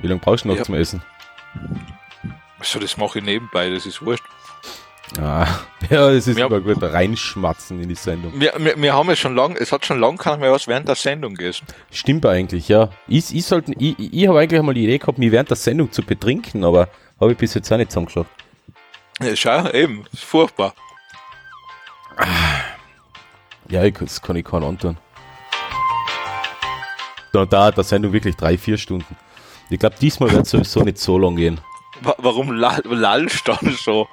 Wie lange brauchst du noch Ja. zum Essen? So, das mache ich nebenbei, das ist wurscht. Ah, ja, das ist Ja. immer gut. Reinschmatzen in die Sendung. Wir, wir, wir haben ja schon lang, es hat schon lange keiner mehr was während der Sendung gegessen. Stimmt eigentlich, ja. Ich, ich, sollten, ich, ich, ich habe eigentlich einmal die Idee gehabt, mich während der Sendung zu betrinken, aber habe ich bis jetzt auch nicht zusammengeschafft. Ja, schau, eben, ist furchtbar. Ja, ich, das kann ich keinen antun. Da dauert der Sendung wirklich drei, vier Stunden. Ich glaube, diesmal wird es sowieso nicht so lang gehen. Wa- Warum lall- lallst du dann so?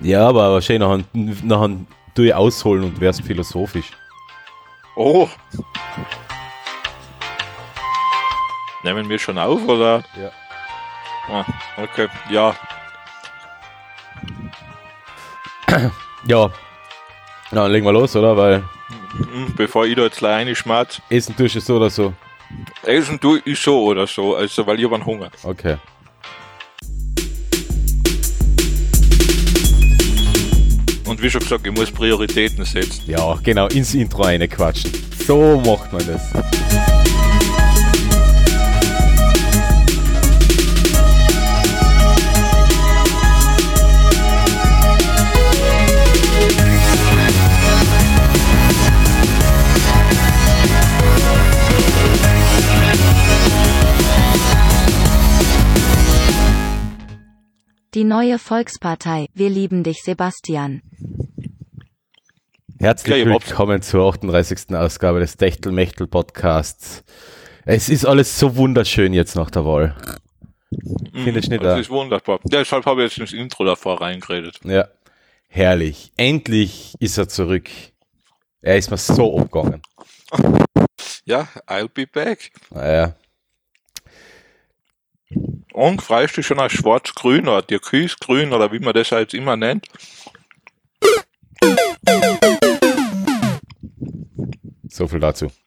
Ja, aber wahrscheinlich nachher, nachher tue ich ausholen und wär's philosophisch. Oh. Nehmen wir schon auf, oder? Ja. Ah, okay, ja. Ja. Dann legen wir los, oder? Weil Hm, Bevor ich da jetzt alleine schmerz. Essen tust du so oder so. Essen du ich so oder so, also weil ich hab einen Hunger. Okay. Und wie schon gesagt, ich muss Prioritäten setzen. Ja, genau, ins Intro reinquatschen. So macht man das. Die neue Volkspartei, wir lieben dich Sebastian. Herzlich willkommen zur 38. Ausgabe des Techtelmechtel Podcasts. Es ist alles so wunderschön jetzt nach der Wahl. Findest du nicht Das ist wunderbar. Deshalb habe ich jetzt ins Intro davor reingeredet. Ja. Herrlich. Endlich ist er zurück. Er ist mir so abgegangen. Ja, I'll be back. Naja. Und freust du schon als schwarz-grün oder türkisgrün oder wie man das jetzt immer nennt? So viel dazu.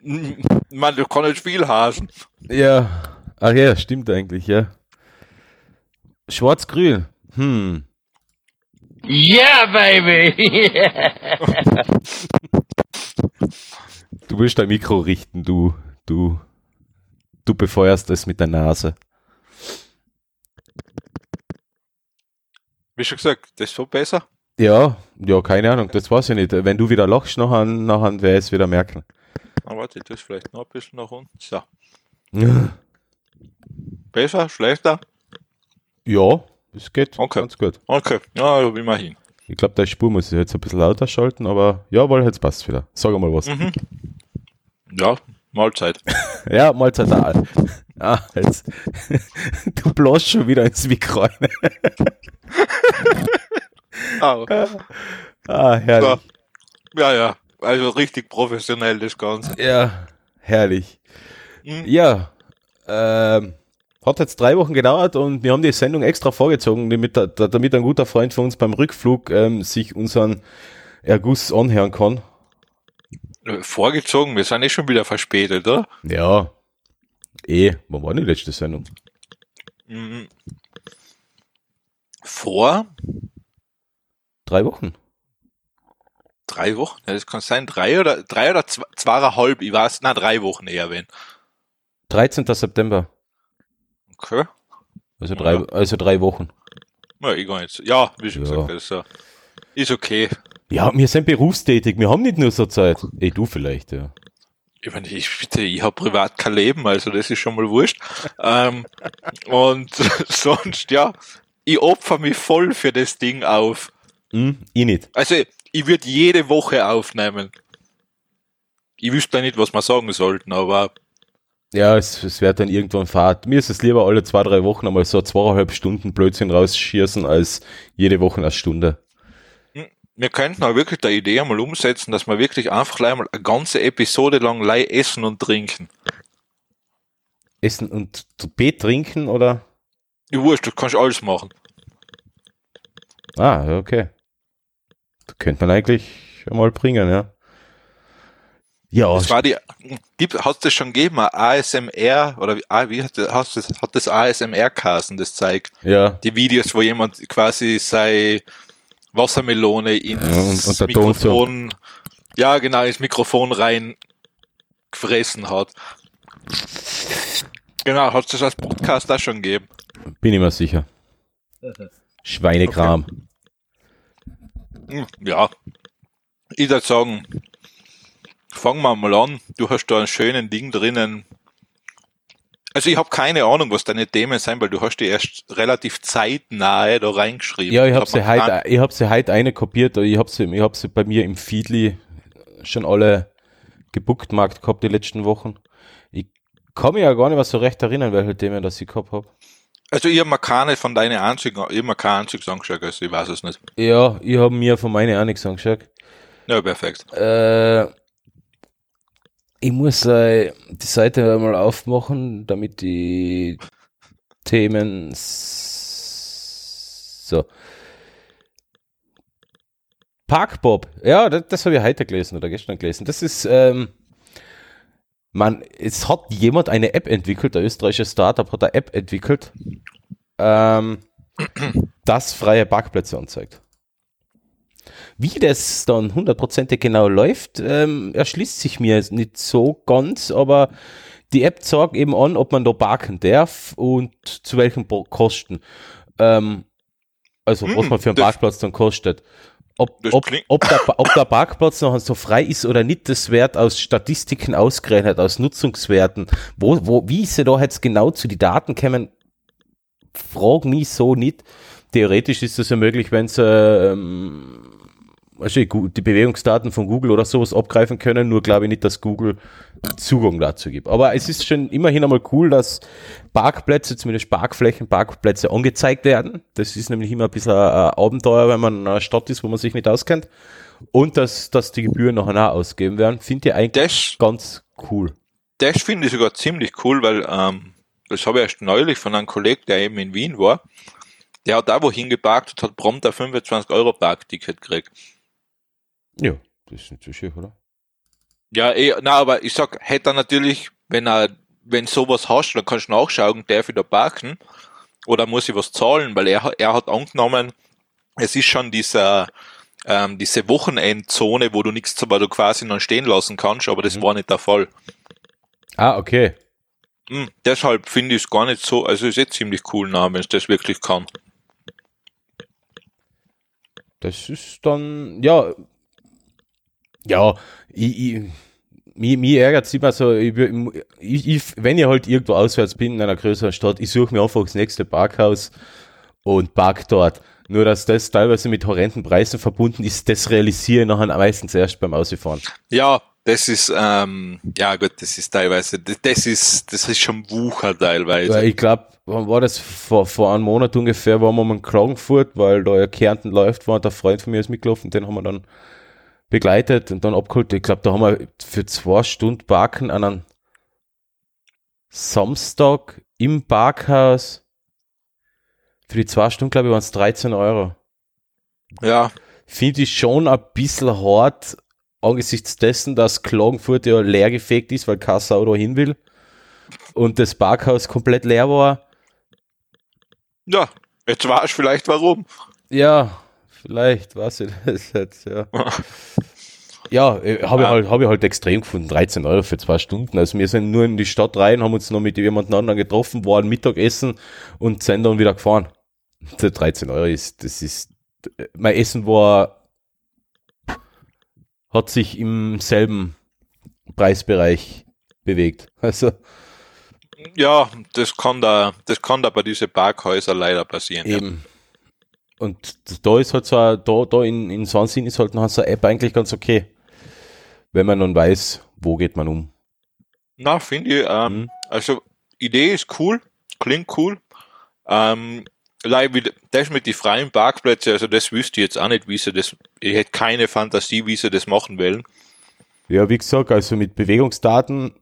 Hm, Man, du kannst nicht viel hasen. Ja. Ach ja, stimmt eigentlich, ja. Schwarz-Grün. Hm. Yeah, baby! Du willst dein Mikro richten, du, du, du befeuerst es mit der Nase. Wie schon gesagt, das ist so besser. Ja, ja, keine Ahnung, das weiß ich nicht. Wenn du wieder lachst, nachher, nachher werde ich es wieder merken. Na, warte, das vielleicht noch ein bisschen nach unten. So. Besser, schlechter? Ja, es geht Okay. ganz gut. Okay, ja, immerhin. Ich glaube, der Spur muss ich jetzt ein bisschen lauter schalten, aber ja, weil jetzt passt wieder. Sag mal was. Mhm. Ja, Mahlzeit. Ja, Mahlzeit da. Ah, jetzt. Du bläst schon wieder ins Mikro rein. Ah, Ah, herrlich. ja, ja, also richtig professionell das Ganze. Ja, herrlich. Mhm. Ja, ähm, hat jetzt drei Wochen gedauert und wir haben die Sendung extra vorgezogen, damit, da- damit ein guter Freund von uns beim Rückflug ähm, sich unseren Erguss anhören kann. Äh, Vorgezogen, wir sind eh schon wieder verspätet, oder? Ja, eh, wann war die letzte Sendung? Mhm. Vor Drei Wochen. drei Wochen? Ja, das kann sein, drei oder drei oder zwei, zweieinhalb, ich weiß, na drei Wochen eher, wenn. 13. September. Okay. Also drei, Ja. also drei Wochen. Ja, ich gar nicht. Ja, wie schon Ja. gesagt, ist, äh, ist okay. Ja, wir sind berufstätig, wir haben nicht nur so Zeit. Ey, du vielleicht, ja. Ich meine, ich bitte, ich habe privat kein Leben, also das ist schon mal wurscht. ähm, und sonst, ja, ich opfer mich voll für das Ding auf. Hm, ich nicht. Also, ich würde jede Woche aufnehmen. Ich wüsste nicht, was wir sagen sollten, aber Ja, es, es wird dann irgendwann Fahrt. Mir ist es lieber alle zwei, drei Wochen einmal so zweieinhalb Stunden Blödsinn rausschießen, als jede Woche eine Stunde. Wir könnten auch wirklich die Idee einmal umsetzen, dass wir wirklich einfach gleich mal eine ganze Episode lang lei essen und trinken. Essen und Bet trinken oder? Du wurscht, du kannst alles machen. Ah, okay. Das könnte man eigentlich einmal bringen, ja. Ja, Das war die, gibt, hast du das schon gegeben, ASMR, oder wie, ah, wie hat das, hast du, das- hat das ASMR-Kassen, das zeigt? ja. Die Videos, wo jemand quasi sei Wassermelone ins Ja, und- und. Mikrofon, ja genau, ins Mikrofon rein gefressen hat. Genau, hat es das als Podcast auch schon gegeben. Bin ich mir sicher. Schweinekram. Hm, Ja. Ich würde sagen, fangen wir mal an. Du hast da einen schönen Ding drinnen. Also ich habe keine Ahnung, was deine Themen sein, weil du hast die erst relativ zeitnahe da reingeschrieben. Ja, ich habe hab sie heute, ich hab sie heute eine kopiert, ich habe sie, ich hab sie bei mir im Feedly schon alle gebucktmarkt gehabt die letzten Wochen. Ich kann mich ja gar nicht mehr so recht erinnern, welche Themen das ich gehabt habe. Also ich habe mir keine von deinen einzigen, ich hab mir kein einziges angeschaut, also ich weiß es nicht. Ja, ich habe mir von meinen auch nichts angeschaut. Ja, perfekt. Äh, ich muss äh, die Seite mal aufmachen, damit die Themen so. Parkbob, ja, das, das habe ich heute gelesen oder gestern gelesen. Das ist, ähm, man, es hat jemand eine App entwickelt, der österreichische Startup hat eine App entwickelt, ähm, das freie Parkplätze anzeigt. Wie das dann hundertprozentig genau läuft, ähm, erschließt sich mir jetzt nicht so ganz, aber die App zeigt eben an, ob man da parken darf und zu welchen Kosten. Ähm, also was Hm, man für einen Parkplatz dann kostet. Ob, ob, ob, der, ob der Parkplatz noch so frei ist oder nicht, das wird aus Statistiken ausgerechnet, aus Nutzungswerten. Wo, wo, wie sie da jetzt genau zu die Daten kommen, frag mich so nicht. Theoretisch ist das ja möglich, wenn sie ähm, die Bewegungsdaten von Google oder sowas abgreifen können, nur glaube ich nicht, dass Google Zugang dazu gibt. Aber es ist schon immerhin einmal cool, dass Parkplätze, zumindest Parkflächen, Parkplätze angezeigt werden. Das ist nämlich immer ein bisschen ein Abenteuer, wenn man in einer Stadt ist, wo man sich nicht auskennt. Und dass, dass die Gebühren nachher auch ausgeben werden, finde ich eigentlich Das, ganz cool. das finde ich sogar ziemlich cool, weil ähm, das habe ich erst neulich von einem Kollegen, der eben in Wien war. Der hat da wohin geparkt und hat prompt ein 25 Euro Parkticket gekriegt. Ja, das ist nicht so schön, oder? Ja, eh, na, aber ich sag, hätte er natürlich, wenn er, wenn sowas hast, dann kannst du nachschauen, darf ich da parken? Oder muss ich was zahlen? Weil er, er hat angenommen, es ist schon dieser, ähm, diese Wochenendzone, wo du nichts, wo du quasi noch stehen lassen kannst, aber das war nicht der Fall. Ah, okay. Hm, deshalb finde ich es gar nicht so, also ist jetzt ziemlich cool, wenn es das wirklich kann. Das ist dann, ja, ja, ich, ich, mir, mir ärgert es immer so, ich, ich, wenn ich halt irgendwo auswärts bin in einer größeren Stadt, ich suche mir einfach das nächste Parkhaus und park dort. Nur, dass das teilweise mit horrenden Preisen verbunden ist, das realisiere ich nachher meistens erst beim Ausfahren. Ja, das ist, ähm, ja gut, das ist teilweise, das, ist, das ist schon Wucher teilweise. Weil ich glaube, war das vor, vor einem Monat ungefähr, waren wir mal in Klagenfurt, weil da ja Kärnten läuft, war und der Freund von mir ist mitgelaufen, den haben wir dann begleitet und dann abgeholt. Ich glaube, da haben wir für zwei Stunden Parken an einem Samstag im Parkhaus für die zwei Stunden, glaube ich, waren es 13 Euro. Ja, Finde ich schon ein bisschen hart, angesichts dessen, dass Klagenfurt ja leer gefegt ist, weil kein Sau da hin will und das Parkhaus komplett leer war. ja, jetzt weißt du vielleicht warum. Ja, vielleicht, weiß ich das jetzt, ja. Ja, äh, habe ich, halt, hab ich halt extrem gefunden. 13 Euro für zwei Stunden. Also wir sind nur in die Stadt rein, haben uns noch mit jemand anderen getroffen, waren Mittagessen und sind dann wieder gefahren. Der 13 Euro ist, das ist, mein Essen war, hat sich im selben Preisbereich bewegt. Also Ja, das kann da, das kann da bei diesen Parkhäusern leider passieren. Ja. Und da ist halt so, ein- da, da in, in so einem Sinn ist halt noch so eine App eigentlich ganz okay. Wenn man dann weiß, wo geht man um. Na, finde ich, ähm, Mhm. also Idee ist cool, klingt cool. Ähm, das mit die freien Parkplätze, also das wüsste ich jetzt auch nicht, wie sie das, ich hätte keine Fantasie, wie sie das machen wollen. Ja, wie gesagt, also mit Bewegungsdaten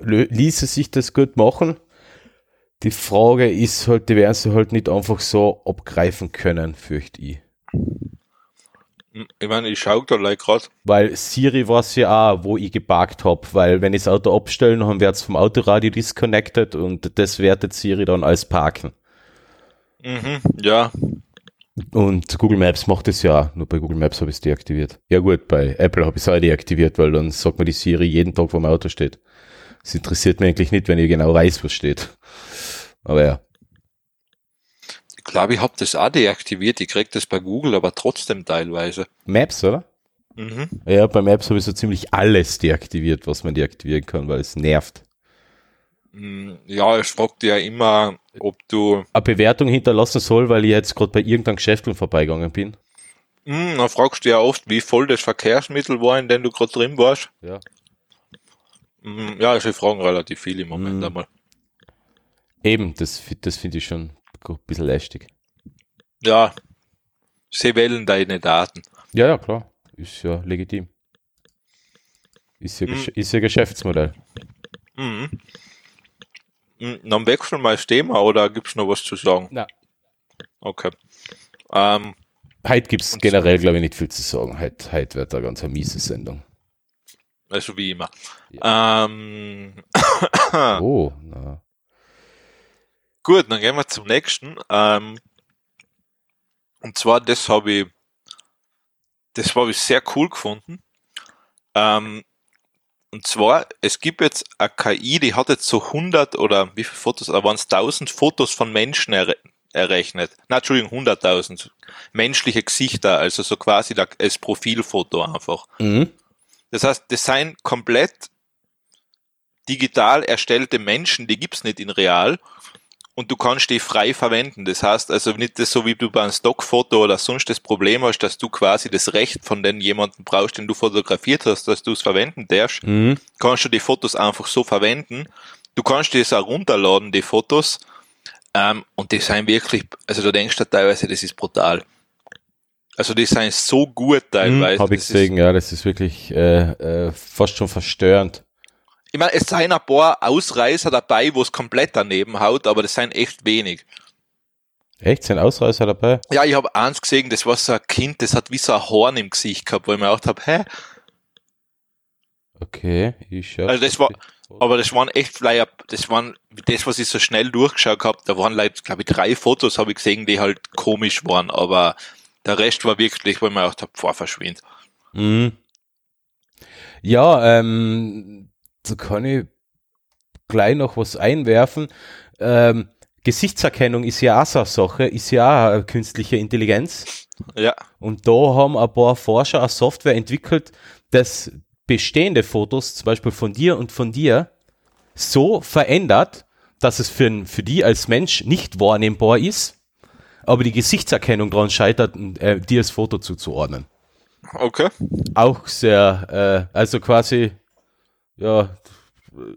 ließe sich das gut machen. Die Frage ist halt, die werden sie halt nicht einfach so abgreifen können, fürchte ich. Hm, Ich meine, ich schaue da like gerade. Weil Siri weiß ja auch, wo ich geparkt habe, weil wenn ich das Auto abstelle, dann wird es vom Autoradio disconnected und das wertet Siri dann als Parken. Mhm, ja, Und Google Maps macht es ja auch. Nur bei Google Maps habe ich es deaktiviert. Ja gut, bei Apple habe ich es auch deaktiviert, weil dann sagt mir die Siri jeden Tag, wo mein Auto steht. Das interessiert mich eigentlich nicht, wenn ich genau weiß, was steht. Aber ja. Ich glaube, ich habe das auch deaktiviert. Ich krieg das bei Google, aber trotzdem teilweise. Maps, oder? Mhm. Ja, bei Maps habe ich so ziemlich alles deaktiviert, was man deaktivieren kann, weil es nervt. Mm, Ja, es fragt ja immer, ob du, Eine Bewertung hinterlassen soll, weil ich jetzt gerade bei irgendeinem Geschäft vorbeigegangen bin. hm, dann fragst du ja oft, wie voll das Verkehrsmittel war, in dem du gerade drin warst. Ja. Mm, Ja, sie fragen relativ viel im Moment Mhm. einmal. Eben, das, das finde ich schon ein bisschen lästig. Ja, sie wählen deine Daten. Ja, ja, klar. Ist ja legitim. Ist ja, Mhm. Gesch- ist ja Geschäftsmodell. Mhm. Mm, Dann wechseln wir das Thema oder gibt's noch was zu sagen? Na. Okay. Ähm, Heute gibt es generell, glaube ich, nicht viel zu sagen. Heute, heute wird eine ganz eine miese Sendung. also wie immer. Ähm, Oh, na. Gut, dann gehen wir zum nächsten. Ähm, und zwar, das habe ich, das habe ich sehr cool gefunden. Ähm, und zwar, es gibt jetzt eine KI, die hat jetzt so 100 oder wie viele Fotos, da waren es 1000 Fotos von Menschen erre errechnet. Na, Entschuldigung, 100.000 menschliche Gesichter, also so quasi da- als Profilfoto einfach. Mhm. Das heißt, das sind komplett digital erstellte Menschen, die gibt's nicht in real und du kannst die frei verwenden. Das heißt also nicht das so wie du bei einem Stockfoto oder sonst das Problem hast, dass du quasi das Recht von den jemanden brauchst, den du fotografiert hast, dass du es verwenden darfst. Mhm. Kannst du die Fotos einfach so verwenden. Du kannst die es auch runterladen, die Fotos. Ähm, und die sind wirklich, also du denkst da teilweise, das ist brutal. Also die sind so gut teilweise. Habe Mhm. ich das ist- gesehen, ja, das ist wirklich äh, äh, fast schon verstörend. Ich meine, es seien ein paar Ausreißer dabei, wo es komplett daneben haut, aber das sind echt wenig. Echt, sind Ausreißer dabei? Ja, ich habe eins gesehen, das war so ein Kind, das hat wie so ein Horn im Gesicht gehabt, wo ich mir gedacht habe, hä? Okay, ich schau. Also das war- Aber das waren echt vielleicht, das waren das, was ich so schnell durchgeschaut habe, da waren like, glaube ich, drei Fotos habe ich gesehen, die halt komisch waren, aber der Rest war wirklich, wo ich mir gedacht habe, boah, verschwind. Mhm. Ja, ähm, da kann ich gleich noch was einwerfen. Ähm, Gesichtserkennung ist ja auch so eine Sache, ist ja auch eine künstliche Intelligenz. Ja, Und da haben ein paar Forscher eine Software entwickelt, das bestehende Fotos, zum Beispiel von dir und von dir, so verändert, dass es für, für die als Mensch nicht wahrnehmbar ist, aber die Gesichtserkennung daran scheitert, äh, dir das Foto zuzuordnen. okay. Auch sehr, äh, also quasi, ja, äh,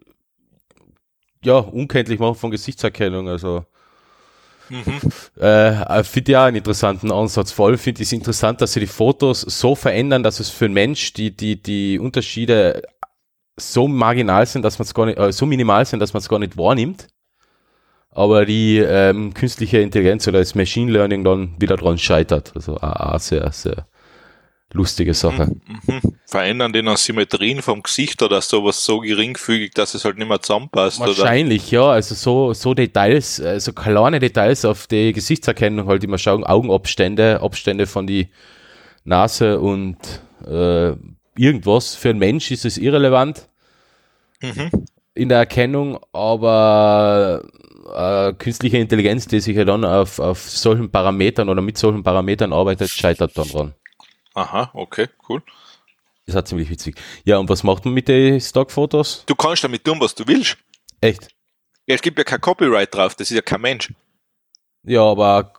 ja, unkenntlich machen von Gesichtserkennung, also Mhm. äh, finde ich auch einen interessanten Ansatz. Vor allem finde ich es interessant, dass sie die Fotos so verändern, dass es für einen Mensch die, die, die Unterschiede so marginal sind, dass man es gar nicht, äh, so minimal sind, dass man es gar nicht wahrnimmt. Aber die ähm, künstliche Intelligenz oder das Machine Learning dann wieder dran scheitert. Also auch sehr, sehr lustige Sache. Mhm. Verändern die dann Symmetrien vom Gesicht oder sowas so geringfügig, dass es halt nicht mehr zusammenpasst, oder? Wahrscheinlich, ja. Also so, so Details, so kleine Details auf die Gesichtserkennung halt immer schauen, Augenabstände, Abstände von die Nase und äh, irgendwas. Für einen Mensch ist es irrelevant Mhm. in der Erkennung, aber äh, künstliche Intelligenz, die sich ja dann auf, auf solchen Parametern oder mit solchen Parametern arbeitet, scheitert dann dran. Aha, okay, cool. Das auch ziemlich witzig. Ja, und was macht man mit den Stockfotos? Du kannst damit tun, was du willst. Echt? Ja, es gibt ja kein Copyright drauf, das ist ja kein Mensch. Ja, aber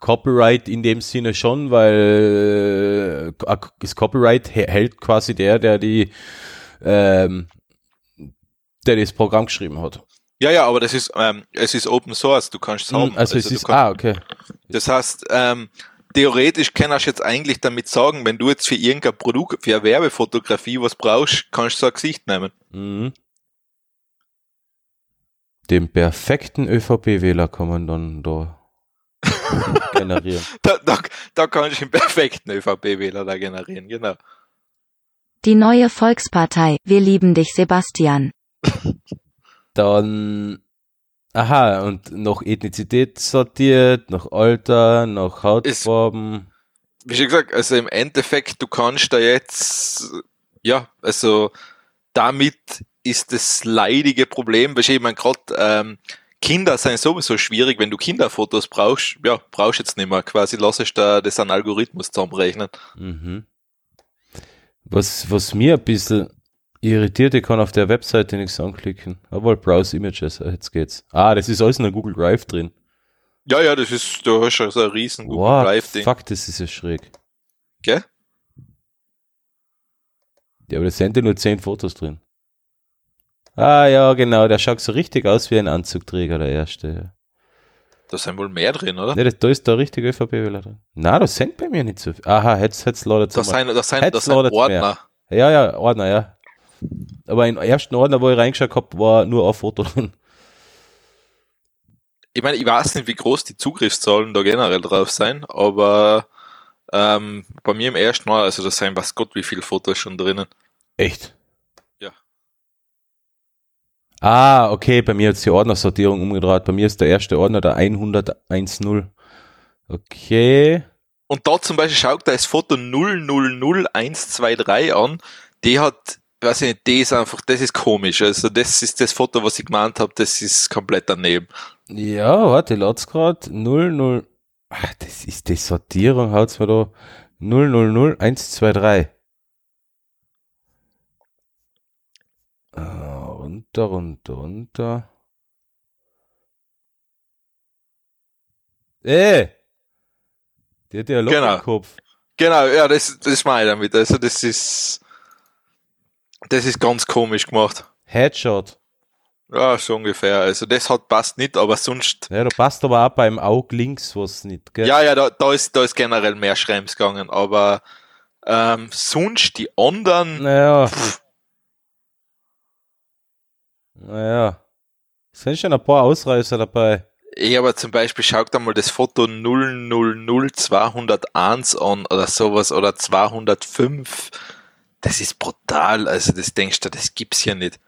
Copyright in dem Sinne schon, weil äh, das Copyright hä- hält quasi der, der die, ähm, der das Programm geschrieben hat. Ja, ja, aber das ist, ähm, es ist Open Source, du kannst es haben. Hm, also, es ist, ah, okay. Das heißt, ähm, theoretisch kannst du jetzt eigentlich damit sagen, wenn du jetzt für irgendein Produkt, für eine Werbefotografie was brauchst, kannst du so ein Gesicht nehmen. Mhm. Den perfekten ÖVP-Wähler kann man dann da generieren. Da, da, da kannst du den perfekten ÖVP-Wähler da generieren, genau. Die neue Volkspartei, wir lieben dich Sebastian. Dann Aha, und nach Ethnizität sortiert, nach Alter, nach Hautfarben. Wie schon gesagt, also im Endeffekt, du kannst da jetzt, ja, also damit ist das leidige Problem, weil ich meine, gerade ähm, Kinder sind sowieso schwierig, wenn du Kinderfotos brauchst, ja, brauchst jetzt nicht mehr, quasi lass ich da das an Algorithmus zusammenrechnen. Mhm. Was, was mir ein bisschen irritiert, ich kann auf der Webseite nichts anklicken. Aber Browse Images, jetzt geht's. Ah, das ist alles in der Google Drive drin. Ja, ja, das ist, du hast ja so ein riesen Google Wow, Drive-Ding. fuck, das ist ja schräg. Gell? Ja, aber da sind ja nur 10 Fotos drin. Ah, ja, genau, der schaut so richtig aus wie ein Anzugträger, der erste. Da sind wohl mehr drin, oder? Ne, das, da ist der richtige ÖVP-Wähler drin. Na, da sind bei mir nicht so viel. Aha, jetzt, jetzt ladet es mal. sind, da sind, Jetzt da sind Ordner. Ja, ja, Ordner, ja. Aber im ersten Ordner, wo ich reingeschaut habe, war nur ein Foto drin. Ich meine, ich weiß nicht, wie groß die Zugriffszahlen da generell drauf sein, aber ähm, bei mir im ersten Mal, also da sind was Gott wie viele Fotos schon drinnen. Echt? Ja. Ah, okay, bei mir hat die Ordnersortierung umgedreht. Bei mir ist der erste Ordner der 101.0. Okay. Und da zum Beispiel schaut da das Foto 000123 an, die hat, weiß ich nicht, ist einfach, das ist komisch. Also das ist das Foto, was ich gemeint habe, das ist komplett daneben. Ja, warte, lad's grad. 00. Ach, das ist die Sortierung, haut's mir da. 000123. Ah, runter, runter, runter. Äh! Die hat ja Loch Genau. im Kopf. Genau, ja, das, das meine ich damit. Also das ist, das ist ganz komisch gemacht. Headshot. Ja, so ungefähr. Also das hat passt nicht, aber sonst, Ja, da passt aber auch beim Auge links was nicht, gell? ja, ja, da, da ist, da ist generell mehr Schrems gegangen, aber ähm, sonst die anderen, Naja, pff, naja. Es sind schon ein paar Ausreißer dabei. ich aber zum Beispiel schaut einmal das Foto 000201 an oder sowas oder 205. Das ist brutal. Also das denkst du, das gibt's ja nicht.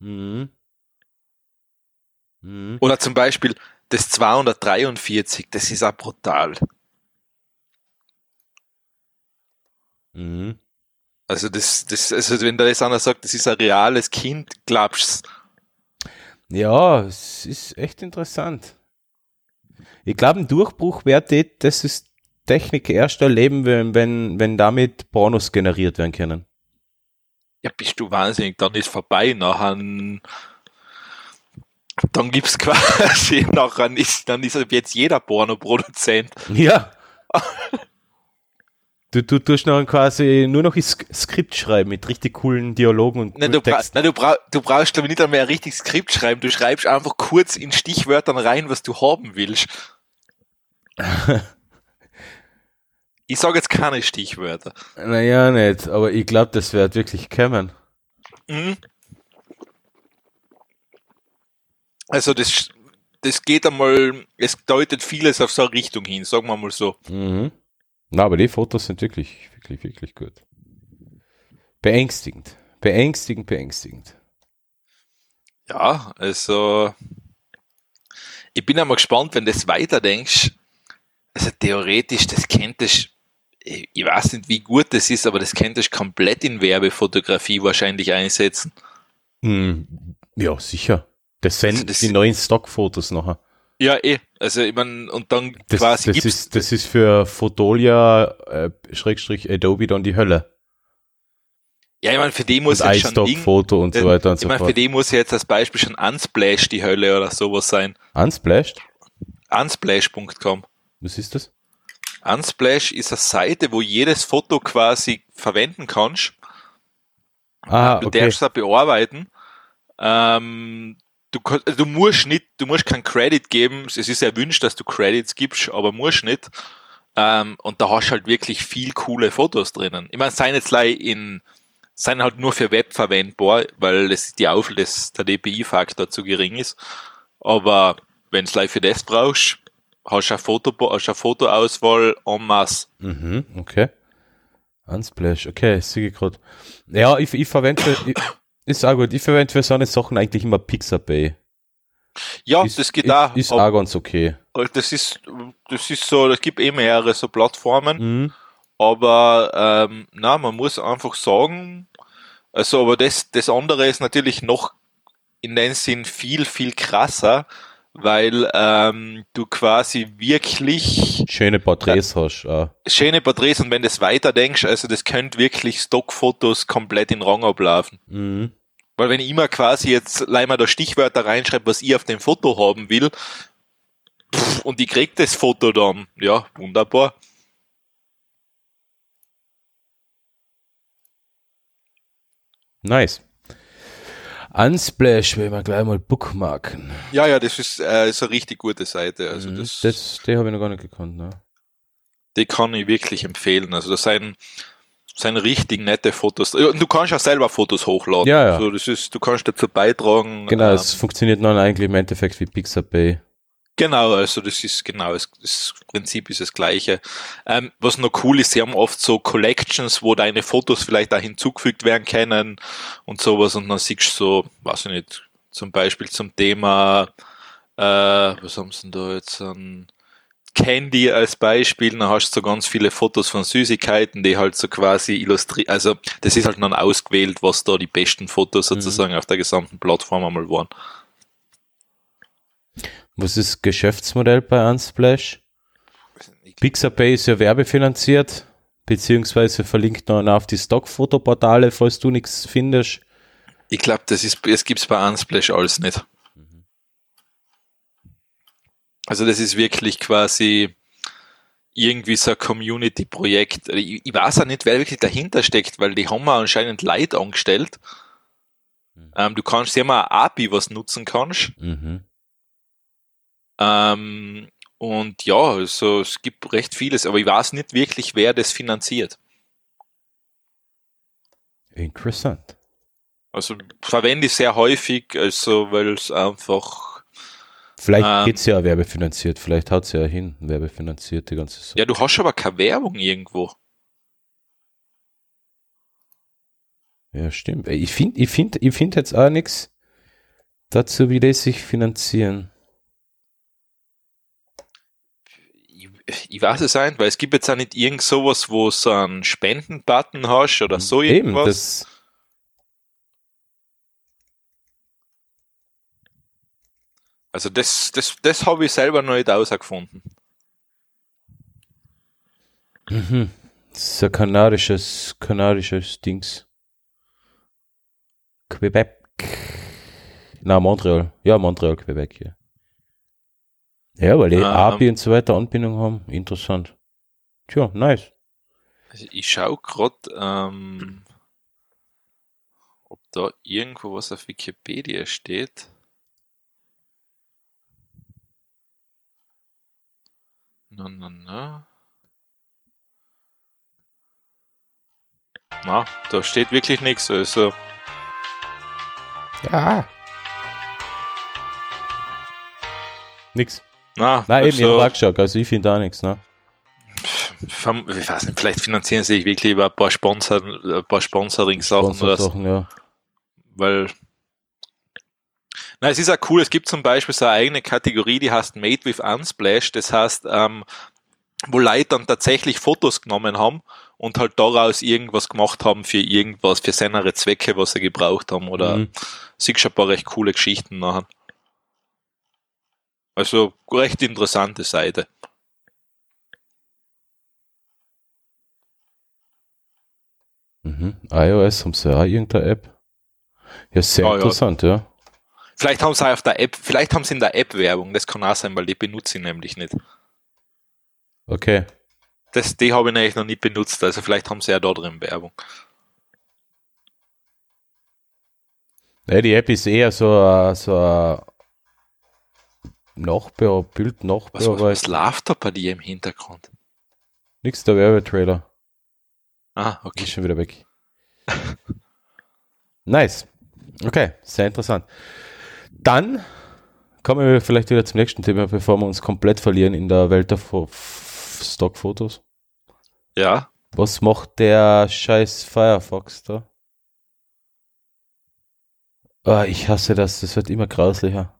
Mhm. Mhm. Oder zum Beispiel das 243, das ist auch brutal. Mhm. Also das, das, also wenn da jetzt einer sagt, das ist ein reales Kind, glaubst Ja, es ist echt interessant. Ich glaube, ein Durchbruch wird das ist Technik erst erleben, wenn, wenn, wenn damit Pornos generiert werden können. ja, bist du wahnsinnig, dann ist vorbei, nachher, dann gibt's quasi, nachher ist, dann ist jetzt jeder Pornoproduzent. Ja. Du, du tust noch quasi nur noch Skript schreiben mit richtig coolen Dialogen und Nein, du, bra nein, du, bra du brauchst glaube ich nicht einmal ein richtiges Skript schreiben, du schreibst einfach kurz in Stichwörtern rein, was du haben willst. ich sage jetzt keine Stichwörter. Naja, nicht, aber ich glaube, das wird wirklich kommen. Mhm. Also das, das geht einmal, es deutet vieles auf so eine Richtung hin, sagen wir mal so. Mhm. Na, aber die Fotos sind wirklich, wirklich, wirklich gut. Beängstigend. Beängstigend, beängstigend. Ja, also ich bin einmal gespannt, wenn du das weiterdenkst. Also theoretisch, das könntest ich ich weiß nicht, wie gut das ist, aber das könntest du komplett in Werbefotografie wahrscheinlich einsetzen. Hm, ja, sicher. Das sind Also das- die neuen Stockfotos nachher. Ja, eh. Also ich meine, und dann Das, quasi das, gibt's ist, das ist für Fotolia äh, Schrägstrich Adobe dann die Hölle. ja, ich meine, für die muss Und jetzt schon iStock-Foto und so weiter und ich so meine, für fort. die muss jetzt als Beispiel schon Unsplash die Hölle oder sowas sein. Unsplashed? Unsplash.com. Was ist das? Unsplash ist eine Seite, wo jedes Foto quasi verwenden kannst. Ah, Du okay. darfst es bearbeiten. Ähm, du, kann- du musst nicht, du musst keinen Credit geben. Es ist erwünscht, dass du Credits gibst, aber musst nicht. Ähm, und da hast du halt wirklich viel coole Fotos drinnen. Ich meine, seien jetzt in, seien halt nur für Web verwendbar, weil das die Auf, das, der DPI-Faktor zu gering ist. Aber wenn du für das brauchst, hast du eine, Foto, hast eine Fotoauswahl en masse. Mhm, okay. Unsplash, okay, sehe ich gerade. Ja, ich, ich verwende, ich, ist auch gut. Ich verwende für so eine Sachen eigentlich immer Pixabay. Ja, ist, das geht ist, auch. Ist auch ganz okay. das ist, das ist so, es gibt eh mehrere so Plattformen, Mhm. aber ähm, na, man muss einfach sagen, also aber das, das andere ist natürlich noch in dem Sinn viel, viel krasser, weil ähm, du quasi wirklich Schöne Porträts hast. Auch. schöne Porträts und wenn du das weiterdenkst, also das könnte wirklich Stockfotos komplett in Rang ablaufen. Mhm. Weil wenn ich immer quasi jetzt leider da Stichwörter reinschreibe, was ich auf dem Foto haben will, pff, und ich krieg das Foto dann, ja, wunderbar. Nice. Unsplash will man gleich mal bookmarken. Ja, ja, das ist, äh, ist eine richtig gute Seite. Also Mhm. das, das, die habe ich noch gar nicht gekannt. Ne? die kann ich wirklich empfehlen. Also das sind, sind richtig nette Fotos. Ja, Du kannst auch selber Fotos hochladen. Ja, ja. Also das ist, du kannst dazu beitragen. Genau, ähm, es funktioniert dann eigentlich im Endeffekt wie Pixabay. Genau, also das ist genau, das, Prinzip ist das gleiche. Ähm, was noch cool ist, sie haben oft so Collections, wo deine Fotos vielleicht da hinzugefügt werden können und sowas und dann siehst du so, weiß ich nicht, zum Beispiel zum Thema, äh, was haben sie denn da jetzt an Candy als Beispiel, dann hast du so ganz viele Fotos von Süßigkeiten, die halt so quasi illustriert, also das ist halt dann ausgewählt, was da die besten Fotos sozusagen auf der gesamten Plattform einmal waren. Was ist das Geschäftsmodell bei Unsplash? Pixabay ist ja werbefinanziert, beziehungsweise verlinkt noch auf die Stockfotoportale, falls du nichts findest. Ich glaube, das ist, es gibt's bei Unsplash alles nicht. Also das ist wirklich quasi irgendwie so ein Community-Projekt. Ich, ich weiß auch nicht, wer wirklich dahinter steckt, weil die haben auch anscheinend Leute angestellt. Ähm, du kannst, auch ein API, was nutzen kannst. Mhm. Ähm, und ja, also es gibt recht vieles, aber ich weiß nicht wirklich, wer das finanziert. Interessant. Also verwende ich sehr häufig, also weil es einfach Vielleicht Ähm. geht's ja werbefinanziert, vielleicht haut's ja hin, werbefinanziert die ganze Sache. Ja, du hast aber keine Werbung irgendwo. Ja, stimmt. Ich finde ich find, ich find jetzt auch nichts dazu, wie die sich finanzieren. Ich, weiß es nicht, weil es gibt jetzt auch nicht irgend sowas, wo so einen Spenden-Button hast oder so Eben, irgendwas. also das, das, das habe ich selber noch nicht herausgefunden. mhm. das ist ein kanadisches, kanadisches Dings. Quebec. Na, Montreal. Ja, Montreal, Quebec, ja. Ja, weil die Ähm. API und so weiter Anbindung haben. Interessant. Tja, nice. Also ich schaue gerade, ähm, ob da irgendwo was auf Wikipedia steht. Na, na, na. Na, da steht wirklich nichts. Also, Ja. Nix. Na, Nein, eben, ich hab auch geschaut, also ich finde da nichts, ne? ich weiß nicht, vielleicht finanzieren sie sich wirklich über ein paar Sponsor, ein paar Sponsoring-Sachen so. Sachen, ja. weil na, es ist auch cool, es gibt zum Beispiel so eine eigene Kategorie, die heißt Made with Unsplash, das heißt, ähm, wo Leute dann tatsächlich Fotos genommen haben und halt daraus irgendwas gemacht haben für irgendwas, für seine Zwecke, was sie gebraucht haben oder Mhm. siehst schon ein paar recht coole Geschichten nachher. Also recht interessante Seite. Mhm. iOS haben sie auch irgendeine App. Ja, sehr ja. interessant, ja. Vielleicht haben sie auch auf der App, vielleicht haben sie in der App Werbung, das kann auch sein, weil die benutze ich nämlich nicht. Okay. Das, die habe ich nämlich noch nie benutzt, also vielleicht haben sie ja da drin Werbung. Ja, die App ist eher so ein so ein Nachbau, Bild Was, was, was Nachbearbeitung. läuft da bei dir im Hintergrund? Nix der Werbetrailer. Ah, Ist okay. schon wieder weg. nice. Okay, sehr interessant. Dann kommen wir vielleicht wieder zum nächsten Thema, bevor wir uns komplett verlieren in der Welt der Fo Stockfotos. Ja, Was macht der scheiß Firefox da? Ah, ich hasse das, das wird immer grauslicher.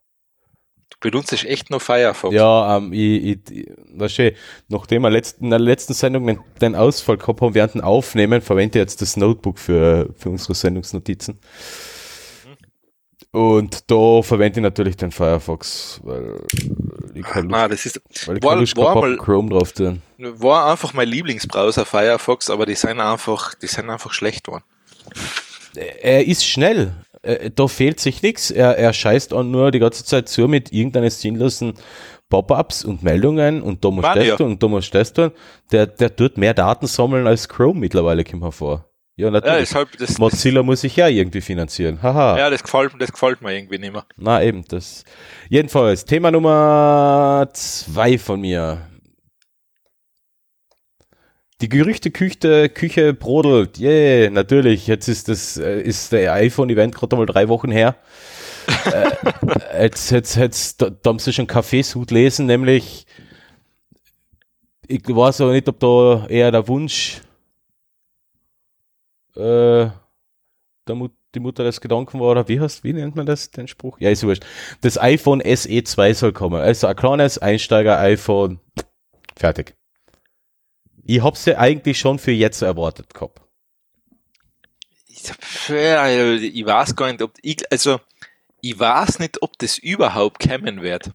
Du benutzt echt nur Firefox. Ja, ähm, ich, ich, ich weißt du, nachdem wir letzten, in der letzten Sendung den, Ausfall gehabt haben während dem Aufnehmen, verwende ich jetzt das Notebook für, für unsere Sendungsnotizen. Und da verwende ich natürlich den Firefox, weil ich keine Lust, Ah, das ist, weil ich war- Lust war mal- Chrome drauf tun. war einfach mein Lieblingsbrowser Firefox, aber die sind einfach, die sind einfach schlecht geworden. Er ist schnell. Äh, Da fehlt sich nichts. Er, er scheißt auch nur die ganze Zeit zu mit irgendeinen sinnlosen Pop-ups und Meldungen und da ja. das tun und da musst du das tun. Der, der tut mehr Daten sammeln als Chrome mittlerweile, kommt hervor. Ja, Ja, natürlich. deshalb, das, das, Mozilla muss sich ja irgendwie finanzieren. Haha. ja, das gefällt, das gefällt mir irgendwie nicht mehr. Na eben, das. Jedenfalls, Thema Nummer zwei von mir. Die Gerüchteküche Küche brodelt. Yeah, natürlich. Jetzt ist das äh, ist der iPhone-Event gerade mal drei Wochen her. äh, jetzt, jetzt, jetzt, da, da haben sie schon Kaffeesud lesen, nämlich ich weiß aber nicht, ob da eher der Wunsch äh, der Mut, die Mutter des Gedanken war, oder wie heißt, wie nennt man das, den Spruch? Ja, ist wurscht. Das iPhone SE 2 soll kommen. Also ein kleines Einsteiger-iPhone. Fertig. Ich hab's ja eigentlich schon für jetzt erwartet gehabt. Ich, ja, ich weiß gar nicht, ob, ich, also, ich weiß nicht, ob das überhaupt kommen wird.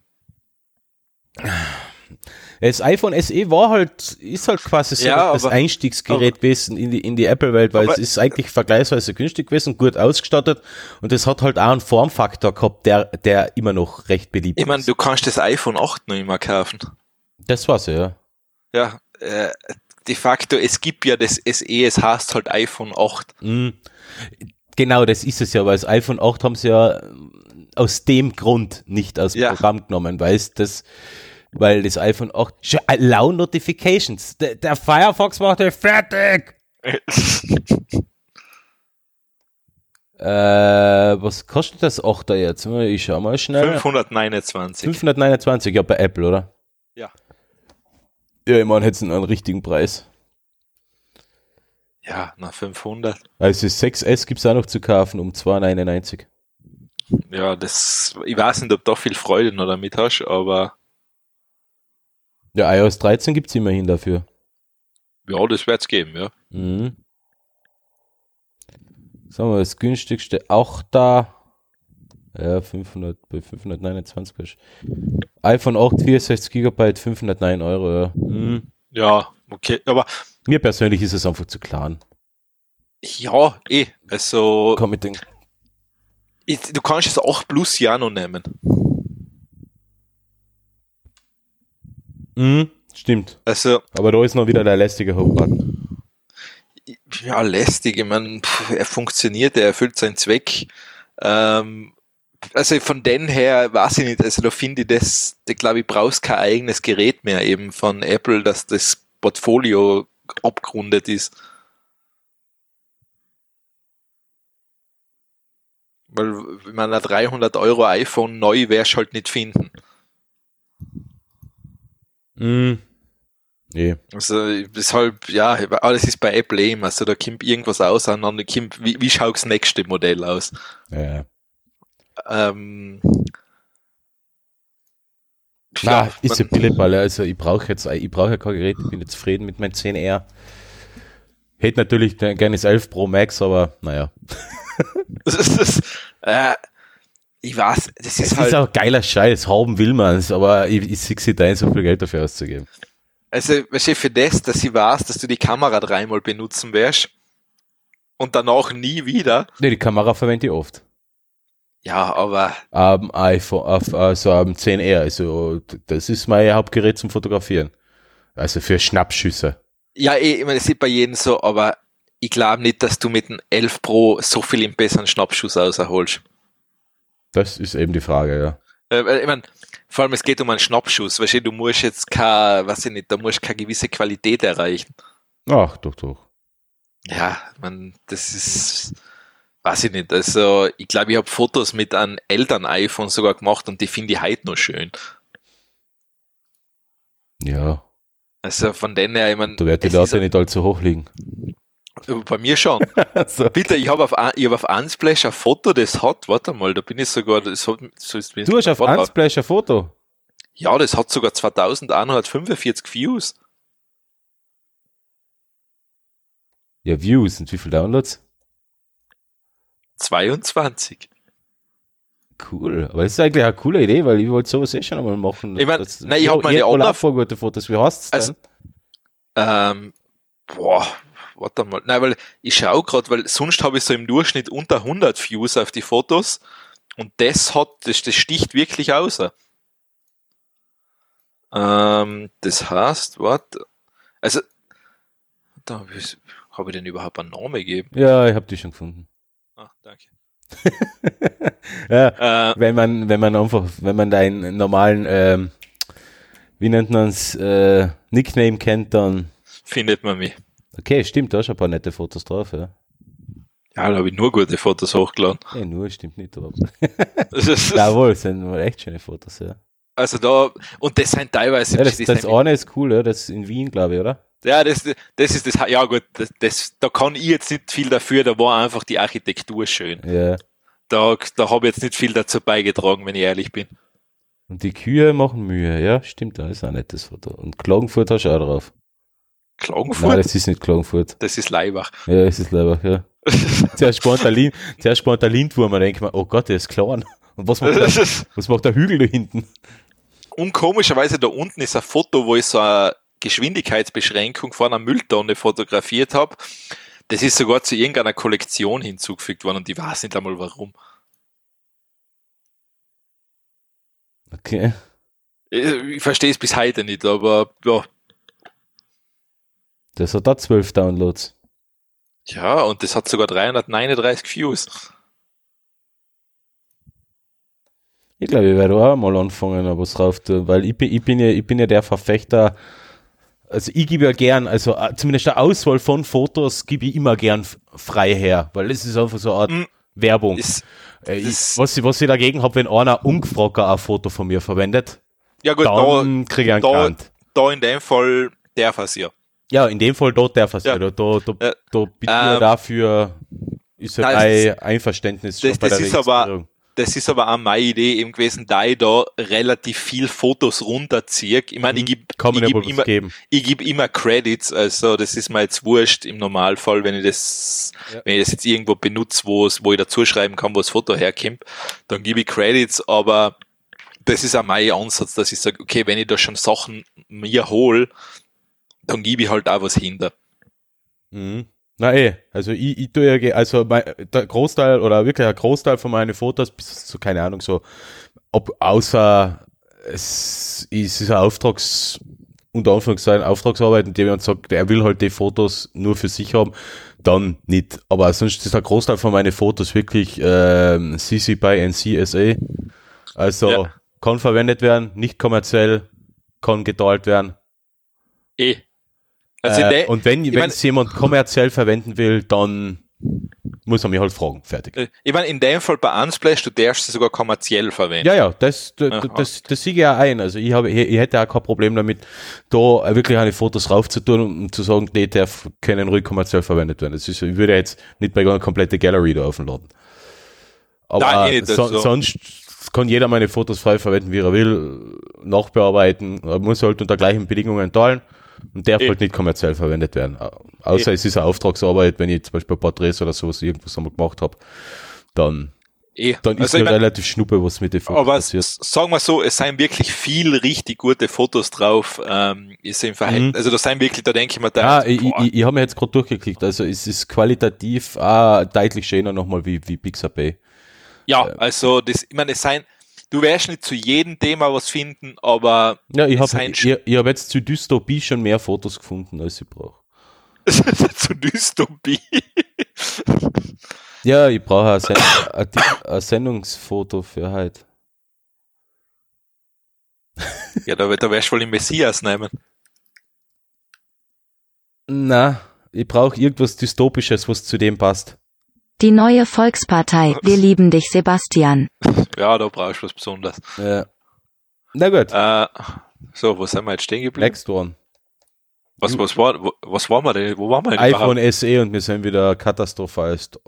Das iPhone SE war halt, ist halt quasi so Ja, das aber- Einstiegsgerät gewesen in die, in die Apple-Welt, weil Aber- es ist eigentlich vergleichsweise günstig gewesen, gut ausgestattet und es hat halt auch einen Formfaktor gehabt, der, der immer noch recht beliebt Ich meine, ist. du kannst das iPhone 8 noch immer kaufen. Das war's ja. Ja, äh, de facto, es gibt ja das SE, es heißt halt iPhone 8. Mhm. Genau, das ist es ja, weil das iPhone 8 haben sie ja ähm, aus dem Grund nicht aus dem Ja. Programm genommen, weil es das, weil das iPhone 8, Schon, äh, Allow Notifications, der, der Firefox macht euch fertig! Äh, was kostet das 8er jetzt? Ich schau mal schnell. 529. 529, ja, bei Apple, oder? Ja. Ja, ich meine, jetzt einen richtigen Preis. Ja, na 500. Also das 6S gibt's auch noch zu kaufen um 2,99. Ja, das, ich weiß nicht, ob du da viel Freude noch damit hast, aber Ja, iOS 13 gibt's immerhin dafür. ja, das wird's geben, ja. Mhm. Sagen wir, das günstigste auch da. Ja, 500, bei 529. ist- iPhone 8, 64 GB, 509 Euro. Ja. Mhm. Ja, okay, aber Mir persönlich ist es einfach zu klein. ja, eh, also, Komm mit den. ich, du kannst es 8 Plus ja noch nehmen. Mhm, stimmt. Also, Aber da ist noch wieder der lästige Home-Button. ja, lästig, ich meine, er funktioniert, er erfüllt seinen Zweck. Ähm, also von den her, weiß ich nicht, also da finde ich das, da glaube ich, brauchst kein eigenes Gerät mehr eben von Apple, dass das Portfolio abgerundet ist. Weil, wenn man ein 300 Euro iPhone neu wärst halt nicht finden. Mhm. Nee. Also deshalb, ja, alles ist bei Apple eben, also da kommt irgendwas aus, und dann kommt, wie, wie schaut das nächste Modell aus? Ja. Ähm, ist ja man- Billeball. Also ich brauche jetzt, ich brauche ja kein Gerät, ich bin jetzt zufrieden mit meinem 10R. Hätte natürlich gerne das 11 Pro Max, aber naja. das ist, das, äh, ich weiß, das Es ist ist halt, auch geiler Scheiß, haben will man's, aber ich, ich sehe da so viel Geld dafür auszugeben. also weißt du, für das, dass ich weiß, dass du die Kamera dreimal benutzen wirst und danach nie wieder, Ne, die Kamera verwende ich oft. Ja, aber Am iPhone, auf, also am 10R, also das ist mein Hauptgerät zum Fotografieren. Also für Schnappschüsse. ja, eh, ich meine, das ist bei jedem so, aber ich glaube nicht, dass du mit dem 11 Pro so viel im besseren Schnappschuss rausholst. Das ist eben die Frage, ja. Äh, weil, ich mein, vor allem es geht um einen Schnappschuss, weißt du, du musst jetzt keine, weiß ich nicht, da musst keine gewisse Qualität erreichen. Ach, doch, doch. Ja, man, das ist, weiß ich nicht, also ich glaube, ich habe Fotos mit einem Eltern-iPhone sogar gemacht und die finde ich heute noch schön. Ja, Also von denen her, ich meine, da wird die Daten nicht allzu hoch liegen. Bei mir schon. so. Bitte, ich habe auf, ich hab auf Unsplash ein Foto, das hat, warte mal, da bin ich sogar, das hat, so ist Du hast auf Unsplash ein Foto. Ja, das hat sogar 2145 Views. Ja, Views und wie viele Downloads? 22. Cool. Aber das ist eigentlich eine coole Idee, weil ich wollte sowas eh schon einmal machen. Ich mein, Das- nein, ich hab meine auch voll gute Fotos. Wie heißt es Also-? Ähm, boah, warte mal. Nein, weil ich schaue gerade, weil sonst habe ich so im Durchschnitt unter 100 Views auf die Fotos und das hat, das, das sticht wirklich aus. Ähm, das heißt, warte, also, da habe ich, hab ich denn überhaupt einen Namen gegeben? Ja, ich habe die schon gefunden. Ah, danke. Ja, Äh, wenn man, wenn man einfach, wenn man deinen normalen, ähm, wie nennt man es, äh, Nickname kennt, dann, findet man mich. okay, stimmt, da ist ein paar nette Fotos drauf, ja. Ja, da habe ich nur gute Fotos hochgeladen. Nee, nur stimmt nicht, aber. Jawohl, sind echt schöne Fotos, ja. Also da, und das sind teilweise, ja das, das eine ist cool, ja, das ist in Wien, glaube ich, oder? Ja, das, das ist das, ja gut, das, das, da kann ich jetzt nicht viel dafür, da war einfach die Architektur schön. Ja. Da, da habe ich jetzt nicht viel dazu beigetragen, wenn ich ehrlich bin. Und die Kühe machen Mühe, ja, stimmt, da ist ein nettes Foto. Und Klagenfurt hast du auch drauf. Klagenfurt? Nein, das ist nicht Klagenfurt. das ist Leibach. Ja, es ist leider, ja. Zuerst spannt der, Lin, zuerst spannt der Lindwurm, man denkt man, oh Gott, der ist klein. Und was macht der, was macht der Hügel da hinten? Und komischerweise da unten ist ein Foto, wo ich so eine Geschwindigkeitsbeschränkung vor einer Mülltonne fotografiert habe. Das ist sogar zu irgendeiner Kollektion hinzugefügt worden und ich weiß nicht einmal warum. Okay. Ich, ich verstehe es bis heute nicht, aber ja, Das hat da zwölf Downloads. ja, und das hat sogar 339 Views. Ich glaube, ich werde auch mal anfangen, aber was drauf tun, weil ich bin, ich bin ja, ich bin ja der Verfechter, also ich gebe ja gern, also äh, zumindest eine Auswahl von Fotos gebe ich immer gern frei her, weil das ist einfach so eine Art Mm. Werbung. Ist, Äh, ich, was, ich, was ich dagegen habe, wenn einer ungefragt ein Foto von mir verwendet, ja gut, dann kriege ich einen da, da in dem Fall darf es ja. Ja, in dem Fall dort darf es Ja. Da, da, da, Äh, da ja ähm, dafür, ist ja nein, ein Einverständnis das- das ist aber- Das ist aber auch meine Idee eben gewesen, da ich da relativ viel Fotos runterziehe. Ich meine, ich gebe Mhm. Geb immer, geben. ich gebe immer Credits, also das ist mir jetzt wurscht im Normalfall, wenn ich das, Ja. wenn ich das jetzt irgendwo benutze, wo es, wo ich dazu schreiben kann, wo das Foto herkommt, dann gebe ich Credits, aber das ist auch mein Ansatz, dass ich sage, okay, wenn ich da schon Sachen mir hole, dann gebe ich halt auch was hinter. Mhm. Na eh, also ich, ich tue ja, also mein, der Großteil oder wirklich ein Großteil von meinen Fotos, bis zu, keine Ahnung, so, ob außer es ist, ist ein Auftrags, unter Anführungszeichen Auftragsarbeit, in dem jemand sagt, er will halt die Fotos nur für sich haben, dann nicht. Aber sonst ist der Großteil von meinen Fotos wirklich ähm, CC by NCSA. Also Ja. kann verwendet werden, nicht kommerziell, kann geteilt werden. Eh. Also Äh, der- und wenn es jemand kommerziell verwenden will, dann muss er mich halt fragen. Fertig. Äh, Ich meine, in dem Fall bei Unsplash, du darfst sie sogar kommerziell verwenden. Ja, ja, das, das, Aha. das, das sehe ich ja ein. Also ich, habe, ich, ich hätte auch kein Problem damit, da wirklich eine Fotos raufzutun und zu sagen, die darf können ruhig kommerziell verwendet werden. Das ist, ich würde jetzt nicht bei einer komplette Gallery da aufladen. Aber Nein, so, also- sonst kann jeder meine Fotos frei verwenden, wie er will, nachbearbeiten, er muss halt unter gleichen Bedingungen teilen und darf Eh. halt nicht kommerziell verwendet werden. Außer Eh. es ist eine Auftragsarbeit, wenn ich zum Beispiel Porträts oder sowas irgendwas einmal gemacht habe, dann, Eh. dann ist also mir ich mein, relativ schnuppe, was mit den Fotos aber passiert. sagen wir so, es sind wirklich viel richtig gute Fotos drauf. Ähm, ist im Verhältnis, Mhm. also da sind wirklich, da denke ich mir, da, Ja, ich, ich, ich habe mir jetzt gerade durchgeklickt. Also es ist qualitativ auch deutlich schöner nochmal wie, wie Pixabay. ja, also das, ich meine, es sind, du wirst nicht zu jedem Thema was finden, aber Ja, ich habe ich, ich hab jetzt zu Dystopie schon mehr Fotos gefunden, als ich brauche. zu Dystopie. Ja, ich brauche ein, Sen ein, Sendungsfoto für heute. ja, da, da wirst du wohl den Messias nehmen. Na, ich brauche irgendwas Dystopisches, was zu dem passt. Die neue Volkspartei. Wir lieben dich, Sebastian. Ja, da brauchst du was Besonderes. Ja. Na gut, Äh, so, wo sind wir jetzt stehen geblieben? next one. Was, was war, was waren wir denn? Wo waren wir denn iPhone überhaupt? SE und wir sind wieder katastrophalst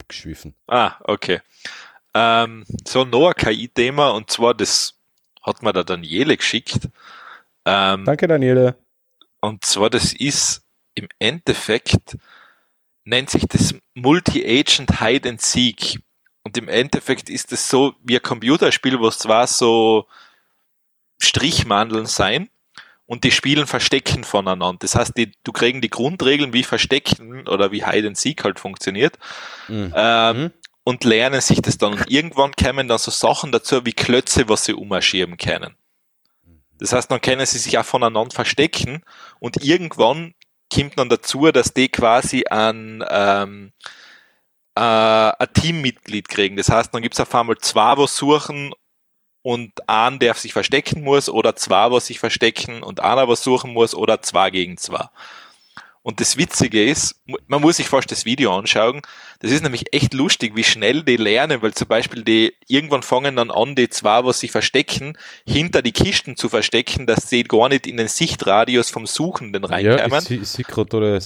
abgeschwiffen. Ah, okay. Ähm, so noch ein KI-Thema und zwar das hat mir der Daniele geschickt. Ähm, Danke, Daniele. Und zwar, das ist im Endeffekt, nennt sich das Multi-Agent Hide and Seek. Und im Endeffekt ist es so wie ein Computerspiel, wo es zwar so Strichmandeln sein und die spielen Verstecken voneinander. Das heißt, die, du kriegen die Grundregeln, wie Verstecken oder wie Hide and Seek halt funktioniert Mhm. ähm, Mhm. und lernen sich das dann. Und irgendwann kommen dann so Sachen dazu wie Klötze, was sie umerschieben können. Das heißt, dann können sie sich auch voneinander verstecken und irgendwann kommt dann dazu, dass die quasi ein, ähm, äh, ein Teammitglied kriegen. Das heißt, dann gibt's auf einmal zwei, was suchen und einen, der sich verstecken muss, oder zwei, was sich verstecken und einer, was suchen muss, oder zwei gegen zwei. Und das Witzige ist, man muss sich fast das Video anschauen. Das ist nämlich echt lustig, wie schnell die lernen, weil zum Beispiel die irgendwann fangen dann an, die zwei, was sich verstecken, hinter die Kisten zu verstecken, dass sie gar nicht in den Sichtradius vom Suchenden Ja, reinkommen. ich, ich sehe gerade, oder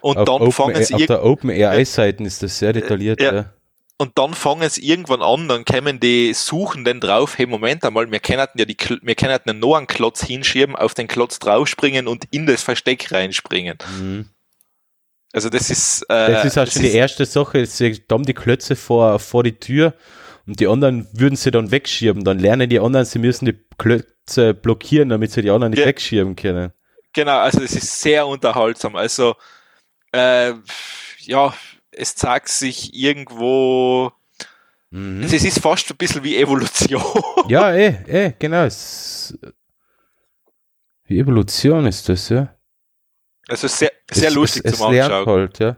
und auf, dann Open, fangen sie auf der OpenAI-Seiten ist das sehr detailliert. Ja. Ja. Und dann fangen sie irgendwann an, dann kämen die Suchenden drauf, hey, Moment einmal, wir können ja die, wir können einen Klotz hinschieben, auf den Klotz draufspringen und in das Versteck reinspringen. Mhm. Also das ist, äh, Das ist auch schon die erste Sache. Sie haben die Klötze vor, vor die Tür und die anderen würden sie dann wegschieben. Dann lernen die anderen, sie müssen die Klötze blockieren, damit sie die anderen nicht Ja. wegschieben können. Genau, also es ist sehr unterhaltsam. Also äh, ja, es zeigt sich irgendwo, Mhm. es ist fast ein bisschen wie Evolution. Ja, eh, eh, genau. Es, wie Evolution ist das, ja. Also sehr, sehr es, lustig es, es zum Anschauen. halt, ja.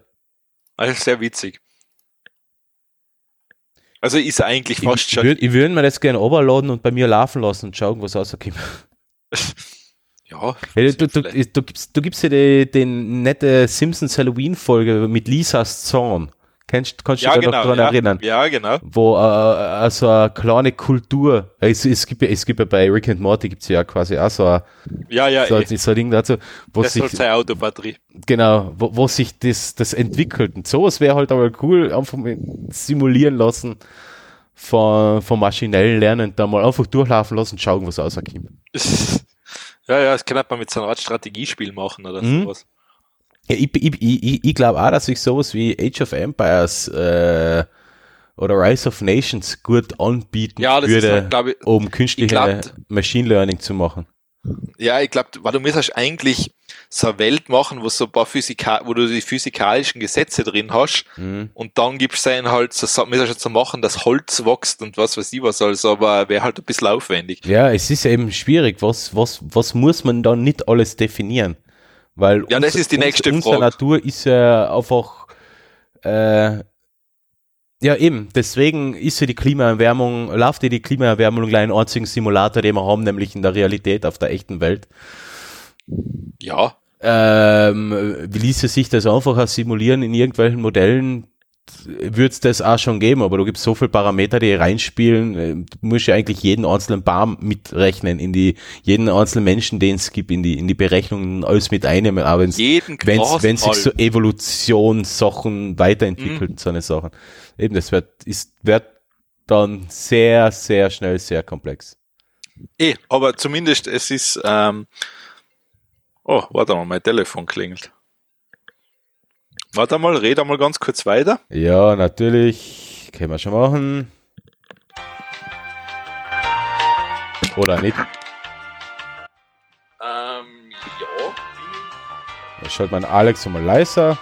Also sehr witzig. Also ist eigentlich fast Ich, schon. würd, ich würde mir das gerne overladen und bei mir laufen lassen und schauen, was rauskommt. ja, Hey, du, du, du, gibst, du gibst dir die, den nette Simpsons Halloween-Folge mit Lisas Zorn. Kennst, kannst du ja dich genau. noch dran ja, erinnern? ja, genau. Wo äh, also eine kleine Kultur, äh, es, es, gibt, ja- es gibt ja bei Rick and Morty gibt's ja quasi auch so ein, Ja, ja, so, eh. so ein Ding dazu, wo das sich, soll seine Autobatterie. genau, wo, wo sich das, das entwickelt. Und sowas wäre halt aber cool, einfach simulieren lassen von, von maschinellen Lernen, da mal einfach durchlaufen lassen und schauen, was rauskommt. ja, ja, das kann man mit so einer Art Strategiespiel machen oder Mhm. sowas. Ja, ich ich, ich, ich, glaube auch, dass ich sowas wie Age of Empires äh, oder Rise of Nations gut anbieten Ja, würde, halt, ich, um künstliche glaub- Machine Learning zu machen. Ja, ich glaube, weil du müsstest eigentlich so eine Welt machen, wo so ein paar Physika wo du die physikalischen Gesetze drin hast Mhm. und dann gibst du ihnen halt so, du so machen, dass Holz wächst und was weiß ich was also, aber wäre halt ein bisschen aufwendig. Ja, es ist eben schwierig. Was, was, was muss man dann nicht alles definieren? Weil Ja, das ist die nächste unsere Frage. Natur ist ja einfach äh, ja eben, deswegen ist ja die Klimaerwärmung, läuft ja die Klimaerwärmung gleich einen einzigen Simulator, den wir haben, nämlich in der Realität auf der echten Welt. Ja, Ähm, wie ließe sich das einfacher simulieren in irgendwelchen Modellen? Würde es das auch schon geben, aber du gibst so viele Parameter, die reinspielen, äh, du musst ja eigentlich jeden einzelnen Baum mitrechnen, in die, jeden einzelnen Menschen, den es gibt, in die, in die Berechnungen alles mit einnehmen, aber wenn's, wenn's, wenn sich so. Evolutionssachen weiterentwickelt, so eine Sachen. Eben, das wird, ist, wird dann sehr, sehr schnell sehr komplex. Eh, aber zumindest es ist, ähm, oh, warte mal, mein Telefon klingelt. Warte mal, red einmal ganz kurz weiter. Ja, natürlich. Können wir schon machen. Oder nicht? Ähm, ja. Dann schaltet man Alex mal leiser.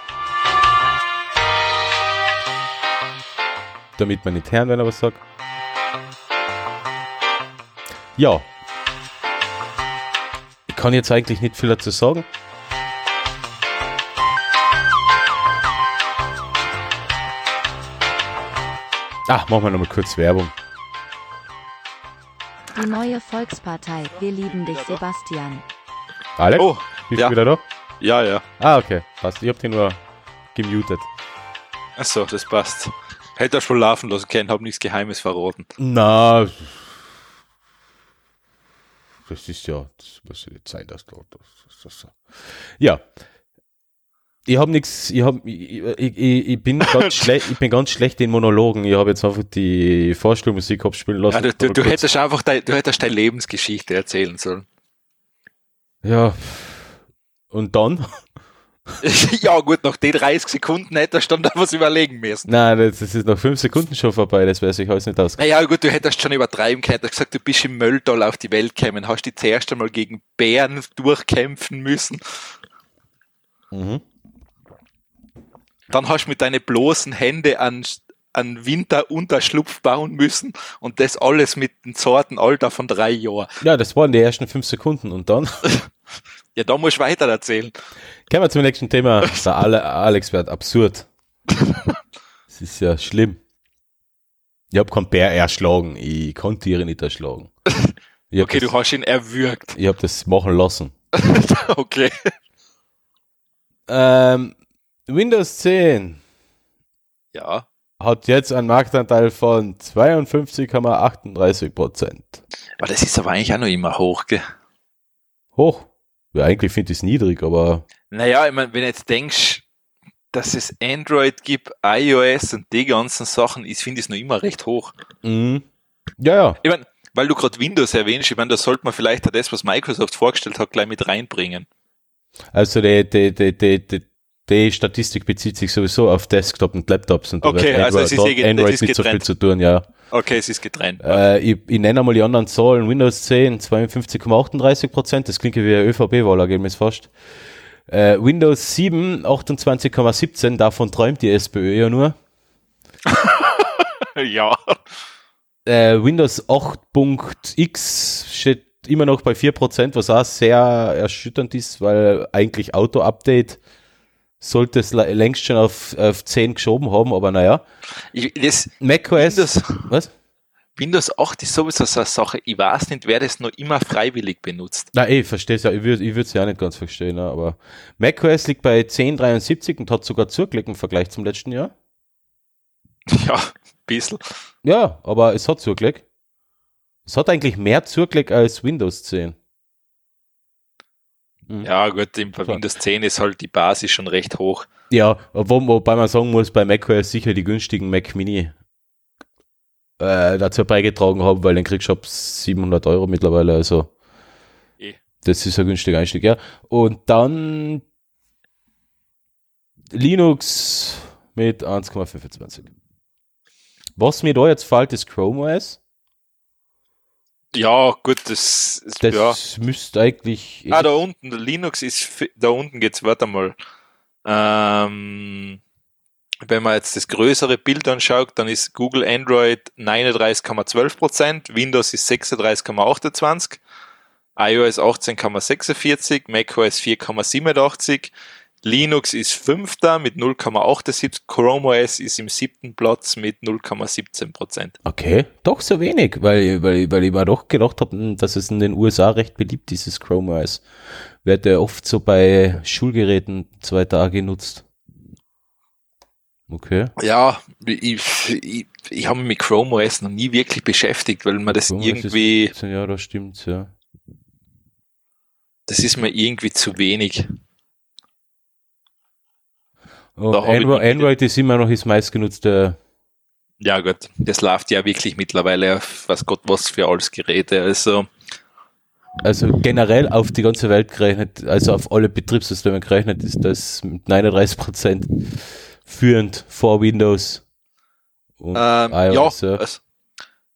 Damit man nicht hören, wenn er was sagt. Ja. Ich kann jetzt eigentlich nicht viel dazu sagen. Ach, machen wir nochmal kurz Werbung. Die neue Volkspartei. Wir lieben dich, Sebastian. Alex, Oh, bist ja. du wieder da? ja, ja. Ah, okay. Passt. Ich hab den nur gemutet. Achso, das passt. Hätte er schon laufen lassen können, hab nichts Geheimes verraten. Na, das ist ja, das muss ja nicht sein, dass da, das, das, das, ja. Ich habe nichts, ich, hab, ich, ich, ich, bin ganz schlecht, ich bin ganz schlecht in Monologen. Ich habe jetzt einfach die Vorstellmusik abspielen lassen. Ja, du, du, du hättest einfach dein, du hättest deine Lebensgeschichte erzählen sollen. Ja. Und dann? ja, gut, nach den 30 Sekunden hättest du dann da was überlegen müssen. Nein, das ist nach 5 Sekunden schon vorbei, das wäre sich alles nicht aus. Naja, gut, du hättest schon übertreiben können. Hast gesagt, du bist im Mölltal auf die Welt gekommen, hast dich zuerst einmal gegen Bären durchkämpfen müssen. Mhm. Dann hast du mit deinen bloßen Händen an, an Winterunterschlupf bauen müssen und das alles mit dem zarten Alter von drei Jahren. Ja, das waren die ersten 5 Sekunden und dann. Ja, da musst du weiter erzählen. Kommen wir zum nächsten Thema. Der Ale Alex wird absurd. Das ist ja schlimm. Ich habe keinen Bär erschlagen. Ich konnte ihn nicht erschlagen. Ich Okay, das, du hast ihn erwürgt. Ich habe das machen lassen. okay. Ähm, Windows 10 Ja. hat jetzt einen Marktanteil von 52,38 Prozent. Aber das ist aber eigentlich auch noch immer hoch, gell? Hoch. Ja, eigentlich finde ich es niedrig, aber Naja, ich meine, wenn du jetzt denkst, dass es Android gibt, iOS und die ganzen Sachen, ich finde es noch immer recht hoch. mhm. ja, ja. Ich meine, weil du gerade Windows erwähnst, ich meine, da sollte man vielleicht das, was Microsoft vorgestellt hat, gleich mit reinbringen. Also die, die, die, die, die, Statistik bezieht sich sowieso auf Desktop und Laptops und Okay, wird also es ist eh- Android es ist nicht so viel zu tun, ja. Okay, es ist getrennt. Äh, ich, ich nenne einmal die anderen Zahlen. Windows 10 52,38 Prozent, das klingt wie ein ÖVP-Wahlergebnis fast. Äh, Windows 7 28,17, davon träumt die SPÖ ja nur. ja. Äh, Windows 8.x steht immer noch bei 4%, was auch sehr erschütternd ist, weil eigentlich Auto-Update sollte es längst schon auf, auf 10 geschoben haben, aber naja. Ich, das, macOS, Windows, was? Windows 8 ist sowieso so eine Sache. Ich weiß nicht, wer das noch immer freiwillig benutzt. Na, ich verstehe es ja, ich würde es ja nicht ganz verstehen, ja, aber macOS liegt bei 1073 und hat sogar zugelegt im Vergleich zum letzten Jahr. Ja, ein bisschen. Ja, aber es hat zugelegt. Es hat eigentlich mehr zugelegt als Windows 10. Mhm. Ja, gut, im. Windows 10 ist halt die Basis schon recht hoch. Ja, wo, wobei man sagen muss, bei macOS sicher die günstigen Mac Mini äh, dazu beigetragen haben, weil den kriegst du ab 700 Euro mittlerweile, also Eh. das ist ein günstiger Einstieg, ja. Und dann Linux mit 1,25. Was mir da jetzt fällt, ist Chrome OS. Ja, gut, das, Das ja. müsste eigentlich. Ah, da unten, Linux ist, da unten geht's, warte mal. Ähm, wenn man jetzt das größere Bild anschaut, dann ist Google Android 39,12%, Windows ist 36,28%, iOS 18,46, macOS 4,87, Linux ist fünfter mit 0,78, Chrome OS ist im siebten Platz mit 0,17%. Okay, doch so wenig, weil, weil, weil ich mir doch gedacht habe, dass es in den USA recht beliebt ist, dieses Chrome OS. Wird ja oft so bei Schulgeräten zwei Tage genutzt. Okay. Ja, ich, ich, ich habe mich mit Chrome OS noch nie wirklich beschäftigt, weil man das Chrome ist irgendwie, 15, Ja, das stimmt, ja. das ist mir irgendwie zu wenig. Und Android, Android ist immer noch das meistgenutzte. Ja gut, das läuft ja wirklich mittlerweile auf was Gott was für alles Geräte. Also Also generell auf die ganze Welt gerechnet, also auf alle Betriebssysteme gerechnet, ist das mit 39% führend vor Windows. Und ähm, iOS, ja, also,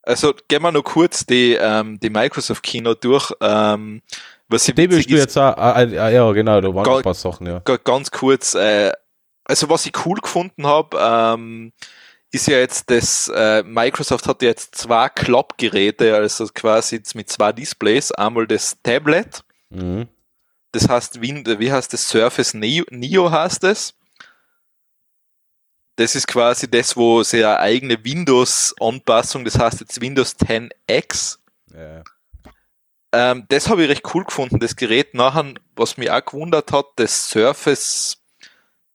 also gehen wir noch kurz die, ähm, die Microsoft Kino durch. Ähm, was ich Die willst du jetzt auch, ah, ah, ja genau, da waren ein paar Sachen, ja. ga- ganz kurz, äh, also was ich cool gefunden habe, ähm, ist ja jetzt das, äh, Microsoft hat jetzt zwei Klappgeräte, also quasi mit zwei Displays, einmal das Tablet, Mhm. das heißt, Win wie heißt das, Surface Neo, Neo heißt es. Das ist quasi das, wo sie eine eigene Windows-Anpassung, das heißt jetzt Windows 10X, Ja. ähm, das habe ich recht cool gefunden, das Gerät nachher, was mich auch gewundert hat, das Surface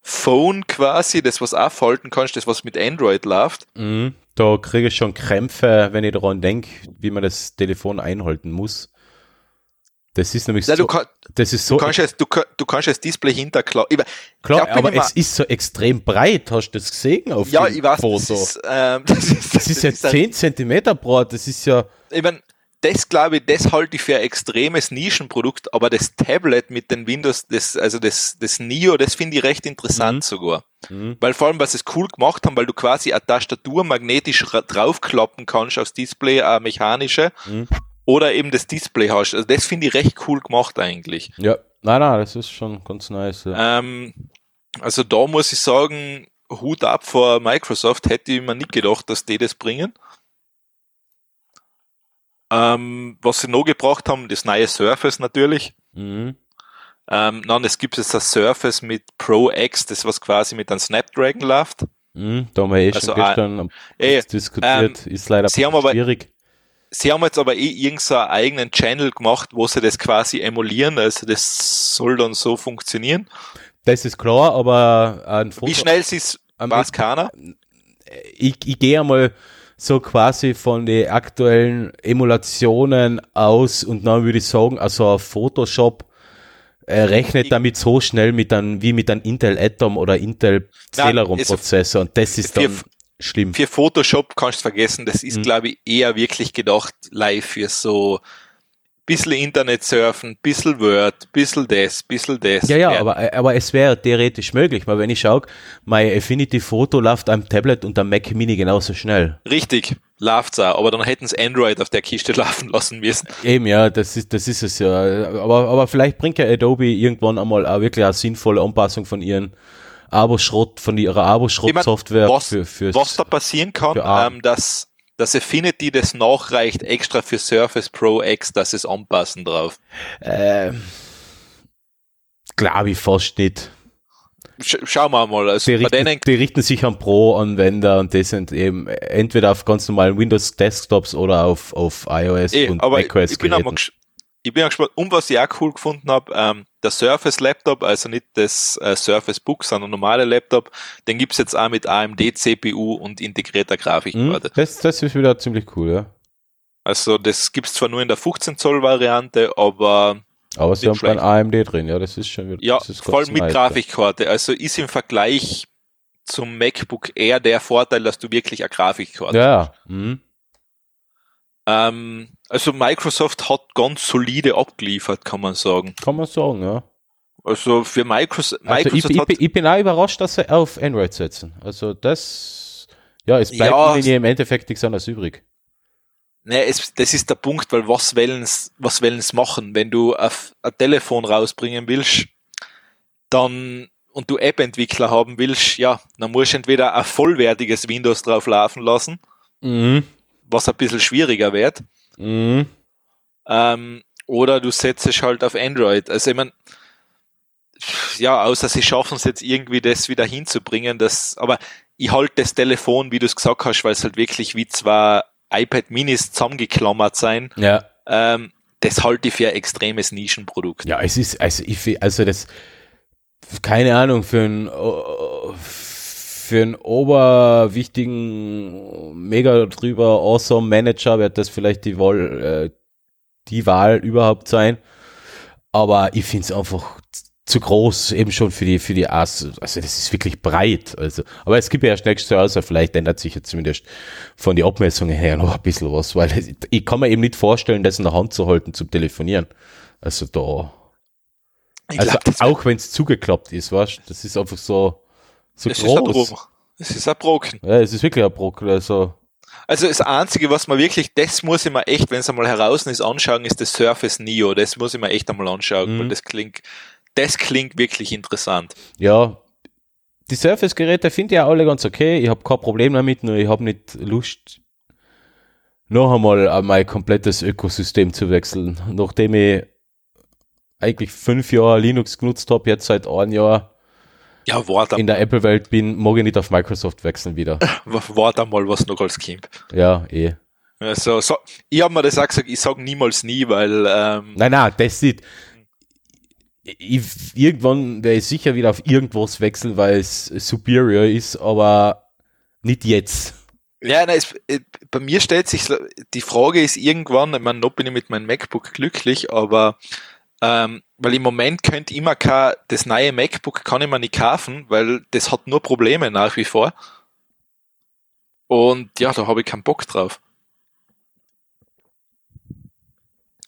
Phone quasi, das was auch falten kannst, das was mit Android läuft. Mhm. Da kriege ich schon Krämpfe, wenn ich daran denke, wie man das Telefon einhalten muss. Das ist nämlich Ja, so, du, kann, das ist du, so, kannst es, du, du kannst das Display hinterklappen. Klar, glaub, aber es ist so extrem breit, hast du das gesehen auf ja, dem ich weiß, Foto? das ist, ähm, das ist, das ist jetzt ein- 10 Zentimeter breit, das ist ja, ich mein, das glaube ich, das halte ich für ein extremes Nischenprodukt, aber das Tablet mit den Windows, das, also das, das Neo, das finde ich recht interessant Mhm. sogar. Mhm. Weil vor allem, was es cool gemacht haben, weil du quasi eine Tastatur magnetisch ra- draufklappen kannst aufs Display, eine mechanische, Mhm. oder eben das Display hast. Also das finde ich recht cool gemacht eigentlich. ja, nein, nein, das ist schon ganz nice. Ja. Ähm, also da muss ich sagen, Hut ab vor Microsoft, hätte ich mir nicht gedacht, dass die das bringen. Ähm, was sie noch gebracht haben, das neue Surface natürlich. Mhm. Ähm, dann es gibt jetzt das Surface mit Pro X, das was quasi mit einem Snapdragon läuft. Mhm. Da haben wir eh Also, schon gestern am Ey, diskutiert, ist leider sie haben aber- schwierig. Sie haben jetzt aber eh irgendeinen eigenen Channel gemacht, wo sie das quasi emulieren, also das soll dann so funktionieren. Das ist klar, aber ein Foto, Wie schnell sie es, am- weiß keiner. ich, ich gehe einmal so quasi von den aktuellen Emulationen aus und dann würde ich sagen, also Photoshop äh, rechnet damit so schnell mit einem, wie mit einem Intel Atom oder Intel Celeron es- Prozessor und das ist dann schlimm. Für Photoshop kannst du vergessen, das ist, Mhm. glaube ich, eher wirklich gedacht live für so bisschen Internet surfen, bisschen Word, bisschen das, bisschen das. Ja, ja, aber, aber es wäre theoretisch möglich, weil wenn ich schaue, mein Affinity Photo läuft am Tablet und am Mac Mini genauso schnell. Richtig, läuft's auch, aber dann hätten sie Android auf der Kiste laufen lassen müssen. Eben, ja, das ist, das ist es ja. Aber, aber vielleicht bringt ja Adobe irgendwann einmal auch wirklich eine sinnvolle Anpassung von ihren Abo-Schrott, von ihrer Abo-Schrott-Software was, für, was da passieren kann, ähm, dass dass Affinity das nachreicht extra für Surface Pro X, dass es anpassen drauf. äh, glaube ich fast nicht. Sch schauen wir mal. Also Die richten, die richten sich an Pro-Anwender und das sind eben entweder auf ganz normalen Windows-Desktops oder auf, auf iOS eh, und aber macOS ich bin, auch mal ich bin auch gespannt. Und was ich auch cool gefunden habe, ähm, der Surface Laptop, also nicht das äh, Surface Book, sondern normale Laptop, den gibt's jetzt auch mit AMD CPU und integrierter Grafikkarte. das, das ist wieder ziemlich cool, ja. Also das gibt's zwar nur in der 15 Zoll Variante, aber Aber sie haben kein AMD drin, ja, das ist schon wieder. ja, voll mit nice, Grafikkarte. Also ist im Vergleich zum MacBook Air der Vorteil, dass du wirklich eine Grafikkarte Ja, ja. Mhm. Ähm, also Microsoft hat ganz solide abgeliefert, kann man sagen. Kann man sagen, ja. Also für Microsoft, Also ich, Microsoft ich, bin- ich bin auch überrascht, dass sie auf Android setzen. Also das, ja, es bleibt Ja, ihnen im Endeffekt nichts anderes übrig. ne, es, das ist der Punkt, weil was wollen's, was wollen's machen? Wenn du auf ein Telefon rausbringen willst, dann und du App-Entwickler haben willst, ja, dann musst du entweder ein vollwertiges Windows drauf laufen lassen, Mhm. was ein bisschen schwieriger wird, Mhm. ähm, oder du setzt es halt auf Android. Also ich mein, ja, außer sie schaffen es jetzt irgendwie das wieder hinzubringen, das, aber ich halte das Telefon, wie du es gesagt hast, weil es halt wirklich wie zwei iPad Minis zusammengeklammert sein, Ja. ähm, das halte ich für ein extremes Nischenprodukt. Ja, es ist, also ich, also das, keine Ahnung, für äh, für einen oberwichtigen, mega drüber awesome Manager wird das vielleicht die Wahl, äh, die Wahl überhaupt sein. Aber ich finde es einfach zu groß, eben schon für die, für die Ass. Also das ist wirklich breit. Also, aber es gibt ja erst nächstes Jahr, also vielleicht ändert sich jetzt zumindest von den Abmessungen her noch ein bisschen was, weil ich kann mir eben nicht vorstellen, das in der Hand zu halten zum Telefonieren. Also da. Also glaub, das, auch wenn es zugeklappt ist, weißt du, das ist einfach so, so ist ein groß. Drum. Das ist ein Brocken. Ja, es ist wirklich ein Brock. Also, Also das Einzige, was man wirklich, das muss ich mir echt, wenn es einmal heraus ist, anschauen, ist das Surface Neo. Das muss ich mir echt einmal anschauen, Mhm. weil das klingt, das klingt wirklich interessant. ja, die Surface-Geräte finde ich ja alle ganz okay. Ich habe kein Problem damit, nur ich habe nicht Lust, noch einmal an mein komplettes Ökosystem zu wechseln. Nachdem ich eigentlich fünf Jahre Linux genutzt habe, jetzt seit einem Jahr Ja, warte, in der Apple-Welt bin, mag ich nicht auf Microsoft wechseln wieder. warte mal, was noch alles kommt. Ja, eh. Also, so, ich habe mir das auch gesagt, ich sage niemals nie, weil ähm, Nein, nein, das nicht. Ich, irgendwann werde ich sicher wieder auf irgendwas wechseln, weil es superior ist, aber nicht jetzt. Ja, nein, es, äh, bei mir stellt sich die Frage ist irgendwann, ich meine, noch bin ich mit meinem MacBook glücklich, aber ähm, weil im Moment könnte immer kein, das neue MacBook kann ich mir nicht kaufen, weil das hat nur Probleme nach wie vor. Und ja, da habe ich keinen Bock drauf.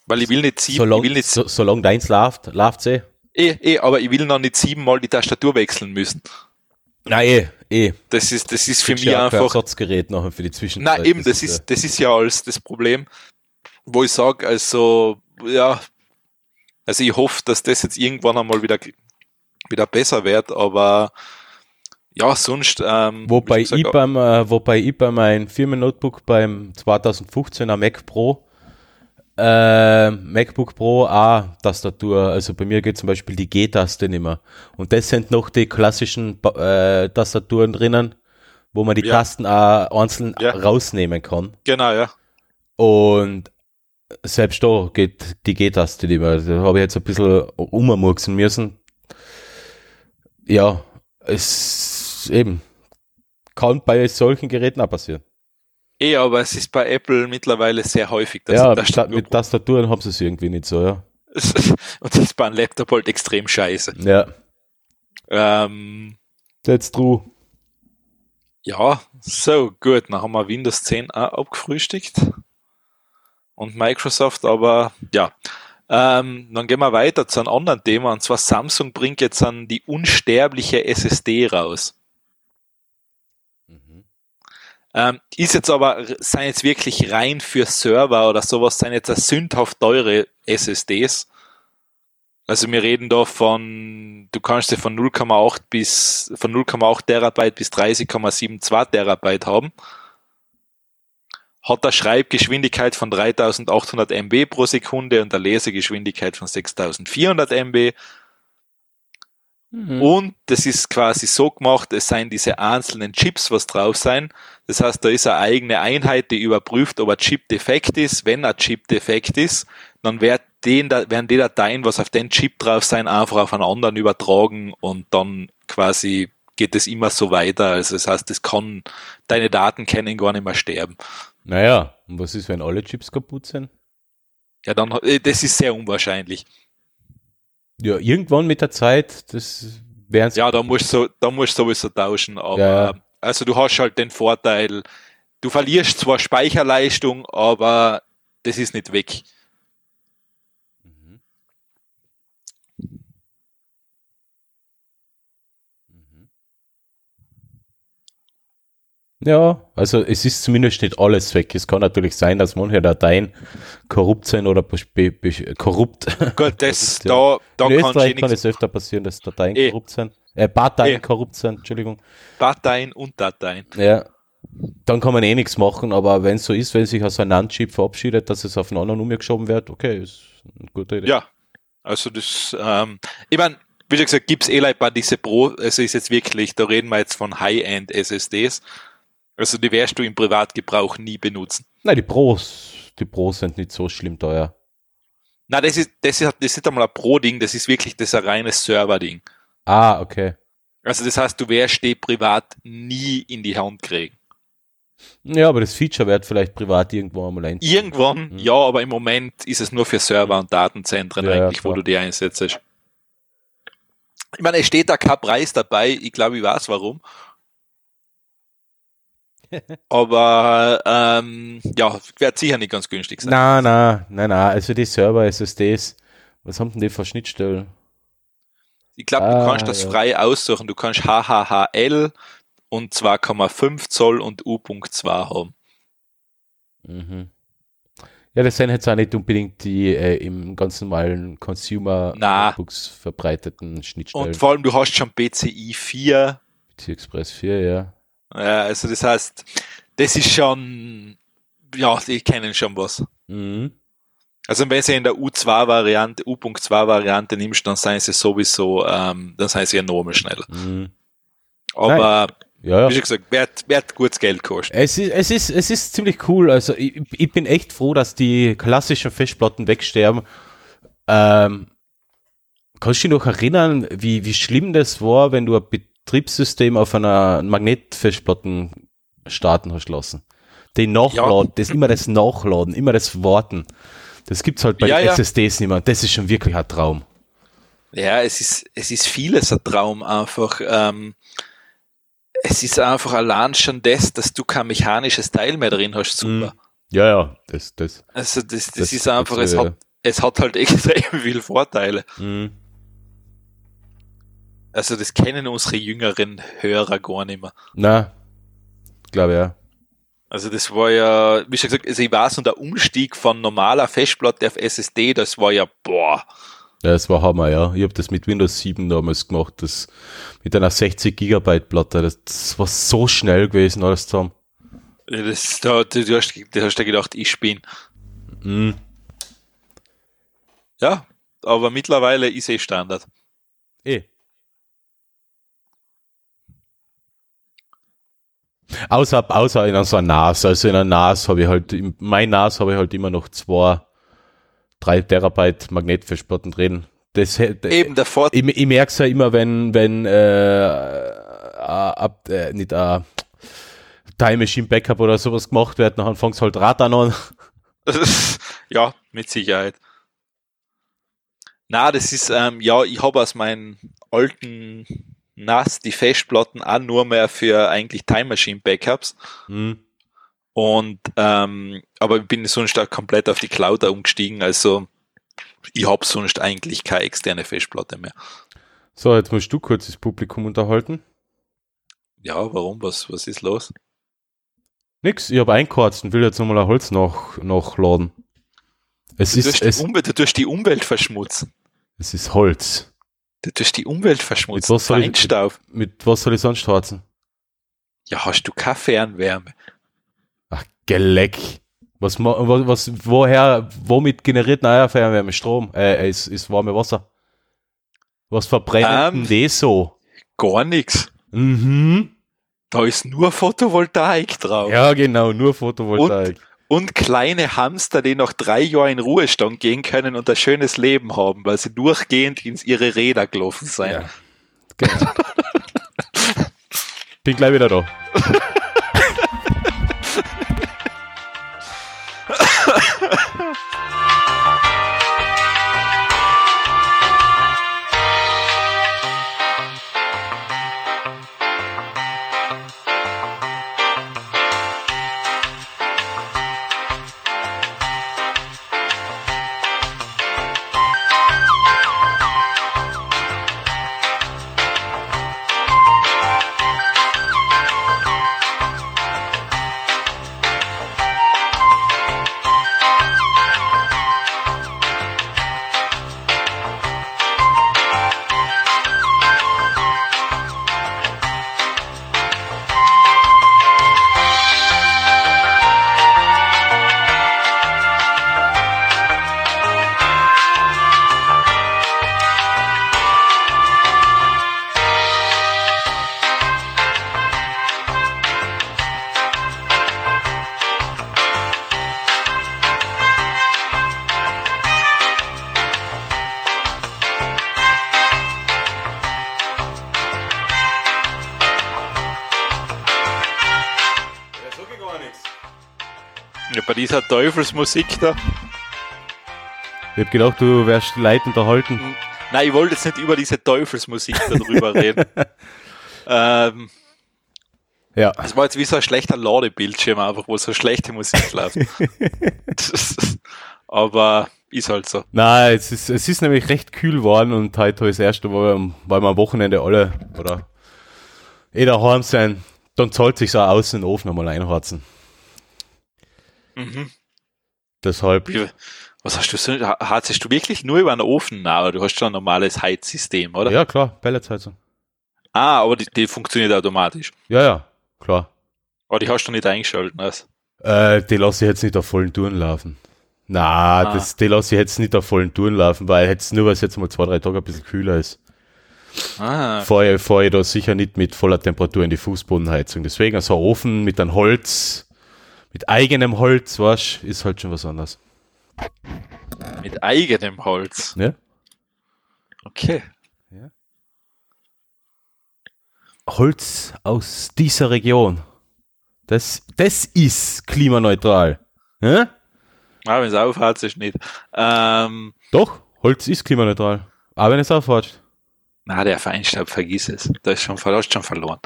Weil ich will nicht sieben, ich Solange will nicht, so, solang deins läuft, läuft's eh. eh, eh, aber ich will noch nicht siebenmal die Tastatur wechseln müssen. Nein, eh, eh. Das ist, das ist für mich ja einfach, Ersatzgerät nachher für die Zwischenzeit. Nein, eben, das äh, ist, das ist ja alles das Problem, wo ich sage, also, ja, also ich hoffe, dass das jetzt irgendwann einmal wieder, wieder besser wird, aber ja, sonst, ähm, Wobei ich, beim, äh, wobei ich bei meinem Firmen-Notebook beim 2015er Mac Pro, äh, MacBook Pro auch Tastatur, also bei mir geht zum Beispiel die G-Taste nicht mehr. Und das sind noch die klassischen äh, Tastaturen drinnen, wo man die Ja. Tasten auch einzeln Ja. rausnehmen kann. genau, ja. Und selbst da geht die G-Taste mehr. Da habe ich jetzt ein bisschen ummurksen müssen. Ja, es eben kann bei solchen Geräten auch passieren. Eh, aber es ist bei Apple mittlerweile sehr häufig, dass ja, Tastatur, mit Tastaturen haben sie es irgendwie nicht so, ja. und das ist bei einem Laptop halt extrem scheiße. Ja, Ähm, that's true. Ja, so gut. Dann haben wir Windows 10 auch abgefrühstückt. Und Microsoft, aber ja. Ähm, dann gehen wir weiter zu einem anderen Thema. Und zwar Samsung bringt jetzt an die unsterbliche SSD raus. Ähm, ist jetzt aber, sind jetzt wirklich rein für Server oder sowas, sind jetzt sündhaft teure SSDs. Also wir reden da von, du kannst sie von 0,8 bis, von 0,8 Terabyte bis 30,72 Terabyte haben. Hat eine Schreibgeschwindigkeit von 3800 MB pro Sekunde und eine Lesegeschwindigkeit von 6400 MB. Mhm. Und das ist quasi so gemacht, es seien diese einzelnen Chips, was drauf sein. Das heißt, da ist eine eigene Einheit, die überprüft, ob ein Chip defekt ist. Wenn ein Chip defekt ist, dann wird den, werden die Dateien, was auf den Chip drauf sein, einfach auf einen anderen übertragen und dann quasi geht es immer so weiter. Also das heißt, es kann, deine Daten können gar nicht mehr sterben. Naja, und was ist, wenn alle Chips kaputt sind? Ja, dann, äh, das ist sehr unwahrscheinlich. Ja, irgendwann mit der Zeit, das wären Ja, da musst du, da musst du sowieso tauschen, aber Ja. also du hast halt den Vorteil, du verlierst zwar Speicherleistung, aber das ist nicht weg. Ja, also es ist zumindest nicht alles weg. Es kann natürlich sein, dass manche Dateien korrupt sind oder korrupt. Gut, das, Ja. da, da In Österreich eh kann nichts. es öfter passieren, dass Dateien Eh. korrupt sind. Äh, Dateien Eh. korrupt sind, Entschuldigung. Dateien und Dateien. Ja. Dann kann man eh nichts machen, aber wenn es so ist, wenn sich aus einem NAND-Chip verabschiedet, dass es auf einen anderen umgeschoben wird, okay, ist eine gute Idee. Ja, also das, ähm, ich meine, wie schon gesagt, gibt's eh like bei diese Pro, also ist jetzt wirklich, da reden wir jetzt von High-End SSDs. Also die wirst du im Privatgebrauch nie benutzen. Nein, die Pros, die Pros sind nicht so schlimm teuer. Na, das ist, das ist, das ist einmal ein Pro-Ding, das ist wirklich das ein reines Server-Ding. Ah, okay. Also das heißt, du wirst die privat nie in die Hand kriegen. Ja, aber das Feature wird vielleicht privat irgendwo einmal ein. Irgendwann, Mhm. ja, aber im Moment ist es nur für Server und Datenzentren Ja, ja, eigentlich, wo klar. du die einsetzt. Ich meine, es steht da kein Preis dabei, ich glaube, ich weiß warum. Aber ähm, ja, wird sicher nicht ganz günstig sein. Na, na, na, na, also die Server SSDs, was haben denn die für Schnittstellen? Ich glaube, du Ah, kannst das ja. frei aussuchen. Du kannst HHHL und 2,5 Zoll und U.2 haben. Mhm. Ja, das sind jetzt auch nicht unbedingt die äh, im ganz normalen Consumer. Notebooks verbreiteten Schnittstellen. Und vor allem, du hast schon PCI 4. PC Express 4, ja. Ja, also das heißt, das ist schon, ja, die kennen schon was. Mhm. Also wenn sie in der U2-Variante, U.2-Variante nimmst, dann seien sie sowieso, ähm, dann seien sie enorm schneller. Mhm. Aber, Ja, wie ja. schon gesagt, wird, wird gutes Geld kosten. Es ist, es ist, es ist ziemlich cool. Also ich, ich bin echt froh, dass die klassischen Festplatten wegsterben. Ähm, kannst du dich noch erinnern, wie, wie schlimm das war, wenn du ein Betriebssystem auf einer Magnetfestplatten starten hast lassen. Den Nachladen, das immer das Nachladen, immer das Warten. Das gibt's halt bei Ja, ja. SSDs nicht mehr. Das ist schon wirklich ein Traum. Ja, es ist, es ist vieles ein Traum einfach. Ähm, es ist einfach allein schon das, dass du kein mechanisches Teil mehr drin hast, super. Ja, ja, das, das. Also das, das, Das- ist einfach, es, hat, es hat halt extrem viele Vorteile. Mhm. Also das kennen unsere jüngeren Hörer gar nicht mehr. Na, glaube ja. Also das war ja, wie schon gesagt, also ich weiß, und der Umstieg von normaler Festplatte auf SSD, das war ja, boah, Ja, das war Hammer, ja. Ich habe das mit Windows 7 damals gemacht, das mit einer 60 Gigabyte Platte. Das, das war so schnell gewesen, alles zusammen. das, da, du, du hast, du hast ja gedacht, ich bin. Mhm. Ja, aber mittlerweile ist eh Standard. Eh. Außer, außer in so einer NAS. Also in einer NAS habe ich halt, in mein NAS habe ich halt immer noch zwei, drei Terabyte Magnetfestplatten drin. Das, Eben der Vorteil, ich, ich merke es ja immer, wenn, wenn äh, ab, äh, nicht äh, Time Machine Backup oder sowas gemacht wird, dann fängt es halt Ratan an. ja, mit Sicherheit. Na, das ist, ähm, ja, ich habe aus meinen alten NAS die Festplatten auch nur mehr für eigentlich Time Machine Backups. Hm. Und ähm, aber ich bin sonst auch komplett auf die Cloud umgestiegen, also ich habe sonst eigentlich keine externe Festplatte mehr. So, jetzt musst du kurz das Publikum unterhalten. Ja, warum? Was, was ist los? Nix, ich habe eingeheizt und will jetzt nochmal ein Holz nach, nachladen. Es Du ist, tust, es, Umwelt, du tust die Umwelt verschmutzen. es ist Holz. Du tust die Umwelt verschmutzen. was soll ich- Feinstaub. Mit was soll ich sonst heizen? Ja, hast du keine Fernwärme? Ach, Geleck. Was, was, was, woher, womit generiert neuer Fernwärme? Strom? Äh, ist, ist warme Wasser. Was verbrennt Ähm. denn das so? Gar nichts. Mhm. Da ist nur Photovoltaik drauf. Ja, genau, nur Photovoltaik. Und kleine Hamster, die nach drei Jahren in Ruhestand gehen können und ein schönes Leben haben, weil sie durchgehend in ihre Räder gelaufen sind. Ja. Genau. Bin gleich wieder da. dieser Teufelsmusik da. Ich hab gedacht, du wärst Leute unterhalten. Nein, ich wollte jetzt nicht über diese Teufelsmusik darüber reden. Ähm, Ja. das war jetzt wie so ein schlechter Ladebildschirm einfach, wo so schlechte Musik läuft. Aber ist halt so. Nein, es ist, es ist nämlich recht kühl geworden und heute ich das erste Mal, weil wir am Wochenende alle oder eh daheim sein, dann zahlt sich so aus in den Ofen einmal einharzen. Mhm. Deshalb, Wie, was hast du so, heizest du wirklich nur über einen Ofen oder du hast schon ein normales Heizsystem, oder? ja klar, Pelletsheizung. Ah, aber die, die funktioniert automatisch. Ja, ja, klar. Aber die hast du nicht eingeschalten, also. Äh, die lasse ich jetzt nicht auf vollen Touren laufen. Na, Ah. das, die lasse ich jetzt nicht auf vollen Touren laufen, weil jetzt nur, weil es jetzt mal zwei, drei Tage ein bisschen kühler ist. Ah, Fahre fahr ich da sicher nicht mit voller Temperatur in die Fußbodenheizung. Deswegen so ein Ofen mit einem Holz, mit eigenem Holz, weißt, ist halt schon was anderes. mit eigenem Holz. Ne? Okay. Holz aus dieser Region. Das, das ist klimaneutral. Hä? Ah, wenn es aufhört, ist nicht. Ähm, Doch, Holz ist klimaneutral. Aber wenn es aufhört. na, der Feinstaub, vergiss es. Da ist schon, hast schon verloren.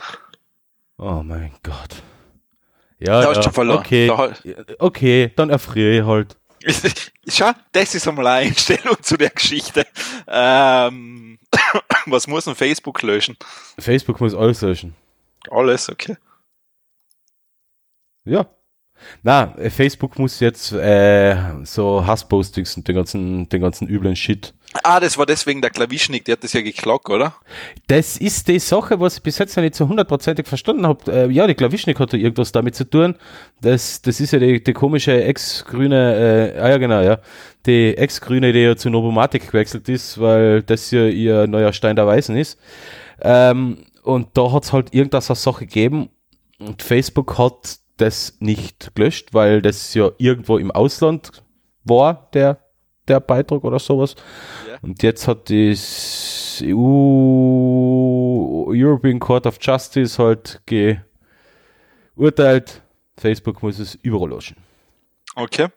Oh mein Gott. Ja, Da hast ja. du schon verloren. Okay, Da- okay, dann erfriere ich halt. Schau, das ist einmal eine Einstellung zu der Geschichte. Ähm, was muss ein Facebook löschen? Facebook muss alles löschen. Alles, okay. Ja. Na, äh, Facebook muss jetzt äh, so Hasspostings und den ganzen, den ganzen üblen Shit. Ah, das war deswegen der Klawischnik, der hat das ja geklagt, oder? Das ist die Sache, was ich bis jetzt noch nicht so hundertprozentig verstanden habe. Äh, ja, die Klawischnik hat da irgendwas damit zu tun. Das, das ist ja die, die komische ex-grüne, äh, ah ja genau, ja, die ex-grüne, die ja zu Novomatic gewechselt ist, weil das ja ihr neuer Stein der Weisen ist. Ähm, und da hat es halt irgendwas eine Sache gegeben und Facebook hat das nicht gelöscht, weil das ja irgendwo im Ausland war, der, der Beitrag oder sowas. Ja. Und jetzt hat das EU European Court of Justice halt geurteilt, Facebook muss es überall löschen. Okay.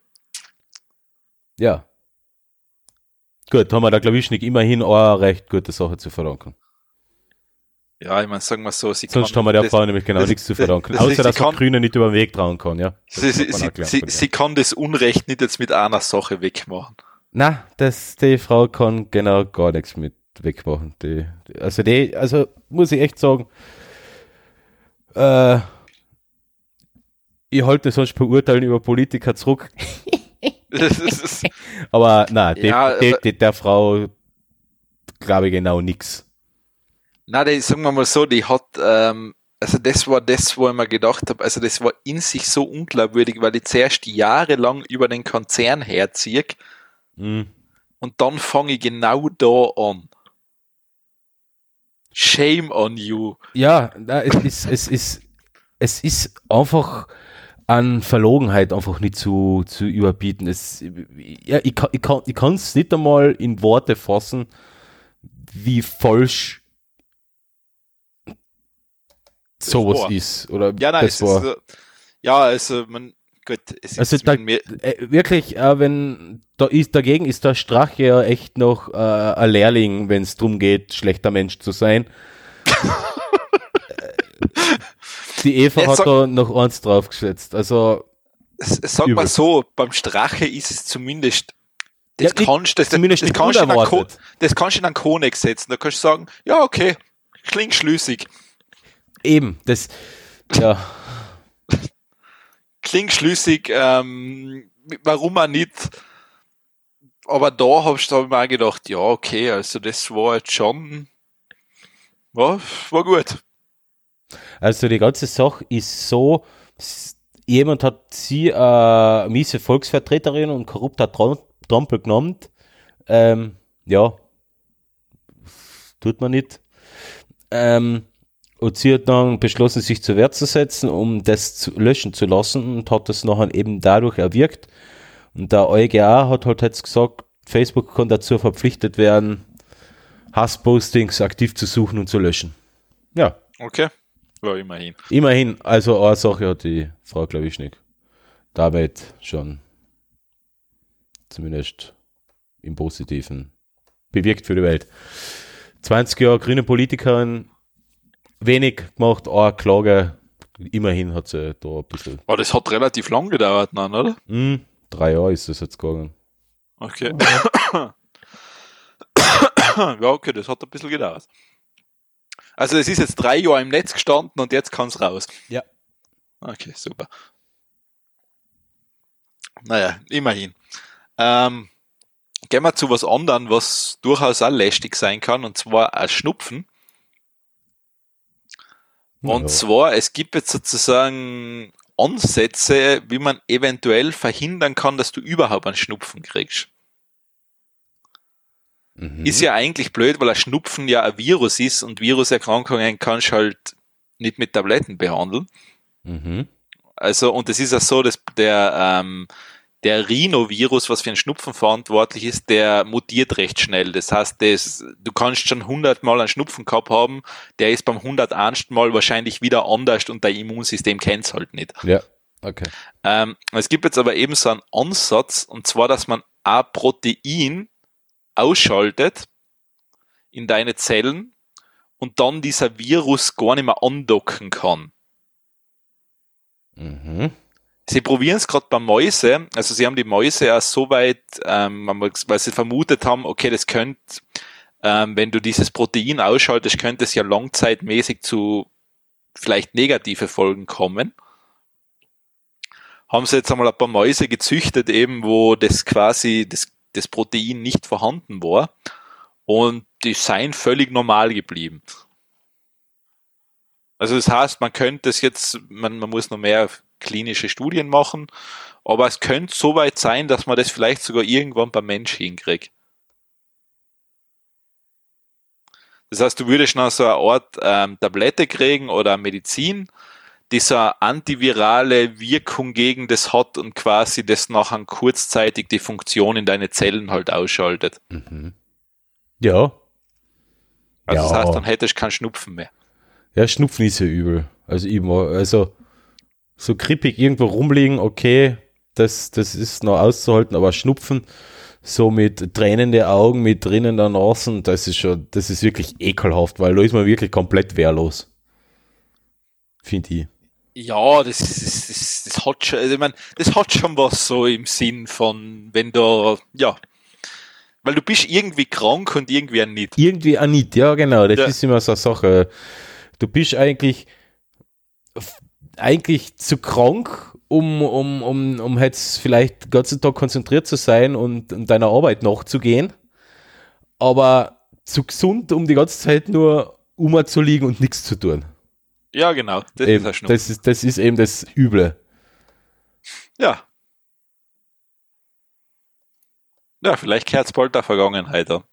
Ja. Gut, haben wir da Klawischnik immerhin auch eine recht gute Sache zu verdanken. Ja, ich meine, sagen wir so, sie Sonst kann, haben wir der das, Frau nämlich genau das- nichts zu das- verdanken. das- Außer, sie dass man kann- Grüne nicht über den Weg trauen kann, ja. Das Sie, sie, sie, sie, ihr. sie kann das Unrecht nicht jetzt mit einer Sache wegmachen. Na, das, die Frau kann genau gar nichts mit wegmachen. Die, die, also die, also muss ich echt sagen, äh, ich halte sonst bei Urteilen über Politiker zurück, Das aber na, die, Ja, die, die, der Frau glaube ich genau nix. Na, die, sagen wir mal so, die hat, ähm, also das war das, wo ich mir gedacht habe, also das war in sich so unglaubwürdig, weil die zuerst jahrelang über den Konzern herzieht Hm. und dann fange ich genau da an. Shame on you. Ja, na, es ist, es ist, es ist einfach an Verlogenheit einfach nicht zu, zu überbieten. Es, ja, ich ich ich kann es nicht einmal in Worte fassen, wie falsch sowas war. ist. Oder Ja, nein, das es war. ist, äh, ja, also, man, gut, es ist Also da- mit mir, Äh, wirklich, äh, wenn da ist dagegen ist der Strache ja echt noch äh, ein Lehrling, wenn es darum geht, schlechter Mensch zu sein. Die Eva Jetzt hat sag- da noch eins draufgesetzt. Also Sag Übel. mal so, beim Strache ist es zumindest, das Ja, kannst das, zumindest das, du das kannst du in einen Konex setzen. Da kannst du sagen, ja, okay, klingt schlüssig. Eben, das ja, Klingt schlüssig, ähm, warum auch nicht? Aber da hab ich, hab ich mir auch gedacht, ja, okay, also das war jetzt schon, ja, war gut. also die ganze Sache ist so, jemand hat sie äh, miese Volksvertreterin und korrupter Trom- Trompel genommen. Ähm, ja, tut man nicht. Ähm, und sie hat dann beschlossen, sich zur Wehr zu setzen, um das zu löschen zu lassen und hat das nachher eben dadurch erwirkt. Und der EuGH hat halt jetzt gesagt, Facebook kann dazu verpflichtet werden, Hasspostings aktiv zu suchen und zu löschen. Ja, Okay, ja, immerhin. immerhin, also eine Sache hat die Frau Klawischnik damit schon zumindest im Positiven bewirkt für die Welt. 20 Jahre grüne Politikerin, wenig gemacht, eine Klage, immerhin hat sie da ein bisschen, Aber das hat relativ lang gedauert, dann, oder? hm, drei Jahre ist das jetzt gegangen. Okay. ja, okay, das hat ein bisschen gedauert. Also es ist jetzt drei Jahre im Netz gestanden und jetzt kann es raus. Ja. Okay, super. Naja, immerhin. Ähm, gehen wir zu was anderem, was durchaus auch lästig sein kann, und zwar ein Schnupfen. Und Ja. zwar, es gibt jetzt sozusagen Ansätze, wie man eventuell verhindern kann, dass du überhaupt einen Schnupfen kriegst. Mhm. Ist ja eigentlich blöd, weil ein Schnupfen ja ein Virus ist und Viruserkrankungen kannst du halt nicht mit Tabletten behandeln. Mhm. Also, und es ist ja so, dass der, ähm, der Rhinovirus, was für einen Schnupfen verantwortlich ist, der mutiert recht schnell. Das heißt, das, du kannst schon 100 Mal einen Schnupfen gehabt haben, der ist beim 101. Mal wahrscheinlich wieder anders und dein Immunsystem kennt es halt nicht. Ja, okay. Ähm, es gibt jetzt aber eben so einen Ansatz, und zwar, dass man ein Protein ausschaltet in deine Zellen und dann dieser Virus gar nicht mehr andocken kann. Mhm. Sie probieren es gerade bei Mäuse, also sie haben die Mäuse ja so weit, ähm, weil sie vermutet haben, okay, das könnte, ähm, wenn du dieses Protein ausschaltest, könnte es ja langzeitmäßig zu vielleicht negative Folgen kommen. Haben sie jetzt einmal ein paar Mäuse gezüchtet, eben wo das quasi das, das Protein nicht vorhanden war und die seien völlig normal geblieben. Also das heißt, man könnte es jetzt, man, man muss noch mehr klinische Studien machen, aber es könnte so weit sein, dass man das vielleicht sogar irgendwann beim Mensch hinkriegt. Das heißt, du würdest noch so eine Art ähm, Tablette kriegen oder Medizin, die so eine antivirale Wirkung gegen das hat und quasi das nachher kurzzeitig die Funktion in deine Zellen halt ausschaltet. Mhm. Ja. Also Ja. das heißt, dann hättest du keinen Schnupfen mehr. Ja, Schnupfen ist ja übel. Also immer, also so krippig irgendwo rumliegen, okay, das, das ist noch auszuhalten, aber Schnupfen, so mit Tränen der Augen, mit drinnen der Nase, das ist schon, das ist wirklich ekelhaft, weil da ist man wirklich komplett wehrlos. Finde ich. Ja, das, das, das, das hat schon, also ich mein, das hat schon was so im Sinn von, wenn du, ja, weil du bist irgendwie krank und irgendwie nicht. Irgendwie auch nicht, ja genau, das Ja. ist immer so eine Sache. Du bist eigentlich eigentlich zu krank, um, um, um, um jetzt vielleicht den ganzen Tag konzentriert zu sein und, und deiner Arbeit nachzugehen, aber zu gesund, um die ganze Zeit nur umzuliegen und nichts zu tun. Ja, genau, das Eben, ist das, ist, das ist eben das Üble. Ja. Ja, vielleicht kehrt's bald der Vergangenheit an.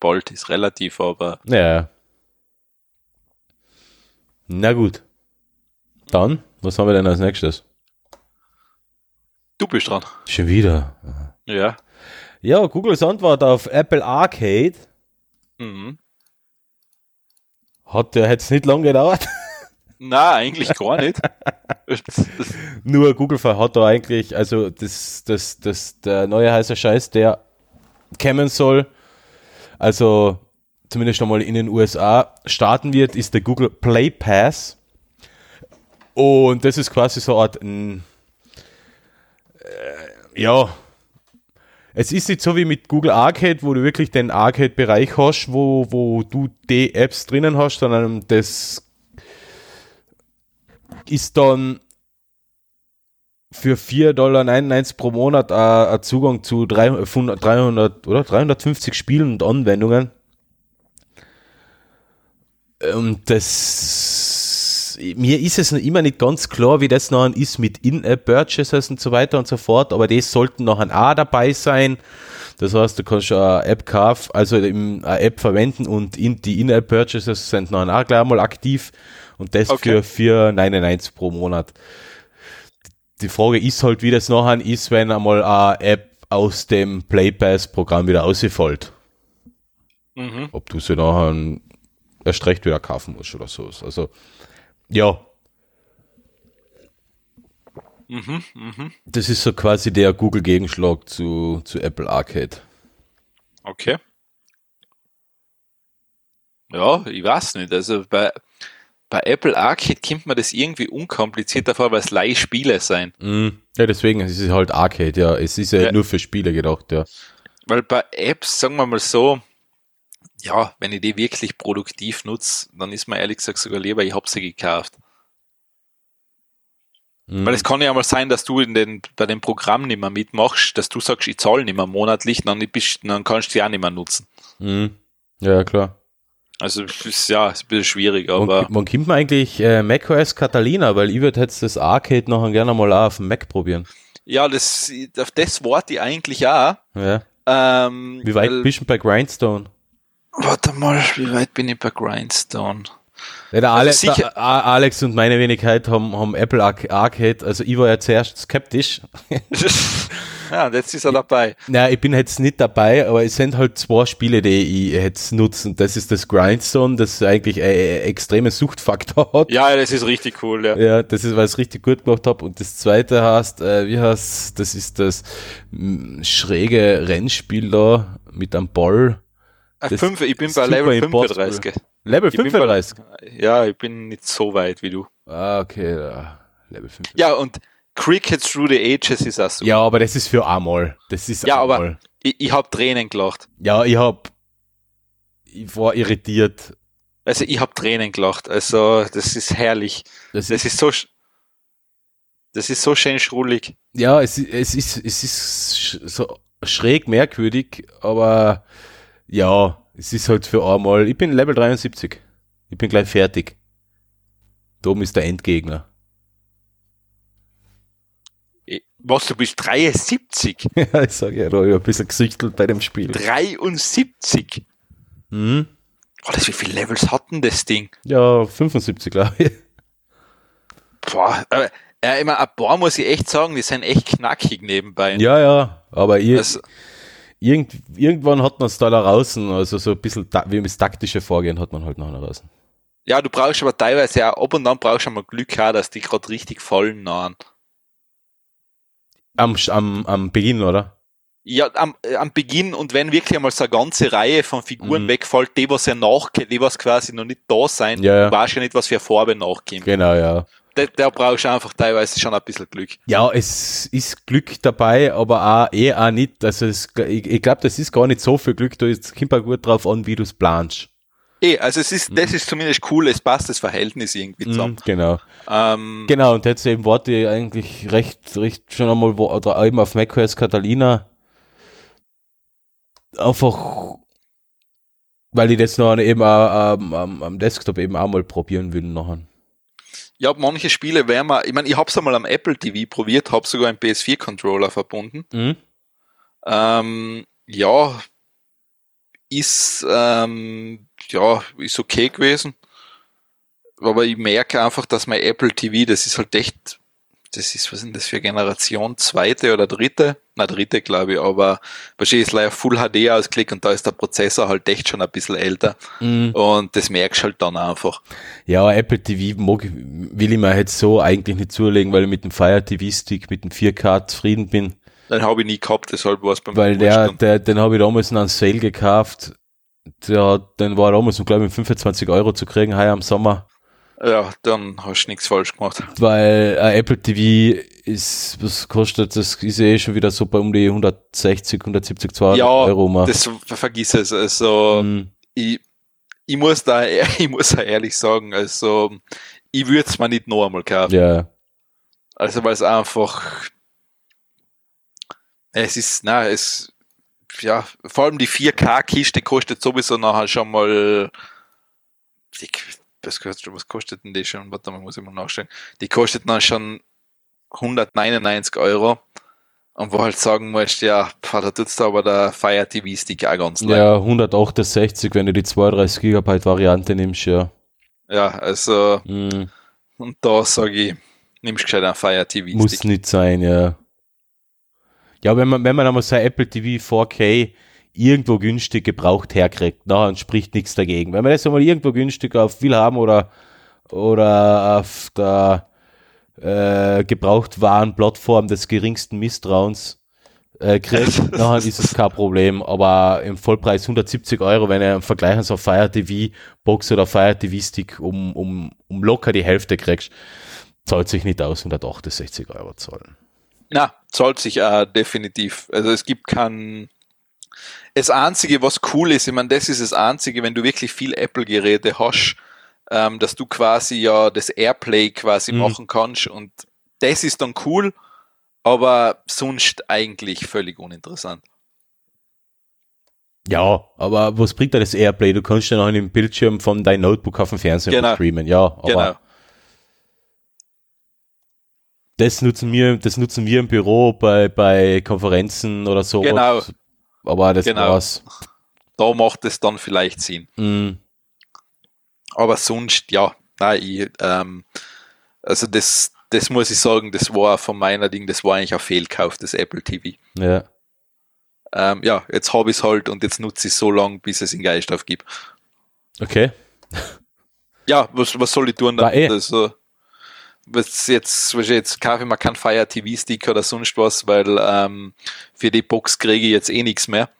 Bald ist relativ, aber Ja. Na gut. Dann, was haben wir denn als nächstes? du bist dran. Schon wieder. Ja. Ja, Googles Antwort auf Apple Arcade Mhm. hat ja jetzt nicht lange gedauert. Na, eigentlich gar nicht. Nur Google hat da eigentlich, also das, das, das, der neue heiße Scheiß, der kommen soll, also zumindest einmal in den USA starten wird, ist der Google Play Pass. Und das ist quasi so eine Art, ein, äh, ja, es ist nicht so wie mit Google Arcade, wo du wirklich den Arcade-Bereich hast, wo, wo du die Apps drinnen hast, sondern das ist dann für 4,99 Dollar pro Monat ein, ein Zugang zu 300, 300 oder 350 Spielen und Anwendungen. Und das, mir ist es noch immer nicht ganz klar, wie das noch ist mit In-App-Purchases und so weiter und so fort, aber die sollten noch ein A dabei sein. Das heißt, du kannst eine App kaufen, also eine App verwenden und in, die In-App-Purchases sind noch auch gleich mal aktiv und das Okay. für 4,99 pro Monat. Die Frage ist halt, wie das nachher ist, wenn einmal eine App aus dem Play Pass Programm wieder ausfällt. Mhm. Ob du sie nachher erst recht wieder kaufen musst oder so. Also, ja, Mhm. Mhm. das ist so quasi der Google-Gegenschlag zu, zu Apple Arcade. Okay. Ja, ich weiß nicht. Also bei, bei Apple Arcade kommt man das irgendwie unkomplizierter vor, weil es Leihspiele sein. Mhm. Ja, deswegen, es ist halt Arcade, ja. Es ist ja, Ja. nur für Spiele gedacht, ja. Weil bei Apps, sagen wir mal so, ja, wenn ich die wirklich produktiv nutze, dann ist mir ehrlich gesagt sogar lieber, ich hab sie gekauft. Mhm. Weil es kann ja mal sein, dass du in den, bei dem Programm nicht mehr mitmachst, dass du sagst, ich zahle nicht mehr monatlich, dann, bist, dann kannst du die auch nicht mehr nutzen. Mhm. Ja, klar. Also es ist, ja, ist ein bisschen schwierig, aber wann kommt man eigentlich äh, macOS Catalina? Weil ich würde jetzt das Arcade nachher gerne mal auch auf dem Mac probieren. ja, das, auf das warte ich eigentlich auch. Ja. Ähm, Wie weit weil- bist du bei Grindstone? Warte mal, wie weit bin ich bei Grindstone? Ja, der Alex, Also der Alex und meine Wenigkeit haben, haben Apple Arc- Arcade, also ich war ja zuerst skeptisch. ja, jetzt ist er dabei. Na, ich bin jetzt nicht dabei, aber es sind halt zwei Spiele, die ich jetzt nutze. Und das ist das Grindstone, das eigentlich einen extremen Suchtfaktor hat. Ja, das ist richtig cool, ja. Ja, das ist, weil ich es richtig gut gemacht habe. Und das zweite heißt, äh, wie heißt das ist das mm, schräge Rennspiel da mit einem Ball. Das fünf, ich bin bei Level Impossible. 35. Level Ich bin 35. Ja, ich bin nicht so weit wie du. Ah, okay, ja. Level 5. Ja, und Cricket Through the Ages ist auch so. Ja, aber das ist für einmal. Das ist Ja, aber- einmal. Ich, ich hab Tränen gelacht. Ja, ich hab, ich war irritiert. Also ich hab Tränen gelacht. Also das ist herrlich. Das Das ist so, sch- das ist so schön schrullig. Ja, es, ist- es ist, es ist so schräg merkwürdig, aber ja, es ist halt für einmal. Ich bin Level 73. Ich bin gleich fertig. Da oben ist der Endgegner. Was, du bist 73? ja, ich sage ja, ich ein bisschen gesüchtelt bei dem Spiel. 73? Mhm. Oh, das, wie viele Levels hat denn das Ding? Ja, 75, glaube ich. Boah, aber, ja, immer ein paar muss ich echt sagen, die sind echt knackig nebenbei. Ja, ja, aber ihr, Also, irgend, irgendwann hat man es da draußen, also so ein bisschen, wie das taktische Vorgehen hat man halt noch draußen. ja, du brauchst aber teilweise auch ab und an brauchst du mal Glück auch, dass die gerade richtig fallen nahen. Am, am, am Beginn, oder? Ja, am, äh, am Beginn und wenn wirklich einmal so eine ganze Reihe von Figuren Mhm. wegfällt, die was ja nachgehen, die was quasi noch nicht da sein, Ja, ja. weißt ja nicht, was für eine Farbe nachgehen. Genau, ja. Da, da brauchst du einfach teilweise schon ein bisschen Glück. Ja, es ist Glück dabei, aber auch eh auch nicht. Also es, ich, ich glaube, das ist gar nicht so viel Glück. Da ist- kommt auch gut drauf an, wie du es planst. Eh, also es ist, das ist zumindest cool, es passt das Verhältnis irgendwie Mhm, zusammen. genau. Ähm, Genau, und jetzt eben warte ich eigentlich recht, recht schon einmal wo, oder eben auf macOS Catalina. Einfach, weil ich das noch eben auch, ähm, am, am Desktop eben auch mal probieren will nachher. Ja, manche Spiele werden wir, ich meine, ich hab's einmal am Apple TV probiert, hab sogar einen PS4-Controller verbunden. Mhm. Ähm, ja, ist, ähm, ja, ist okay gewesen. Aber ich merke einfach, dass mein Apple TV, das ist halt echt, das ist, was denn das für Generation? Zweite oder dritte? Na, dritte, glaube ich, aber wahrscheinlich ist leider Full HD ausgelegt und da ist der Prozessor halt echt schon ein bisschen älter. Mhm. Und das merkst du halt dann einfach. Ja, Apple TV mag, will ich mir jetzt so eigentlich nicht zulegen, weil ich mit dem Fire TV Stick, mit dem 4K zufrieden bin. Den habe ich nie gehabt, deshalb war es bei mir Weil der, der, den habe ich damals in einem Sale gekauft. Der, den war damals, glaube ich, mit 25 Euro zu kriegen, heuer im Sommer. Ja, dann hast du nichts falsch gemacht. Weil äh, Apple TV ist, was kostet das? Ist eh schon wieder so bei um die 160, 170, 200 Ja, Euro. mal. Das vergiss es. Also, Mhm. ich, ich muss da, ich muss da ehrlich sagen, also, ich würde es mir nicht noch einmal kaufen. Ja, Also, weil es einfach, es ist, na, es, ja, vor allem die 4K-Kiste kostet sowieso nachher schon mal, die, was kostet, was kostet denn die schon? Warte mal, muss ich mal nachschauen. Die kostet dann schon 199 Euro. Und wo halt sagen musst, ja, pah, da tut's da aber der Fire TV Stick auch ganz leid. ja, 168, wenn du die 32 Gigabyte Variante nimmst, ja. Ja, also, Mhm. und da sage ich, nimmst gescheit einen Fire TV Muss Stick. nicht sein, ja. Ja, wenn man, wenn man einmal sein Apple TV 4K irgendwo günstig gebraucht herkriegt, na, dann spricht nichts dagegen. Wenn man das einmal irgendwo günstig auf will haben oder, oder auf der äh, Gebrauchtwarenplattform des geringsten Misstrauens äh, kriegt, dann ist es kein Problem. Aber im Vollpreis 170 Euro, wenn er vergleichen so Fire TV Box oder Fire TV Stick um, um, um locker die Hälfte kriegst, zahlt sich nicht aus, 168 Euro zahlen. Na, zahlt sich auch definitiv. Also es gibt kein. Das Einzige, was cool ist, ich meine, das ist das Einzige, wenn du wirklich viel Apple-Geräte hast, ähm, dass du quasi ja das Airplay quasi Mhm. machen kannst und das ist dann cool, aber sonst eigentlich völlig uninteressant. Ja, aber was bringt dir das Airplay? Du kannst ja noch im Bildschirm von deinem Notebook auf dem Fernseher Genau. streamen, ja. Aber genau. das nutzen wir, das nutzen wir im Büro bei, bei Konferenzen oder so. Genau. Aber das Genau. war's. Da macht es dann vielleicht Sinn. Mm. aber sonst, ja, nein, ich, ähm, also das, das muss ich sagen, das war von meiner Ding, das war eigentlich ein Fehlkauf, das Apple TV. Ja. Ähm, ja, jetzt habe ich es halt und jetzt nutze ich es so lange, bis es in Geist aufgibt. Okay. Ja, was, was soll ich tun? War eh. Also, was jetzt, was jetzt kaufe ich mir keinen Fire TV Stick oder sonst was, weil ähm, für die Box kriege ich jetzt eh nichts mehr.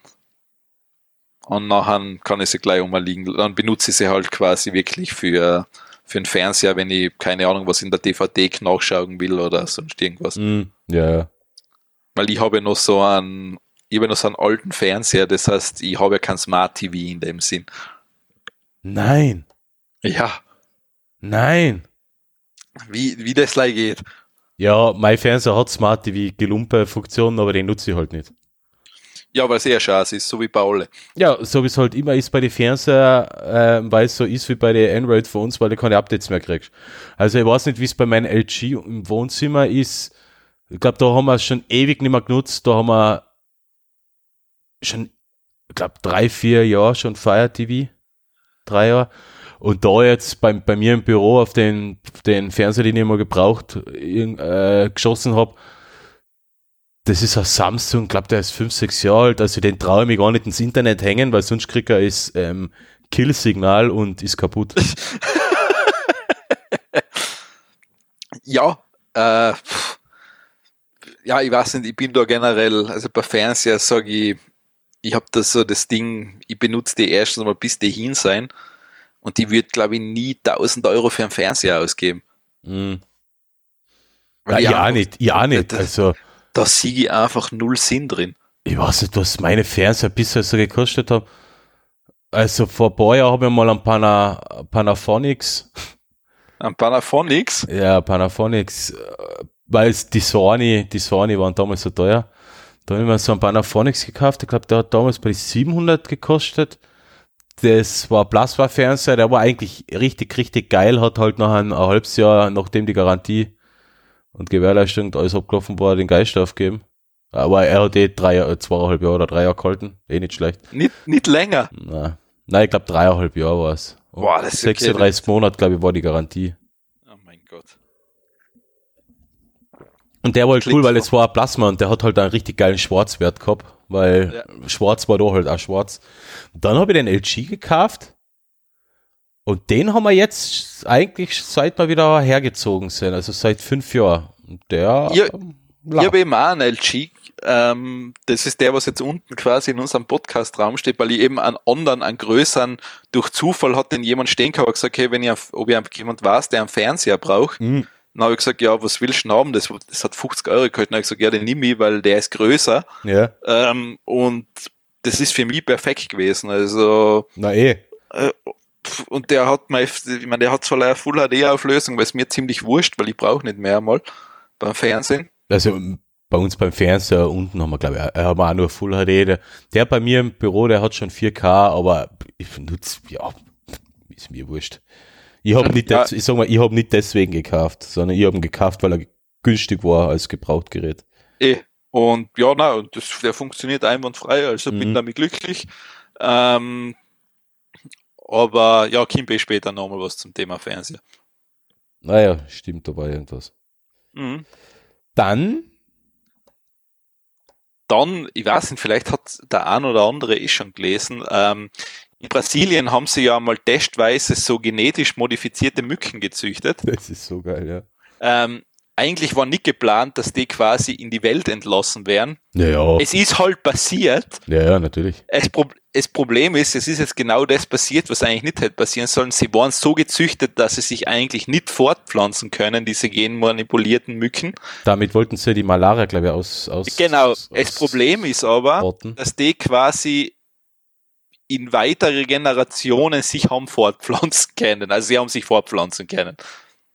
Und nachher kann ich sie gleich umliegen. Dann benutze ich sie halt quasi wirklich für, für den Fernseher, wenn ich keine Ahnung, was in der DVD nachschauen will oder sonst irgendwas. Ja, ja. Weil ich habe noch so einen, ich habe noch so einen alten Fernseher, das heißt, ich habe ja kein Smart TV in dem Sinn. Nein. Ja, Nein. Wie, wie das gleich geht. Ja, mein Fernseher hat Smart TV gelumpe Funktionen, aber den nutze ich halt nicht. Ja, weil es eher scheiße ist, so wie bei alle. Ja, so wie es halt immer ist bei den Fernseher, äh, weil es so ist wie bei den Android-Phones, weil du keine Updates mehr kriegst. Also ich weiß nicht, wie es bei meinem LG im Wohnzimmer ist. Ich glaube, da haben wir es schon ewig nicht mehr genutzt. Da haben wir schon, ich glaube, drei, vier Jahre schon Fire TV. Drei Jahre. Und da jetzt bei, bei mir im Büro auf den, den Fernseher, den ich immer gebraucht, äh, geschossen habe, das ist ein Samsung, glaube, der ist fünf, sechs Jahre alt, also den traue ich mich gar nicht ins Internet hängen, weil sonst kriegt er ist ähm, Kill-Signal und ist kaputt. Ja, äh, ja, ich weiß nicht, ich bin da generell, also bei Fernseher sage ich, ich habe da so das Ding, ich benutze die erstens mal bis die hin sein und die wird, glaube ich, nie 1000 Euro für einen Fernseher ausgeben. Mhm. Weil Ja, auch nicht, ich auch nicht. Das- Also, Da sehe ich einfach null Sinn drin. ich weiß nicht, was meine Fernseher bisher so gekostet haben. Also vor ein paar Jahren habe ich mal einen Pana, Panaphonics, Ein Panaphonics, ja, Panaphonics, weil die Sony, die Sony waren damals so teuer. Da habe ich mir so einen Panaphonics gekauft. Ich glaube, der hat damals bei 700 gekostet. Das war Plasma-Fernseher, der war eigentlich richtig, richtig geil, hat halt nach ein, ein halbes Jahr, nachdem die Garantie und Gewährleistung alles abgelaufen war, den Geist aufgeben. Aber er hat eh drei, Jahre- zweieinhalb Jahre oder drei Jahre gehalten. Eh nicht schlecht. nicht, nicht länger. Nein, Nein ich glaube dreieinhalb Jahre war es. Boah, das ist okay. 36 Monate, glaube ich, war die Garantie. Oh mein Gott. Und der war halt Klingt cool, weil es war Plasma und der hat halt einen richtig geilen Schwarzwert gehabt, weil schwarz war da halt auch schwarz. Und dann habe ich den LG gekauft und den haben wir jetzt eigentlich seit wir wieder hergezogen sind, also seit fünf Jahren. Und der Ja, ähm, Ich habe eben auch einen LG. Ähm, das ist der, was jetzt unten quasi in unserem Podcast-Raum steht, weil ich eben einen anderen, einen größeren, durch Zufall hat den jemand stehen gehabt, gesagt, okay, wenn ich, ob ich jemand weiß, der einen Fernseher braucht, Mhm. dann habe ich gesagt, ja, was willst du haben? Das, das hat 50 Euro gekostet. Dann habe ich gesagt, ja, den nehme ich, weil der ist größer. Ja, Ähm, und das ist für mich perfekt gewesen. Also, na eh. äh, und der hat mein, ich meine, der hat zwar eine Full HD Auflösung, weil es mir ziemlich wurscht, weil ich brauche nicht mehr mal beim Fernsehen. Also bei uns beim Fernseher unten haben wir, glaube ich, auch- haben wir auch nur Full HD. Der, der bei mir im Büro, der hat schon 4K, aber ich nutze, ja, ist mir wurscht. Ich habe nicht, Ja. ich sag mal, ich habe nicht deswegen gekauft, sondern ich habe ihn gekauft, weil er günstig war als Gebrauchtgerät. Eh. Und ja, na, und das, der funktioniert einwandfrei, also Mhm. bin damit glücklich. Ähm, aber ja, kommt eh später nochmal was zum Thema Fernseher. Naja, stimmt, da war irgendwas. Mhm. Dann, Dann, ich weiß nicht, vielleicht hat der ein oder andere eh schon gelesen, ähm, in Brasilien haben sie ja mal testweise so genetisch modifizierte Mücken gezüchtet. das ist so geil, ja. Ähm, eigentlich war nicht geplant, dass die quasi in die Welt entlassen werden. Ja, ja, Es ist halt passiert. ja, ja natürlich. Das, Pro das Problem ist, es ist jetzt genau das passiert, was eigentlich nicht hätte passieren sollen. Sie waren so gezüchtet, dass sie sich eigentlich nicht fortpflanzen können, diese genmanipulierten Mücken. Damit wollten sie die Malaria, glaube ich, aus, aus Genau. aus, Das Problem ist aber, Orten. dass die quasi in weitere Generationen sich haben fortpflanzen können. Also sie haben sich fortpflanzen können.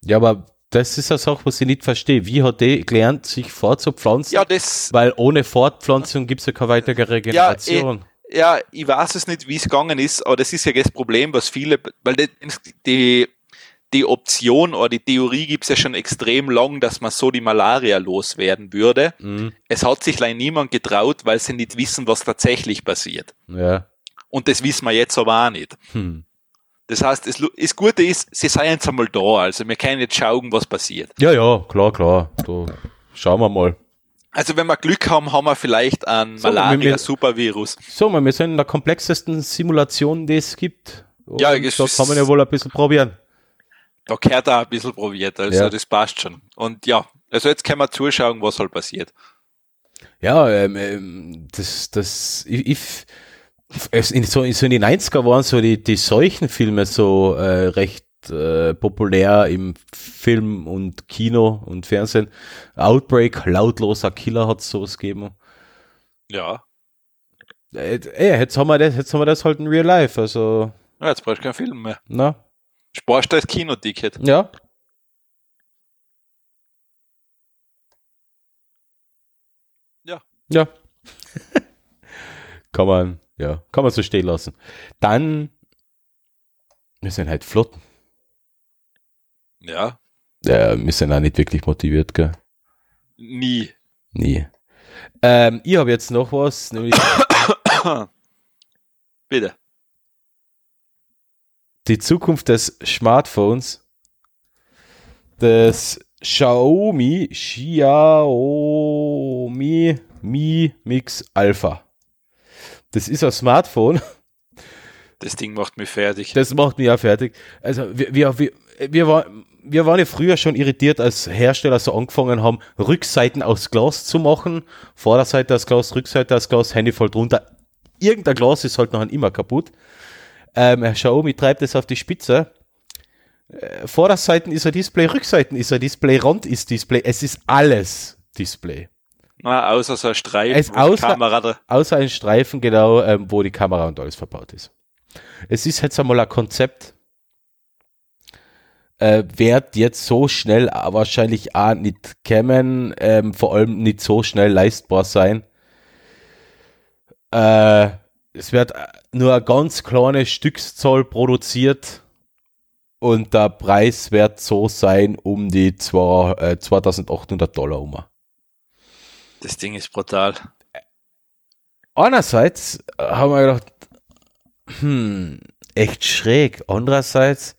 Ja, aber das ist eine Sache, was ich nicht verstehe. Wie hat die gelernt, sich fortzupflanzen? Ja, das, Weil ohne Fortpflanzung gibt es ja keine weitere Regeneration. ja, ich weiß es nicht, wie es gegangen ist, aber das ist ja das Problem, was viele, weil die, die, die Option oder die Theorie gibt es ja schon extrem lang, dass man so die Malaria loswerden würde. Mhm. Es hat sich leider niemand getraut, weil sie nicht wissen, was tatsächlich passiert. Ja. Und das wissen wir jetzt aber auch nicht. Hm. Das heißt, das, das Gute ist, sie seien jetzt einmal da, also wir können jetzt schauen, was passiert. Ja, ja, klar, klar. Da schauen wir mal. Also wenn wir Glück haben, haben wir vielleicht einen So, Malaria-Supervirus. So, wir sind in der komplexesten Simulation, die es gibt. Und Ja, da es kann man ja wohl ein bisschen probieren. Da gehört auch ein bisschen probiert, also Ja. das passt schon. Und ja, also jetzt können wir zuschauen, was halt passiert. Ja, ähm, ähm, das, das, ich, ich in, so, so in den 90er waren so die, die Seuchenfilme so äh, recht äh, populär im Film und Kino und Fernsehen. Outbreak, lautloser Killer hat es sowas gegeben. Ja. Äh, ey, jetzt haben wir das, jetzt haben wir das halt in Real Life, also, ja jetzt brauchst du keinen Film mehr. na, Sparst das Kinoticket. ja. Ja. Ja. kann man, ja, kann man so stehen lassen. Dann, wir sind halt flott. Ja. Ja, wir sind auch nicht wirklich motiviert, gell? Nie. Nie. Ähm, ich habe jetzt noch was, nämlich Bitte. die Zukunft des Smartphones. Das Xiaomi Xiaomi Mi Mix Alpha. Das ist ein Smartphone, Das Ding macht mich fertig. das macht mich ja fertig. Also wir, wir, wir, wir, war, wir waren ja früher schon irritiert, als Hersteller so angefangen haben, Rückseiten aus Glas zu machen. Vorderseite aus Glas, Rückseite aus Glas, Handy voll drunter. Irgendein Glas ist halt noch immer kaputt. Ähm, Xiaomi treibt es auf die Spitze. Äh, Vorderseiten ist ein Display, Rückseiten ist ein Display, Rand ist Display. Es ist alles Display. Na, außer so ein Streifen, Es außer- Kamera. Außer ein Streifen, genau, ähm, wo die Kamera und alles verbaut ist. Es ist jetzt einmal ein Konzept, äh, wird jetzt so schnell wahrscheinlich auch nicht kämen, ähm, vor allem nicht so schnell leistbar sein. Äh, es wird äh, nur ein ganz kleine Stückszahl produziert und der Preis wird so sein um die zwei, äh, 2800 Dollar um. Das Ding ist brutal. einerseits haben wir gedacht, hm, echt schräg. Andererseits,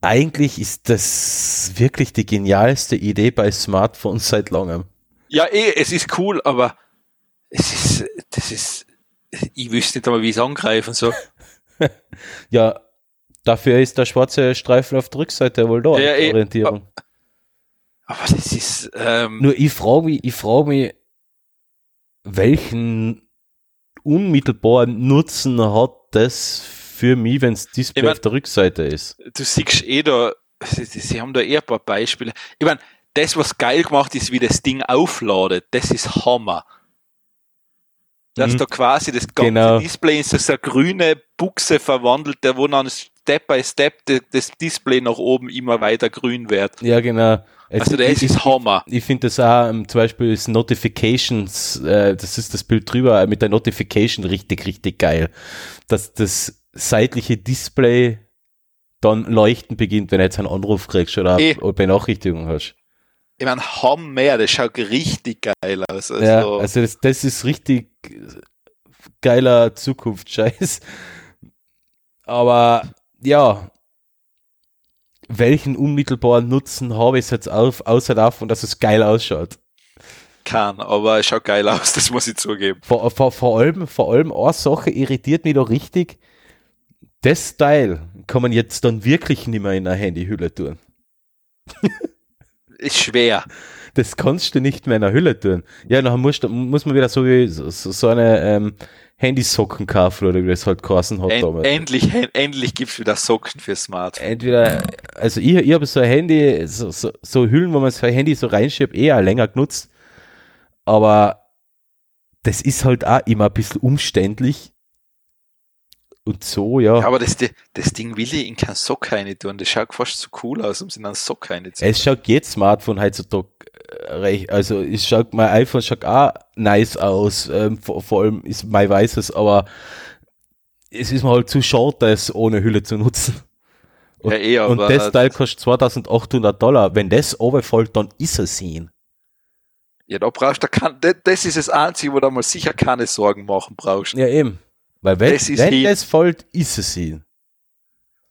eigentlich ist das wirklich die genialste Idee bei Smartphones seit langem. Ja, eh, es ist cool, aber es ist, das ist, ich wüsste nicht einmal, wie ich es angreifen soll. Ja, dafür ist der schwarze Streifen auf der Rückseite wohl da, Ja, eh, Orientierung. Aber das ist, ähm, Nur ich frage mich, ich frage mich, welchen unmittelbaren Nutzen hat das für mich, wenn das Display Ich mein- auf der Rückseite ist? du siehst eh da, sie, sie haben da eh ein paar Beispiele. Ich meine, das, was geil gemacht ist, wie das Ding aufladet, das ist Hammer. Dass Mhm. da quasi das ganze Genau. Display in so so eine grüne Buchse verwandelt, der wo dann Step by Step das Display nach oben immer weiter grün wird. Ja, genau. Es- Also das ich- ist Hammer. Ich finde das auch, ähm, zum Beispiel ist Notifications, äh, das ist das Bild drüber, äh, mit der Notification richtig, richtig geil. Dass das seitliche Display dann leuchten beginnt, wenn du jetzt einen Anruf kriegst oder Eh. eine Benachrichtigung hast. Ich meine, Hammer, das schaut richtig geil aus. Also, ja, also das, das ist richtig geiler Zukunftsscheiß. Aber ja, welchen unmittelbaren Nutzen habe ich jetzt auf, außer davon, dass es geil ausschaut? kann, aber es schaut geil aus, das muss ich zugeben. Vor, vor, vor allem, vor allem eine Sache irritiert mich da richtig. Das Style kann man jetzt dann wirklich nicht mehr in eine Handyhülle tun. Ist schwer. Das kannst du nicht mehr in einer Hülle tun. Ja, dann muss, muss man wieder so wie so, so so eine ähm, Handysocken kaufen oder wie das halt geheißen hat En damals. endlich, en endlich gibt's wieder Socken für Smart. Entweder, also ich, ich habe so ein Handy, so, so, so Hüllen, wo man sein Handy so reinschiebt, eher länger genutzt. Aber das ist halt auch immer ein bisschen umständlich. Und so, ja. Ja, aber das, das Ding will ich in keinen Sock rein tun. Das schaut fast zu cool aus, um es in einen Sock rein zu Es schaut jedes Smartphone heutzutage äh, recht, also es schaut, mein iPhone schaut auch nice aus, ähm, vor, vor allem ist mein weißes, aber es ist mir halt zu schade, das ohne Hülle zu nutzen. Und, Ja, eh, und das Teil kostet 2800 Dollar. Wenn das runterfällt, dann ist es ihn. Ja, da brauchst du das ist das Einzige, wo du mal sicher keine Sorgen machen brauchst. Ja, eben. Weil wenn Das wenn hin. das fällt, ist es ihn.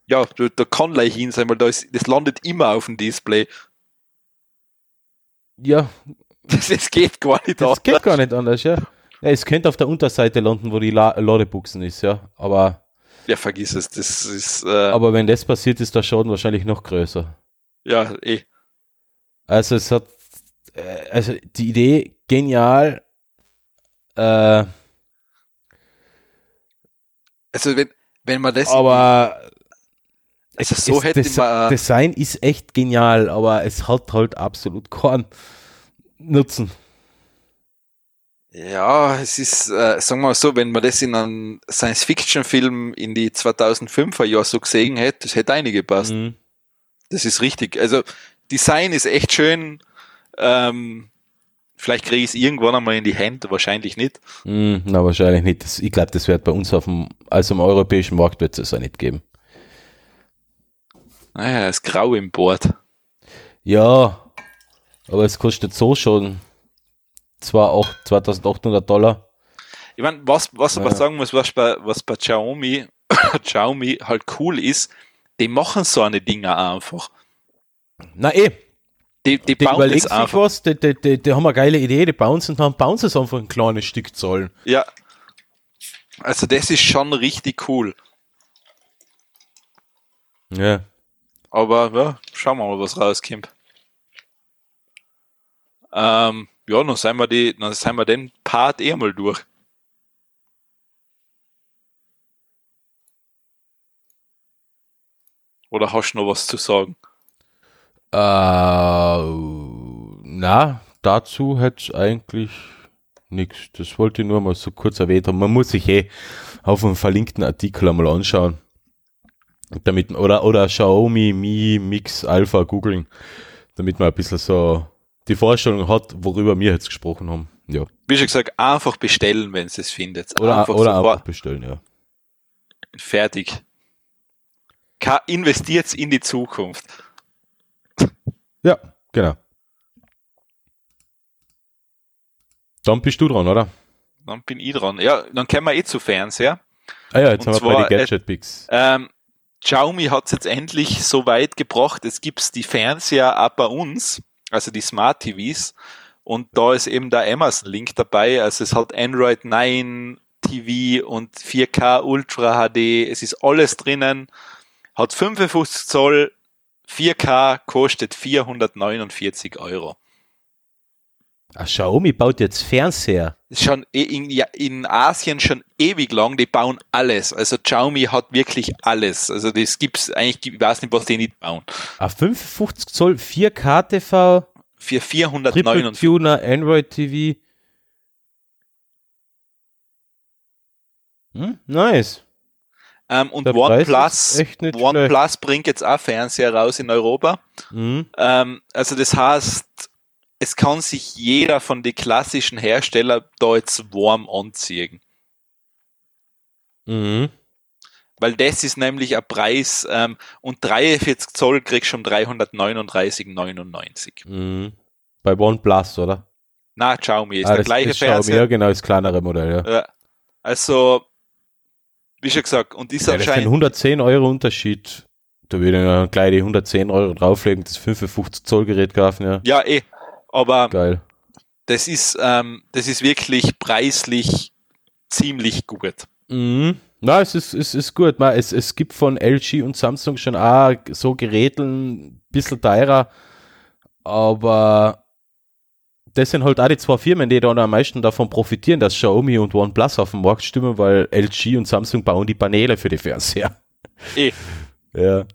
Ja, da, da kann gleich hin sein, weil da ist, das landet immer auf dem Display. Ja, Das, das geht gar nicht das anders. geht gar nicht anders, ja. ja. Es könnte auf der Unterseite landen, wo die La Ladebuchsen ist, ja. Aber, Ja, vergiss es. Das ist, äh, aber wenn das passiert, ist der Schaden wahrscheinlich noch größer. ja, eh. Also es hat, äh, also die Idee genial. Äh, Also, wenn, wenn man das. aber also, so es, hätte Desi- man. Design ist echt genial, aber es hat halt absolut keinen Nutzen. Ja, es ist, äh, sagen wir mal so, wenn man das in einem Science-Fiction-Film in die 2005er Jahre so gesehen hätte, das hätte einige gepasst. Mhm. Das ist richtig. Also, Design ist echt schön. Ähm, vielleicht kriege ich es irgendwann einmal in die Hände, wahrscheinlich nicht. Mm, na, wahrscheinlich nicht. Das, ich glaube, das wird bei uns auf dem, also im europäischen Markt wird es auch nicht geben. Naja, das Grau im Board. Ja, aber es kostet so schon zwar auch 2800 Dollar. Ich meine, was, was Ja. aber sagen muss, was bei, was bei Xiaomi, Xiaomi halt cool ist, die machen so eine Dinger einfach. Na eh, Die, die, die bauen sich einfach. was, die, die, die, die haben eine geile Idee, die es und dann bauen sie einfach ein kleines Stück Zoll. Ja. Also das ist schon richtig cool. Ja. Aber ja, schauen wir mal, was rauskommt. Ähm, ja, dann sind wir die, dann sind wir den Part eh mal durch. Oder hast du noch was zu sagen? Äh, na, dazu hätte es eigentlich nichts. Das wollte ich nur mal so kurz erwähnt haben. Man muss sich eh auf einem verlinkten Artikel einmal anschauen. Damit, oder, oder Xiaomi Mi Mix Alpha googeln, damit man ein bisschen so die Vorstellung hat, worüber wir jetzt gesprochen haben. Ja. Wie schon gesagt, einfach bestellen, wenn es findet. Oder, einfach oder sofort einfach bestellen, ja. fertig. Investiert in die Zukunft. Ja, genau. Dann bist du dran, oder? Dann bin ich dran. Ja, dann kommen wir eh zu Fernseher. Ah ja, jetzt Und haben wir bei zwar, den äh, Gadget-Picks. Ähm, Xiaomi hat es jetzt endlich so weit gebracht, es gibt die Fernseher auch bei uns, also die Smart TVs. Und da ist eben der Amazon-Link dabei. Also es hat Android 9 TV und 4K Ultra HD. Es ist alles drinnen. Hat 55 Zoll, 4K, kostet 449 Euro. Ah, Xiaomi baut jetzt Fernseher. Schon eh in, in Asien schon ewig lang, die bauen alles. Also Xiaomi hat wirklich alles. Also das gibt's eigentlich, ich weiß nicht, was die nicht bauen. Ah, 55 Zoll 4K TV, Für Triple 449. Tuner, Android TV. Hm, nice. Ähm, und OnePlus, ist OnePlus bringt jetzt auch Fernseher raus in Europa. Hm. Ähm, also das heißt, es kann sich jeder von den klassischen Herstellern da jetzt warm anziehen. Mhm. Weil das ist nämlich ein Preis, ähm, und 43 Zoll kriegst du um 339,99. Mhm. Bei OnePlus, oder? Na, Xiaomi ist Ah, der das, gleiche Xiaomi, Fernseher. ja, genau, das kleinere Modell. Ja. Also, wie schon gesagt, und ist ja das sind anscheinend, 110 Euro Unterschied. Da würde ich noch gleich die 110 Euro drauflegen, das 55 Zoll Gerät kaufen, ja. ja eh, aber Geil. das ist, ähm, das ist wirklich preislich ziemlich gut. Mhm. Na, es ist, es ist gut. Man, es, es gibt von LG und Samsung schon auch so Geräteln, ein bisschen teurer, aber das sind halt auch die zwei Firmen, die dann am meisten davon profitieren, dass Xiaomi und OnePlus auf dem Markt stimmen, weil LG und Samsung bauen die Paneele für die Fernseher. Eh. Ja.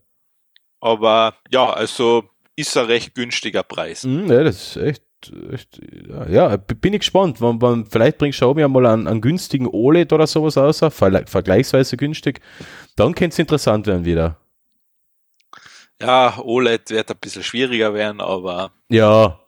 Aber ja, also ist ein recht günstiger Preis. Mhm, ja, das ist echt, echt ja, bin ich gespannt. Wann, wann, vielleicht bringt Xiaomi einmal einen, einen günstigen OLED oder sowas verle- vergleichsweise günstig. Dann könnte es interessant werden wieder. Ja, OLED wird ein bisschen schwieriger werden, aber Ja,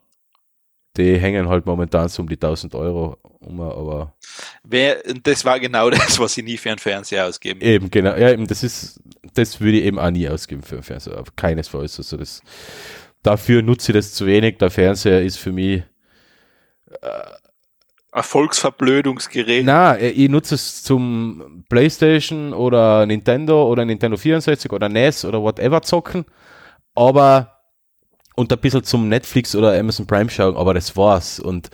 die hängen halt momentan so um die 1000 Euro um, aber wer, das war genau das, was ich nie für einen Fernseher ausgeben. eben, genau, ja, eben, das ist, das würde ich eben auch nie ausgeben für einen Fernseher, keinesfalls, also das, dafür nutze ich das zu wenig, der Fernseher ist für mich, äh, Erfolgsverblödungsgerät. Na, äh, ich nutze es zum Playstation oder Nintendo oder Nintendo 64 oder NES oder whatever zocken, aber und ein bisschen zum Netflix oder Amazon Prime schauen, aber das war's. Und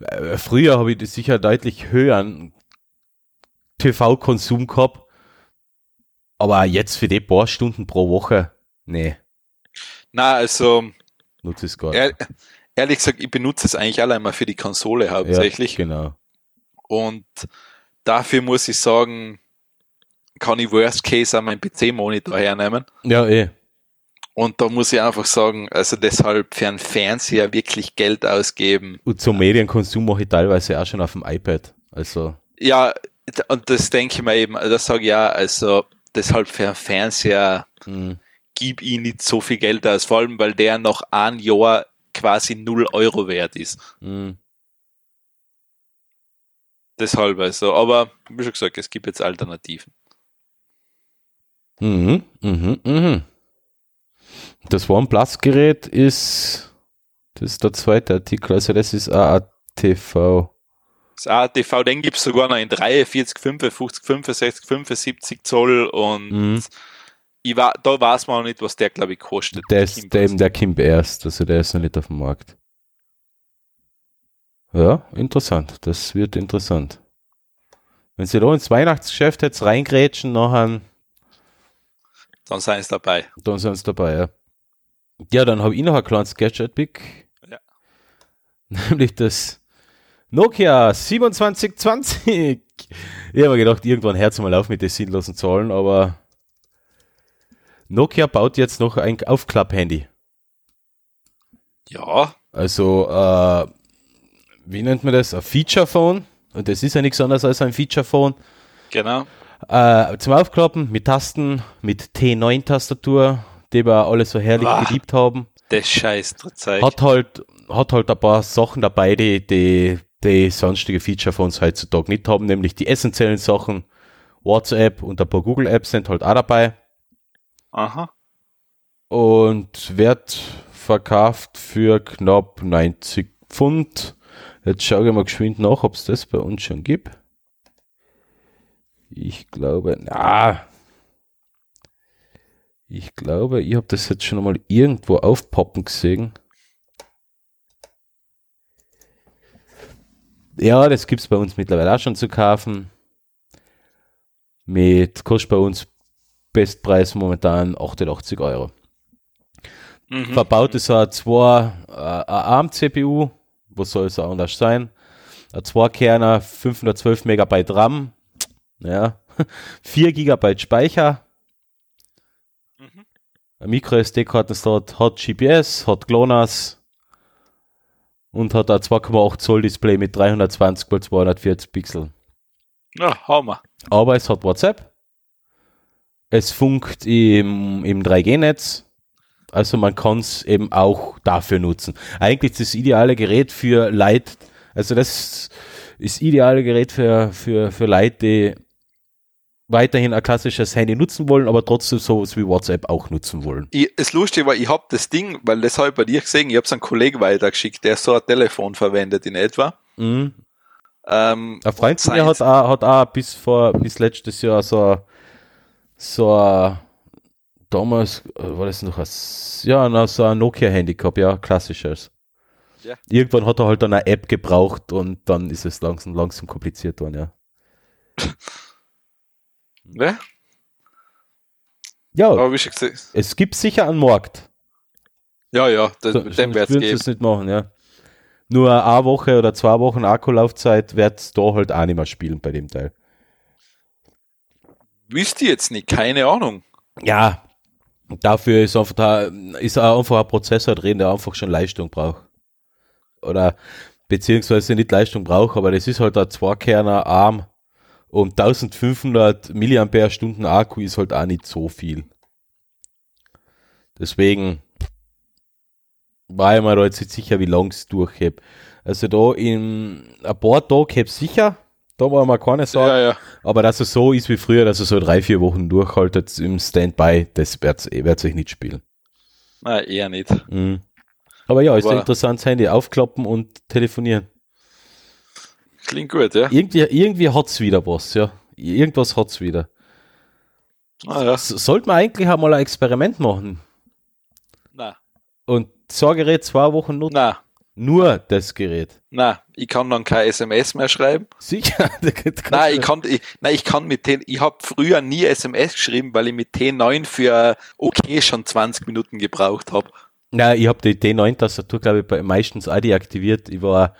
äh, früher habe ich das sicher deutlich höheren TV-Konsum gehabt, aber jetzt für die paar Stunden pro Woche, nee, Na, also nutze es gar ehr, ehrlich gesagt, ich benutze es eigentlich alle einmal für die Konsole hauptsächlich. Ja, genau. Und dafür muss ich sagen, kann ich Worst Case an meinen PC-Monitor hernehmen. Ja, eh. Und da muss ich einfach sagen, also deshalb für einen Fernseher wirklich Geld ausgeben. Und zum Medienkonsum mache ich teilweise auch schon auf dem iPad. Also, Ja, und das denke ich mir eben, das sage ich ja, also deshalb für einen Fernseher mh, gib ich nicht so viel Geld aus, vor allem weil der noch ein Jahr quasi null Euro wert ist. mh. Deshalb also, aber wie schon gesagt, es gibt jetzt Alternativen. Mhm, mhm, mhm. Das OnePlus-Gerät ist, das ist der zweite Artikel, also das ist AATV. Das ATV, den gibt's sogar noch in 43, 55, 65, 75 Zoll und Mhm. ich war, da weiß man auch nicht, was der, glaube ich, kostet. Der ist der, eben der Kim erst, also der ist noch nicht auf dem Markt. Ja, interessant. Das wird interessant. Wenn sie da ins Weihnachtsgeschäft jetzt reingrätschen, nachher, Dann seien es dabei. dann sind sie dabei, ja. Ja, dann habe ich noch ein kleines Gadget Big. Ja. Nämlich das Nokia 2720. Ich habe mir gedacht, irgendwann hört mal auf mit den sinnlosen Zahlen, aber Nokia baut jetzt noch ein Aufklapp-Handy. Ja, Also, äh, wie nennt man das? Ein Feature-Phone. Und das ist ja nichts anderes als ein Feature-Phone. genau. Äh, zum Aufklappen mit Tasten, mit T9-Tastatur, die wir alle so herrlich Ah. geliebt haben. Das scheiß Zeug. Hat halt, hat halt ein paar Sachen dabei, die, die, die sonstige Feature-Phones heutzutage nicht haben, nämlich die essentiellen Sachen. WhatsApp und ein paar Google-Apps sind halt auch dabei. Aha. und wird verkauft für knapp 90 Pfund. Jetzt schaue ich mal geschwind nach, ob es das bei uns schon gibt. Ich glaube, na. Ich glaube, ich habe das jetzt schon mal irgendwo aufpoppen gesehen. Ja, das gibt es bei uns mittlerweile auch schon zu kaufen. Mit kostet bei uns Bestpreis momentan 88 Euro. Mhm. Verbaut ist ein 2 äh, ARM-CPU, wo soll es auch anders sein? Ein 2-Kerner, 512 Megabyte RAM, ja, 4 Gigabyte Speicher. Ein MicroSD-Kartenslot, hat GPS, hat GLONASS und hat ein 2,8 Zoll Display mit 320 x 240 Pixel. Ja, Hammer. Aber es hat WhatsApp. Es funkt im, im 3G-Netz. Also man kann es eben auch dafür nutzen. Eigentlich ist das ideale Gerät für Leute, also das ist das ideale Gerät für, für, für Leute, die weiterhin ein klassisches Handy nutzen wollen, aber trotzdem sowas wie WhatsApp auch nutzen wollen. Ich, das Lustige war, ich hab das Ding, weil das habe ich bei dir gesehen, ich hab's einem Kollegen weitergeschickt, der so ein Telefon verwendet in etwa. Mhm. Ähm, Ein Freund von mir hat auch, hat auch bis vor, bis letztes Jahr so, so ein, damals, äh, war das noch ein, ja, na, so ein Nokia-Handy gehabt, ja, klassisches. Ja. Irgendwann hat er halt dann eine App gebraucht und dann ist es langsam, langsam kompliziert worden, ja. Ne? Ja, Aber wie schon gesagt, es gibt sicher einen Markt. ja, ja, das, So, dem würden sie geben. es nicht machen, ja. Nur eine Woche oder zwei Wochen Akkulaufzeit wird es da halt auch nicht mehr spielen bei dem Teil. Wisst ihr jetzt nicht, keine Ahnung. Ja, dafür ist einfach da, ist auch einfach ein Prozessor drin, der einfach schon Leistung braucht. Oder beziehungsweise nicht Leistung braucht, aber das ist halt ein Zweikerner Arm und 1500 Milliampere-Stunden Akku ist halt auch nicht so viel. Deswegen war ich mir da jetzt nicht sicher, wie lang es durchhebt. Also da in ein paar Tagen hebt sicher, da war mal keine Sorge. Ja, ja. Aber dass es so ist wie früher, dass er so drei, vier Wochen durchhaltet im Standby, das wird es euch nicht spielen. Na, eher nicht. Mhm. Aber ja, ist ein Aber- interessantes Handy. Aufklappen und telefonieren. Klingt gut, ja. Irgendwie, irgendwie hat's wieder was, ja. Irgendwas hat's wieder. Ah, ja. Sollte man eigentlich einmal ein Experiment machen Na, und so ein Gerät zwei Wochen nutzen. na, Nur das Gerät. na, ich kann dann kein SMS mehr schreiben. Sicher? Nein, ich kann, ich, nein, ich kann mit den, ich habe früher nie SMS geschrieben, weil ich mit T9 für okay schon 20 Minuten gebraucht habe. Nein, ich habe die D9-Tastatur, glaube ich, bei, meistens auch deaktiviert. Ich war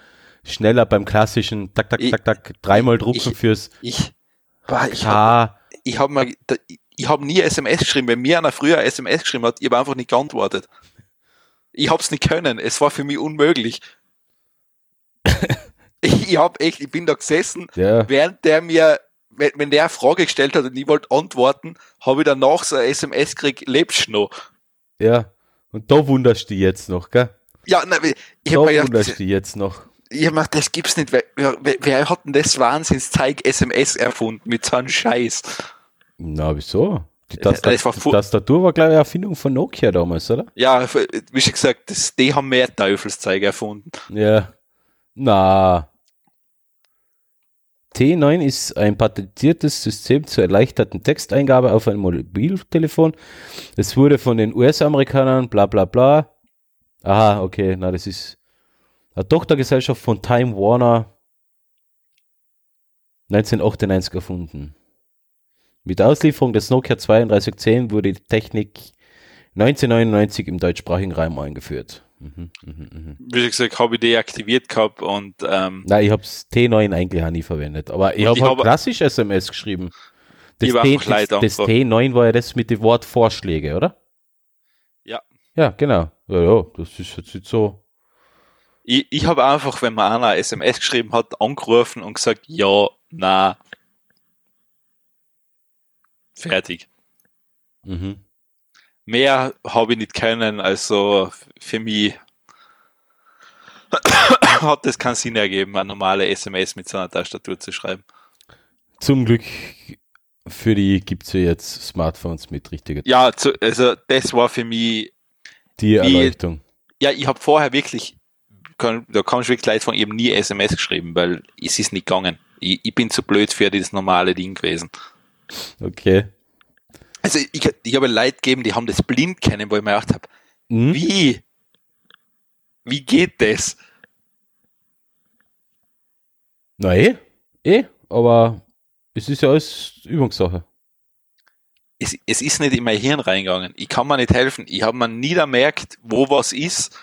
schneller beim klassischen Tak, Tak, Tak, Tak, dreimal drucken ich- fürs Ich, boah, ich habe ich hab mal, ich habe nie SMS geschrieben. Wenn mir einer früher SMS geschrieben hat, ich habe einfach nicht geantwortet. Ich hab's nicht können. Es war für mich unmöglich. ich ich hab echt, ich bin da gesessen, Ja, während der mir, wenn, wenn der eine Frage gestellt hat und ich wollte antworten, habe ich danach so ein SMS gekriegt, lebst du noch? ja. Und da wunderst du dich jetzt noch, gell? Ja, nein, ich habe mir wunderst du jetzt noch. Ich hab gedacht, das gibt's nicht. Wer, wer, wer hat denn das Wahnsinnszeug SMS erfunden mit so einem Scheiß? Na, wieso? Die, Das- Tastat das war die Tastatur war, glaube ich, eine Erfindung von Nokia damals, oder? Ja, wie schon gesagt, das, die haben mehr Teufelszeug erfunden. Ja. Na. T9 ist ein patentiertes System zur erleichterten Texteingabe auf ein Mobiltelefon. Es wurde von den US-Amerikanern, bla bla bla. Aha, okay, na, das ist eine Tochtergesellschaft von Time Warner 1998 erfunden. Mit Auslieferung des Nokia 3210 wurde die Technik 1999 im deutschsprachigen Raum eingeführt. Mhm, mhm, mhm. Wie gesagt, habe ich deaktiviert gehabt und ähm, Nein, ich habe T9 eigentlich auch nie verwendet. Aber ich habe ich halt klassisch SMS geschrieben. Das, T, das, das einfach. T9 war ja das mit dem Wort Vorschläge, oder? Ja. Ja, genau. Ja, ja, das ist jetzt so. Ich, ich habe einfach, wenn man einer eine SMS geschrieben hat, angerufen und gesagt, ja, na. Fertig. Mhm. Mehr habe ich nicht können, also für mich hat das keinen Sinn ergeben, eine normale SMS mit so einer Tastatur zu schreiben. Zum Glück für die gibt es ja jetzt Smartphones mit richtiger Ja, zu, also das war für mich, die Erleuchtung. ja, ich habe vorher wirklich, kann, da kann ich wirklich leid von eben nie SMS geschrieben, weil es ist nicht gegangen. Ich, ich bin zu blöd für dieses normale Ding gewesen. Okay. Also ich, ich habe Leute gegeben, die haben das blind kennen, wo ich mir gedacht habe, Hm? wie? Wie geht das? Na eh, eh, aber es ist ja alles Übungssache. Es, es ist nicht in mein Hirn reingegangen. Ich kann mir nicht helfen. Ich habe mir nie gemerkt, wo was ist.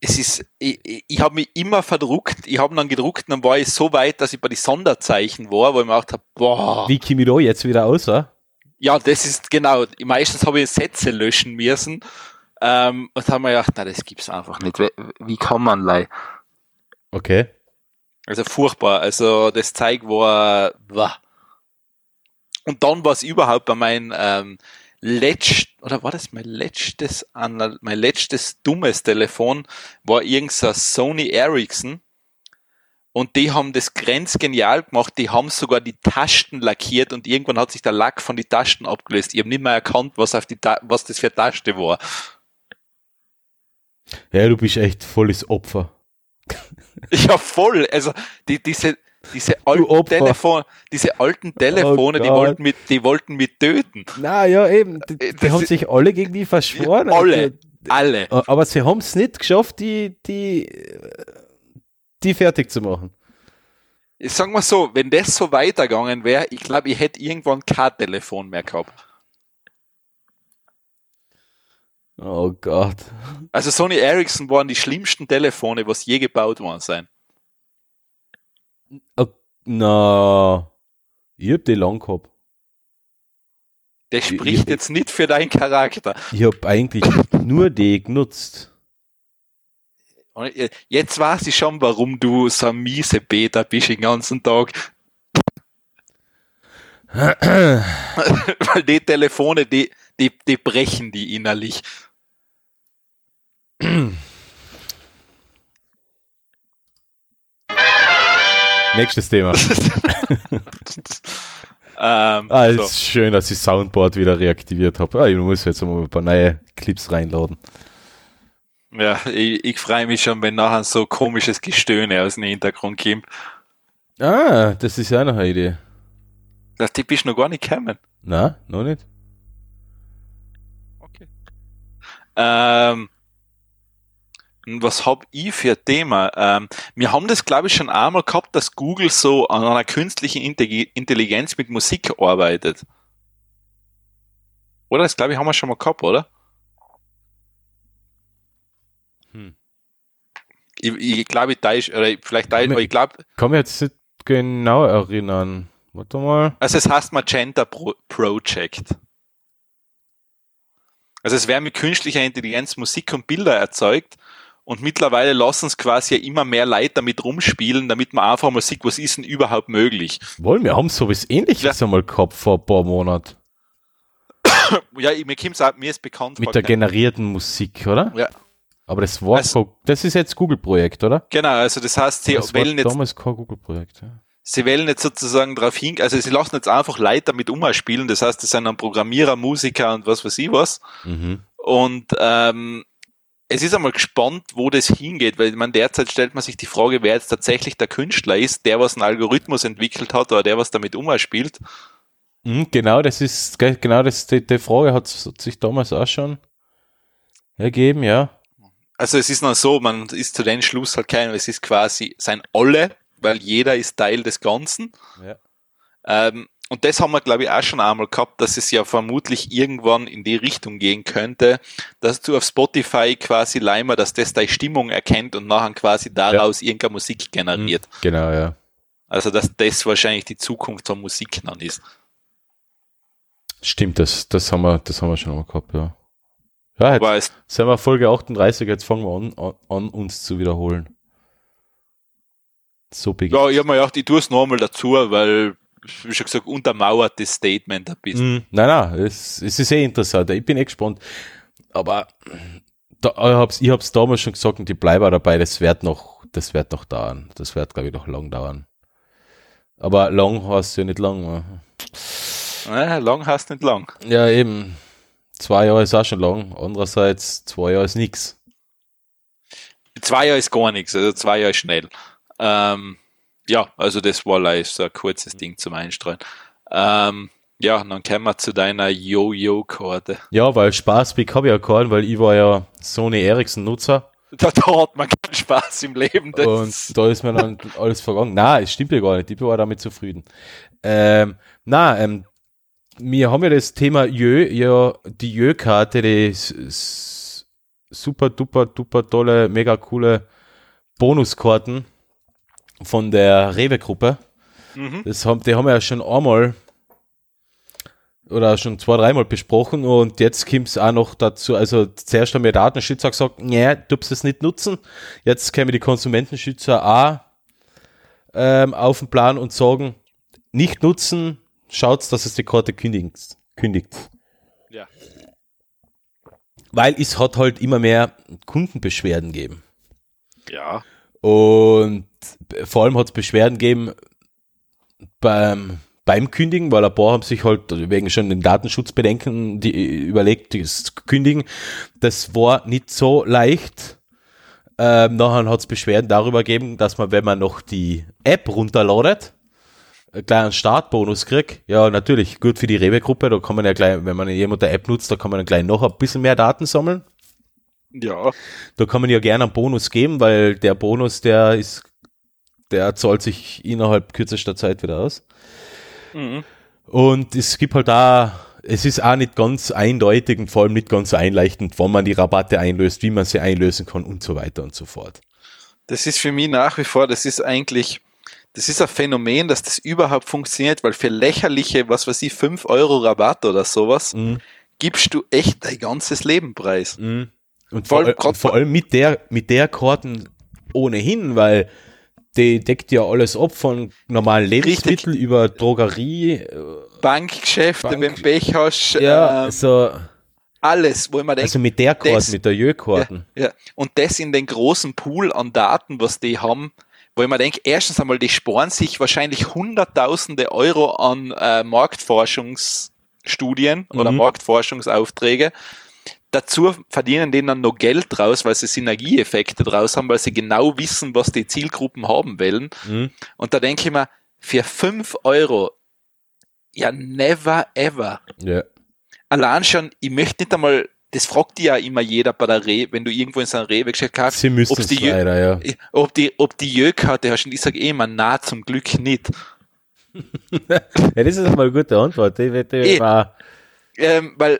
Es ist, ich, ich, ich habe mich immer verdruckt. Ich habe dann gedruckt, dann war ich so weit, dass ich bei die Sonderzeichen war, wo ich mir gedacht habe, boah, Wie da jetzt wieder aus? ah? ja, das ist genau. Meistens habe ich Sätze löschen müssen. Ähm, und habe mir gedacht, na, das gibt's einfach nicht. Wie, kann man lei? Okay. Also furchtbar. Also das Zeug war, war. Und dann war es überhaupt bei meinem ähm, letzt, oder war das mein letztes, mein letztes dummes Telefon, war irgend so ein Sony Ericsson. Und die haben das grenzgenial gemacht, die haben sogar die Tasten lackiert und irgendwann hat sich der Lack von den Tasten abgelöst. Ich habe nicht mehr erkannt, was, auf die Ta was das für eine Taste war. Ja, du bist echt volles Opfer. Ja, voll. Also die, diese, diese alten. Telefone, diese alten Telefone, die Gott. wollten mit, die wollten mich töten. Na ja, eben. Die, Äh, die das haben sich alle gegen die verschworen. Alle, alle. Also, aber sie haben es nicht geschafft, die, die, die fertig zu machen. Ich sag mal so, wenn das so weitergegangen wäre, ich glaube, ich hätte irgendwann kein Telefon mehr gehabt. Oh Gott. Also Sony Ericsson waren die schlimmsten Telefone, was je gebaut worden sein. Na, ich hab die lang gehabt. Ich- spricht ich- jetzt nicht für deinen Charakter. Ich hab eigentlich nur die genutzt. Und Jetzt weiß ich schon, warum du so ein miese Beta bist den ganzen Tag. Weil die Telefone, die, die, die brechen die innerlich. Nächstes Thema. Ähm, Ah, es so. ist schön, dass ich Soundboard wieder reaktiviert habe. Ah, ich muss jetzt mal ein paar neue Clips reinladen. Ja, ich, ich freue mich schon, wenn nachher so komisches Gestöhne aus dem Hintergrund kommt. Ah, das ist ja noch eine Idee. Das Tipp ist noch gar nicht gekommen. Na, noch nicht? Okay. Ähm, was hab ich für ein Thema? Ähm, wir haben das, glaube ich, schon einmal gehabt, dass Google so an einer künstlichen Intelli- Intelligenz mit Musik arbeitet. Oder? Das, glaube ich, haben wir schon mal gehabt, oder? Hm. Ich, ich glaube, ich täusche, oder vielleicht aber ich glaube, Kann mich jetzt nicht genau erinnern. Warte mal. Also es heißt Magenta Pro Project. Also es werden mit künstlicher Intelligenz Musik und Bilder erzeugt und mittlerweile lassen es quasi ja immer mehr Leute damit rumspielen, damit man einfach mal sieht, was ist denn überhaupt möglich. Wollen wir haben sowas ähnliches einmal gehabt vor ein paar Monaten. Ja, mir auch, mir ist bekannt. Mit der generierten Musik, oder? ja, Aber das war Also- das ist jetzt Google-Projekt, oder? genau, also das heißt, sie Das war wählen jetzt, damals kein Google-Projekt. Ja. sie wählen jetzt sozusagen darauf hin, also sie lassen jetzt einfach Leute damit umspielen, das heißt, das sind dann Programmierer, Musiker und was weiß ich was. Mhm. Und ähm, es ist einmal gespannt, wo das hingeht, weil man derzeit stellt man sich die Frage, wer jetzt tatsächlich der Künstler ist, der was einen Algorithmus entwickelt hat oder der was damit umspielt. Mhm, genau, das ist ge- genau das die, die Frage hat sich damals auch schon ergeben, ja. Also es ist noch so, man ist zu den Schluss halt kein, es ist quasi sein Alle, weil jeder ist Teil des Ganzen. Ja. Ähm, und das haben wir, glaube ich, auch schon einmal gehabt, dass es ja vermutlich irgendwann in die Richtung gehen könnte, dass du auf Spotify quasi leimer, dass das deine Stimmung erkennt und nachher quasi daraus irgendeine Musik generiert. Genau, ja. Also, dass das wahrscheinlich die Zukunft von Musik dann ist. Stimmt, das, das haben wir, das haben wir schon einmal gehabt, ja. Ja, jetzt es, sind wir Folge 38, jetzt fangen wir an, an, an uns zu wiederholen. So big. ja, ich habe mir gedacht, ich tue es nochmal dazu, weil, wie schon gesagt, untermauert das Statement ein bisschen. Mm, nein, nein, es, es ist eh interessant. Ich bin eh gespannt. Aber da, ich hab's, ich hab's damals schon gesagt und ich bleibe dabei, das wird noch, das wird noch dauern. Das wird, glaube ich, noch lang dauern. Aber lang heißt ja nicht lang. ne? Äh, lang heißt nicht lang. Ja, eben. Zwei Jahre ist auch schon lang. Andererseits, zwei Jahre ist nix. Zwei Jahre ist gar nichts, also zwei Jahre ist schnell. Ähm, ja, also das war leider so ein kurzes Ding zum Einstreuen. Ähm, ja, dann kommen wir zu deiner Yo-Yo-Karte. Ja, weil Spaßpick habe ich ja keinen, weil ich war ja Sony Ericsson Nutzer. Da, da hat man keinen Spaß im Leben. Das Und da ist mir dann alles vergangen. Na, es stimmt ja gar nicht. Ich war damit zufrieden. Ähm, na, ähm, wir haben ja das Thema Jö, ja, die Jö-Karte, die super, duper, duper tolle, mega coole Bonuskarten von der Rewe-Gruppe. Mhm. Das haben, die haben wir ja schon einmal oder schon zwei, dreimal besprochen und jetzt kommt es auch noch dazu, also zuerst haben wir Datenschützer gesagt, nee, du darfst es nicht nutzen. Jetzt kämen die Konsumentenschützer auch ähm, auf den Plan und sagen, nicht nutzen, schaut, dass es die Karte kündigt. kündigt. Ja. Weil es hat halt immer mehr Kundenbeschwerden gegeben. ja. Und vor allem hat es Beschwerden gegeben beim, beim Kündigen, weil ein paar haben sich halt wegen schon den Datenschutzbedenken die, überlegt, das kündigen. Das war nicht so leicht. Ähm, nachher hat es Beschwerden darüber gegeben, dass man, wenn man noch die App runterladet, einen kleinen Startbonus kriegt. Ja, natürlich, gut für die Rewe-Gruppe, da kann man ja gleich, wenn man jemand der App nutzt, da kann man dann gleich noch ein bisschen mehr Daten sammeln. Ja. Da kann man ja gerne einen Bonus geben, weil der Bonus, der ist, der zahlt sich innerhalb kürzester Zeit wieder aus. Mhm. Und es gibt halt da, es ist auch nicht ganz eindeutig und vor allem nicht ganz so einleuchtend, wann man die Rabatte einlöst, wie man sie einlösen kann und so weiter und so fort. Das ist für mich nach wie vor, das ist eigentlich, das ist ein Phänomen, dass das überhaupt funktioniert, weil für lächerliche, was weiß ich, 5 Euro Rabatt oder sowas, Mhm. gibst du echt dein ganzes Leben preis. Und Vor allem vor allem mit der, mit der Karten ohnehin, weil die deckt ja alles ab von normalen Lebensmitteln über Drogerie, äh, Bankgeschäfte, Bank- wenn Pech hast, ja, ähm, also, alles, wo ich mir denke, also mit der Karten, das- mit der Jö-Karten. Ja, und das in den großen Pool an Daten, was die haben, wo ich mir denke, erstens einmal, die sparen sich wahrscheinlich hunderttausende Euro an äh, Marktforschungsstudien oder Mhm. Marktforschungsaufträge. Dazu verdienen denen dann noch Geld draus, weil sie Synergieeffekte draus haben, weil sie genau wissen, was die Zielgruppen haben wollen. Mhm. Und da denke ich mir, für fünf Euro, ja, never ever. Ja. Allein schon, ich möchte nicht einmal, das fragt ja immer jeder bei der Re, wenn du irgendwo in so einem Rewe-Geschäft kaufst, Sie müssen ob's es die leider, ja. ob die, ob die Jö-Karte hast. Und ich sage eh immer, na, zum Glück nicht. Ja, das ist mal eine gute Antwort. Die, die, die Eh. war, Ähm, weil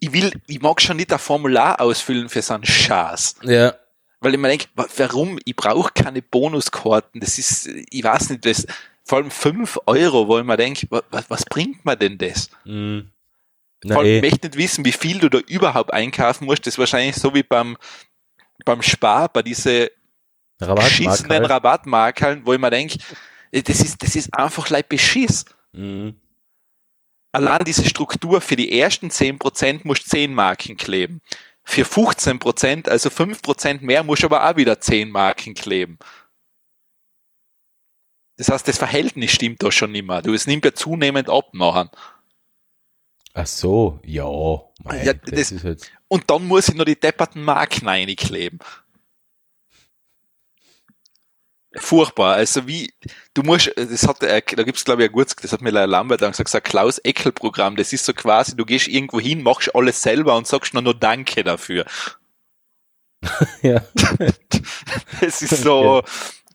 ich will, ich mag schon nicht ein Formular ausfüllen für so einen Schatz. ja. Weil ich mir denke, wa- warum? Ich brauche keine Bonuskarten. Das ist, ich weiß nicht, das, vor allem fünf Euro, wo ich mir denke, wa, wa, was bringt mir denn das? Mhm. Vor allem, ich eh. möchte nicht wissen, wie viel du da überhaupt einkaufen musst. Das ist wahrscheinlich so wie beim, beim Spar, bei diese beschissenen Rabattmarkt halt. Rabattmarkeln, wo ich mir denke, das ist, das ist einfach leid Beschiss. Mhm. Allein diese Struktur für die ersten 10% musst du 10 Marken kleben. Für 15%, also 5% mehr, musst du aber auch wieder 10 Marken kleben. Das heißt, das Verhältnis stimmt da schon nicht mehr. Du, es nimmt ja zunehmend ab nachher. Ach so, ja. Mei, Ja, das, das- halt, Und dann muss ich noch die depperten Marken reinkleben. Furchtbar. Also wie, du musst, das hat, äh, da gibt's glaube ich ein gutes, das hat mir Lambert dann gesagt, ein Klaus-Eckel-Programm. Das ist so quasi, du gehst irgendwo hin, machst alles selber und sagst nur noch Danke dafür. ja. Das ist so,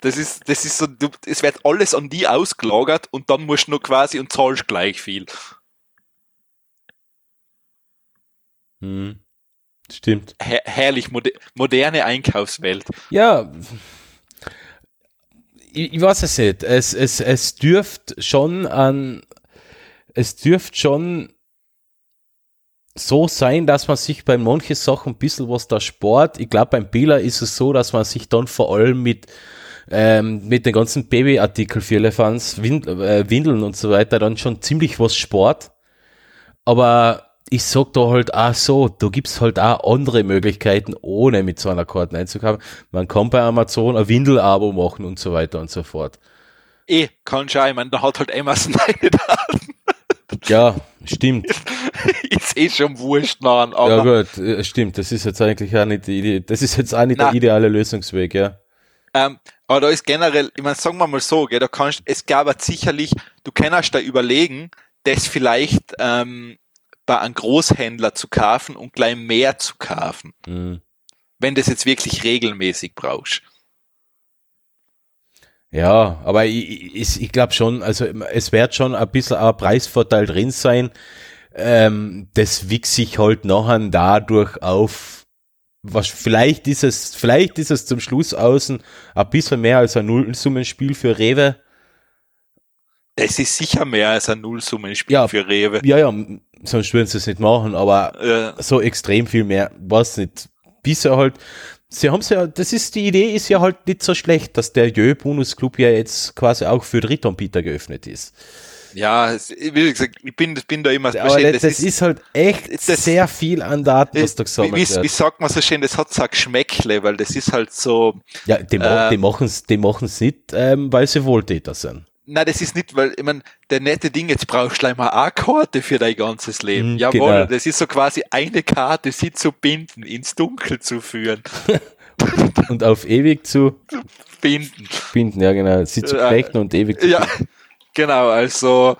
das ist, das ist so, du, es wird alles an die ausgelagert und dann musst du nur quasi und zahlst gleich viel. Mhm. Stimmt. Her herrlich, mode moderne Einkaufswelt. Ja, ich, ich weiß es nicht. Es, es, es dürft schon an, es dürft schon so sein, dass man sich bei manchen Sachen ein bisschen was da spart. Ich glaube, beim Bela ist es so, dass man sich dann vor allem mit, ähm, mit den ganzen Babyartikeln für Elefants, Wind, äh, Windeln und so weiter dann schon ziemlich was spart. Aber ich sag da halt auch so, da gibt's halt auch andere Möglichkeiten, ohne mit so einer Karte einzukaufen. Man kann bei Amazon ein Windel-Abo machen und so weiter und so fort. Eh, kann schon, ich meine, da hat halt Amazon meine Daten. Ja, stimmt. ist eh schon wurscht nahen, Ja gut, äh, stimmt. Das ist jetzt eigentlich auch nicht die Idee. Das ist jetzt auch nicht Na. der ideale Lösungsweg, ja. Ähm, aber da ist generell, ich meine, sagen wir mal so, gell, da kannst, es gab halt sicherlich, du kannst da überlegen, das vielleicht ähm, bei einem Großhändler zu kaufen und gleich mehr zu kaufen, Mhm. wenn das jetzt wirklich regelmäßig brauchst. Ja, aber ich, ich, ich glaube schon, also es wird schon ein bisschen ein Preisvorteil drin sein. Ähm, das wiegt sich halt nachher dadurch auf, was vielleicht ist es, vielleicht ist es zum Schluss außen ein bisschen mehr als ein Nullsummenspiel für Rewe. Das ist sicher mehr als ein Nullsummenspiel Ja. für Rewe. Ja, ja, sonst würden sie es nicht machen, aber Äh, so extrem viel mehr, weiß nicht. Bisher halt, sie haben ja, das ist, die Idee ist ja halt nicht so schlecht, dass der Jö Bonus Club ja jetzt quasi auch für Drittanbieter geöffnet ist. ja, es- wie gesagt, ich bin, bin da immer, Aber verstehen, das, das ist, halt echt das- sehr viel an Daten, was da wie, gesammelt wie, wird. sagt man so schön, das hat so ein Geschmäckle, weil das ist halt so, Ja, die, äh, die machen es die machen's nicht, ähm, weil sie Wohltäter sind. Na, das ist nicht, weil, ich mein, der nette Ding, jetzt brauchst du gleich mal eine Karte für dein ganzes Leben. Mhm, Jawohl, genau. das ist so quasi eine Karte, sie zu binden, ins Dunkel zu führen, Und auf ewig zu binden. binden, ja genau, sie zu Ja. knechten und ewig zu Ja, genau, also,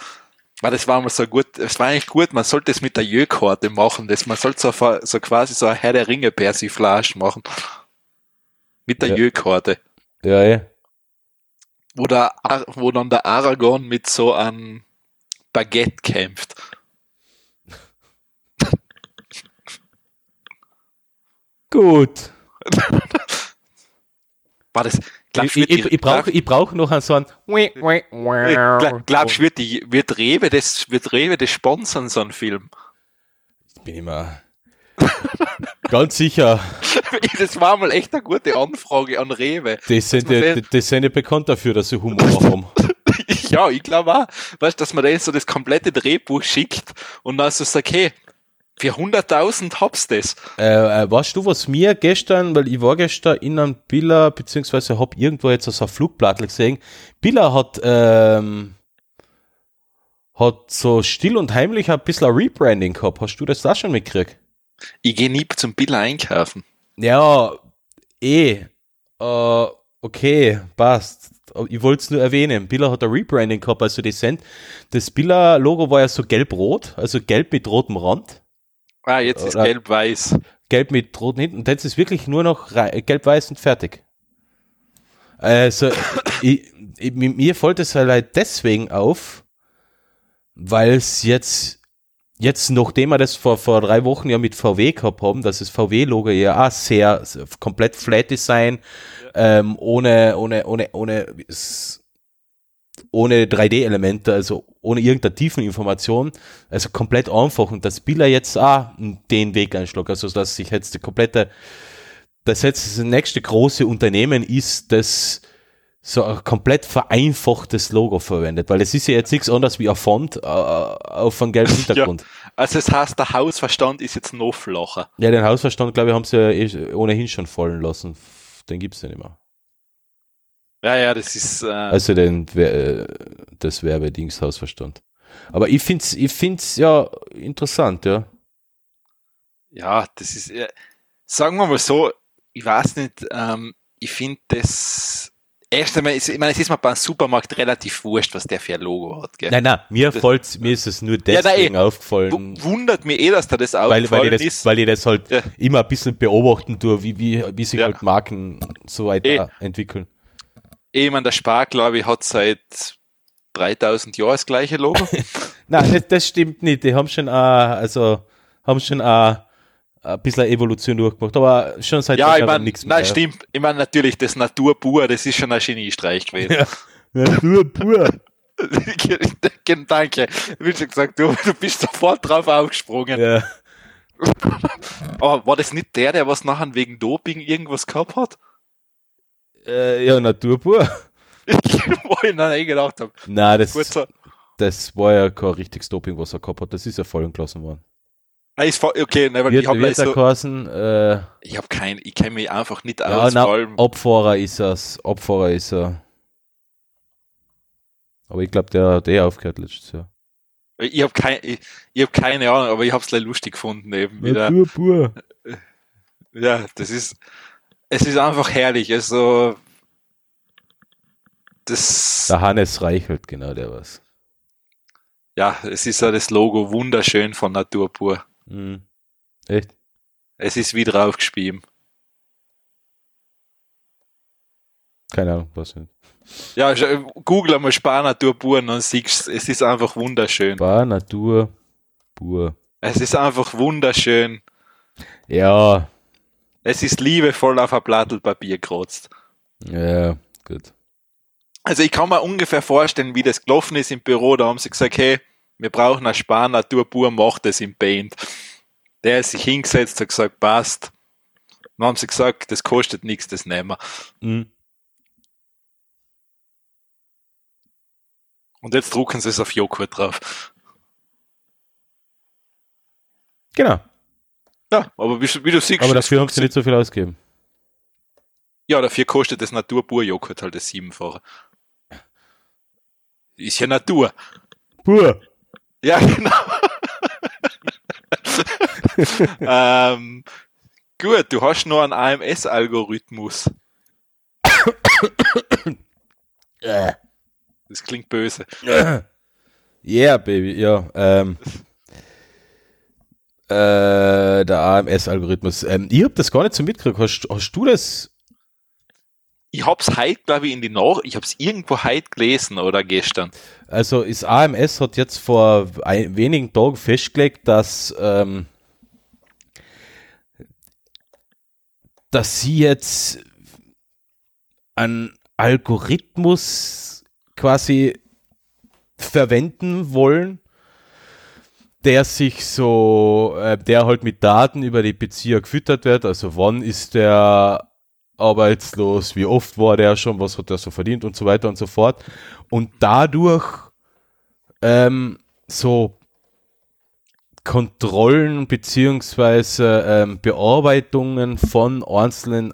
weil das war mal so gut, es war eigentlich gut, man sollte es mit der Jö-Karte machen, das, man sollte so, so quasi so ein Herr der Ringe Persiflage machen. Mit der Ja. Jö-Karte. Ja, ja. Wo, der, wo dann der Aragorn mit so einem Baguette kämpft. Gut. War das, glaubst, Ich, wird ich, ich brauche ich brauch noch einen so glaub- glaubst, wird die, wird Rewe das, wird Rewe das sponsern, so einen Film? bin immer ganz sicher. Das war mal echt eine gute Anfrage an Rewe. Die sind, ja, die, sind ja bekannt dafür, dass sie Humor haben. Ja, ich glaube auch. Weißt du, dass man jetzt so das komplette Drehbuch schickt und dann so sagt, hey, für 100.000 hab's das. Äh, äh, weißt du, was mir gestern, weil ich war gestern in einem Billa, beziehungsweise hab irgendwo jetzt so ein Flugblatt gesehen. Billa hat, ähm, hat so still und heimlich ein bisschen ein Rebranding gehabt. Hast du das da schon mitgekriegt? Ich gehe nie zum Billa einkaufen. Ja, eh. Äh, okay, passt. Ich wollte es nur erwähnen. Billa hat ein Rebranding gehabt, also die Cent. Das Billa-Logo war ja so gelb-rot, also gelb mit rotem Rand. Ah, jetzt ist Oder- gelb-weiß. Gelb mit roten hinten. Und jetzt ist wirklich nur noch gelb-weiß und fertig. Also, ich, ich, mir fällt es halt deswegen auf, weil es jetzt, jetzt, nachdem wir das vor, vor drei Wochen ja mit VW gehabt haben, dass das VW-Logo ja auch sehr, sehr komplett flat Design, ähm, ohne, ohne, ohne, ohne, ohne 3D-Elemente, also ohne irgendeine tiefen Information, also komplett einfach. Und das Biller jetzt auch den Weg einschlägt, also dass sich jetzt die komplette, das jetzt das nächste große Unternehmen ist, das so ein komplett vereinfachtes Logo verwendet, weil es ist ja jetzt nichts anderes wie ein Font äh, auf einem gelben Hintergrund. Also das heißt, der Hausverstand ist jetzt noch flacher. ja. den Hausverstand, glaube ich, haben sie ja eh ohnehin schon fallen lassen. Den gibt's ja nicht mehr. Ja, ja, das ist, äh, Also den, äh, das Werbedings Hausverstand. Aber ich find's, ich find's ja interessant, ja. ja, das ist, äh, sagen wir mal so, ich weiß nicht, ähm, ich finde das, erst einmal, ist- ich meine, es ist mir beim Supermarkt relativ wurscht, was der für ein Logo hat, gell? Nein, nein, mir Das- fällt's, mir ist es nur Ja, nein, deswegen eh. aufgefallen. Wundert mich eh, dass da das weil, weil, aufgefallen ich das, ist. weil ich das halt Ja. immer ein bisschen beobachten tue, wie, wie, wie sich Ja. halt Marken so weit Eh. entwickeln. Eh, ich meine, der Spar, glaube ich, hat seit 3000 Jahren das gleiche Logo. Nein, das, das stimmt nicht. Die haben schon, äh, also, haben schon äh, ein bisschen Evolution durchgemacht, aber schon seit ja, ich meine, nichts mehr. nein, stimmt. Ich meine, natürlich, das Natur pur, das ist schon ein Geniestreich gewesen. Ja. Natur pur. Danke. Wie schon gesagt, du, du bist sofort drauf aufgesprungen. Ja. Aber war das nicht der, der was nachher wegen Doping irgendwas gehabt hat? Äh, ja, Natur pur. Wo ich dann eh gedacht habe. Nein, das, das war ja kein richtiges Doping, was er gehabt hat. Das ist ja fallen gelassen worden. Ist voll- okay, nein, weil ich habe so, geheißen, äh, ich habe kein, ich kenne mich einfach nicht ja, aus, na, Abfahrer ist er's. Abfahrer ist er. Aber ich glaube, der hat eh aufgehört letztes Jahr. ich habe kein, ich, ich hab keine Ahnung, aber ich habe es lustig gefunden eben wieder. pur. Ja, das ist, es ist einfach herrlich, also, das, Der Hannes Reichelt, genau, der was. ja, es ist ja das Logo wunderschön von Natur pur. Mhm. Echt? Es ist wie draufgeschrieben. Keine Ahnung, was nicht. Ja, google einmal Spar Natur pur und dann siehst du, es ist einfach wunderschön. Bar, Natur, pur. Es ist einfach wunderschön. Ja, Es ist liebevoll auf ein Blatt Papier gekratzt. ja, gut. Also ich kann mir ungefähr vorstellen, wie das gelaufen ist im Büro. Da haben sie gesagt, hey, wir brauchen eine Spar Natur pur, macht das im Paint. Der ist sich hingesetzt, hat gesagt, passt. Dann haben sie gesagt, das kostet nichts, das nehmen wir. Mhm. Und jetzt drucken sie es auf Joghurt drauf. Genau. Ja, aber wie, wie du siehst, Aber dafür haben sie nicht so viel ausgegeben. Ja, dafür kostet das Natur pur Joghurt halt das siebenfache. Ist ja Natur. Pur. Ja, genau. ähm, gut, du hast noch einen AMS-Algorithmus. Das klingt böse. Yeah, Baby, ja. Ähm, äh, der AMS-Algorithmus. Ähm, ich hab das gar nicht so mitgekriegt. Hast, hast du das? Ich hab's heute, glaube ich, in die Nach... Ich hab's irgendwo heute gelesen oder gestern. Also ist AMS hat jetzt vor ein, wenigen Tagen festgelegt, dass ähm, dass sie jetzt einen Algorithmus quasi verwenden wollen, der sich so, äh, der halt mit Daten über die Bezieher gefüttert wird. Also wann ist der arbeitslos, wie oft war der schon, was hat er so verdient und so weiter und so fort. Und dadurch ähm, so Kontrollen beziehungsweise ähm, Bearbeitungen von einzelnen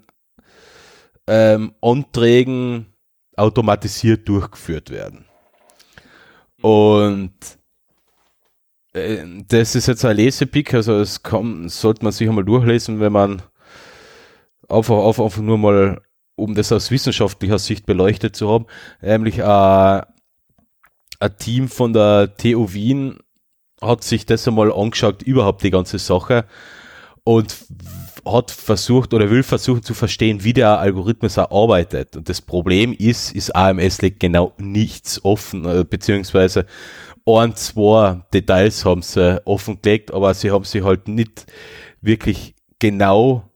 ähm, Anträgen automatisiert durchgeführt werden. Und äh, das ist jetzt ein Lesepick, also es kann, sollte man sich einmal durchlesen, wenn man einfach, einfach, einfach nur mal, um das aus wissenschaftlicher Sicht beleuchtet zu haben, nämlich äh, ein Team von der TU Wien hat sich das einmal angeschaut, überhaupt die ganze Sache und hat versucht oder will versuchen zu verstehen, wie der Algorithmus arbeitet. Und das Problem ist, ist AMS legt genau nichts offen, äh, beziehungsweise ein, zwei Details haben sie offengelegt, aber sie haben sich halt nicht wirklich genau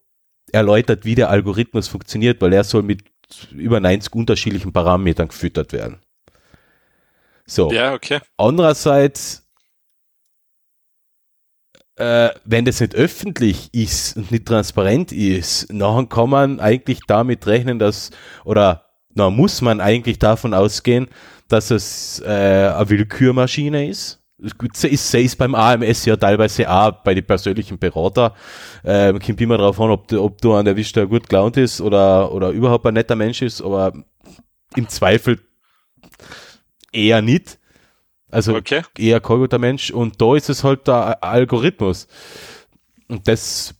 erläutert, wie der Algorithmus funktioniert, weil er soll mit über 90 unterschiedlichen Parametern gefüttert werden. So. Ja, okay. Andererseits, äh, wenn das nicht öffentlich ist und nicht transparent ist, dann kann man eigentlich damit rechnen, dass, oder na, muss man eigentlich davon ausgehen, dass es äh, eine Willkürmaschine ist. Ist, ist beim AMS ja teilweise auch bei den persönlichen Berater. Ähm, kommt immer darauf an, ob du, ob du an der Wisch gut gelaunt ist oder, oder überhaupt ein netter Mensch ist, aber im Zweifel eher nicht. Also Okay. eher kein guter Mensch. Und da ist es halt der Algorithmus. Und das,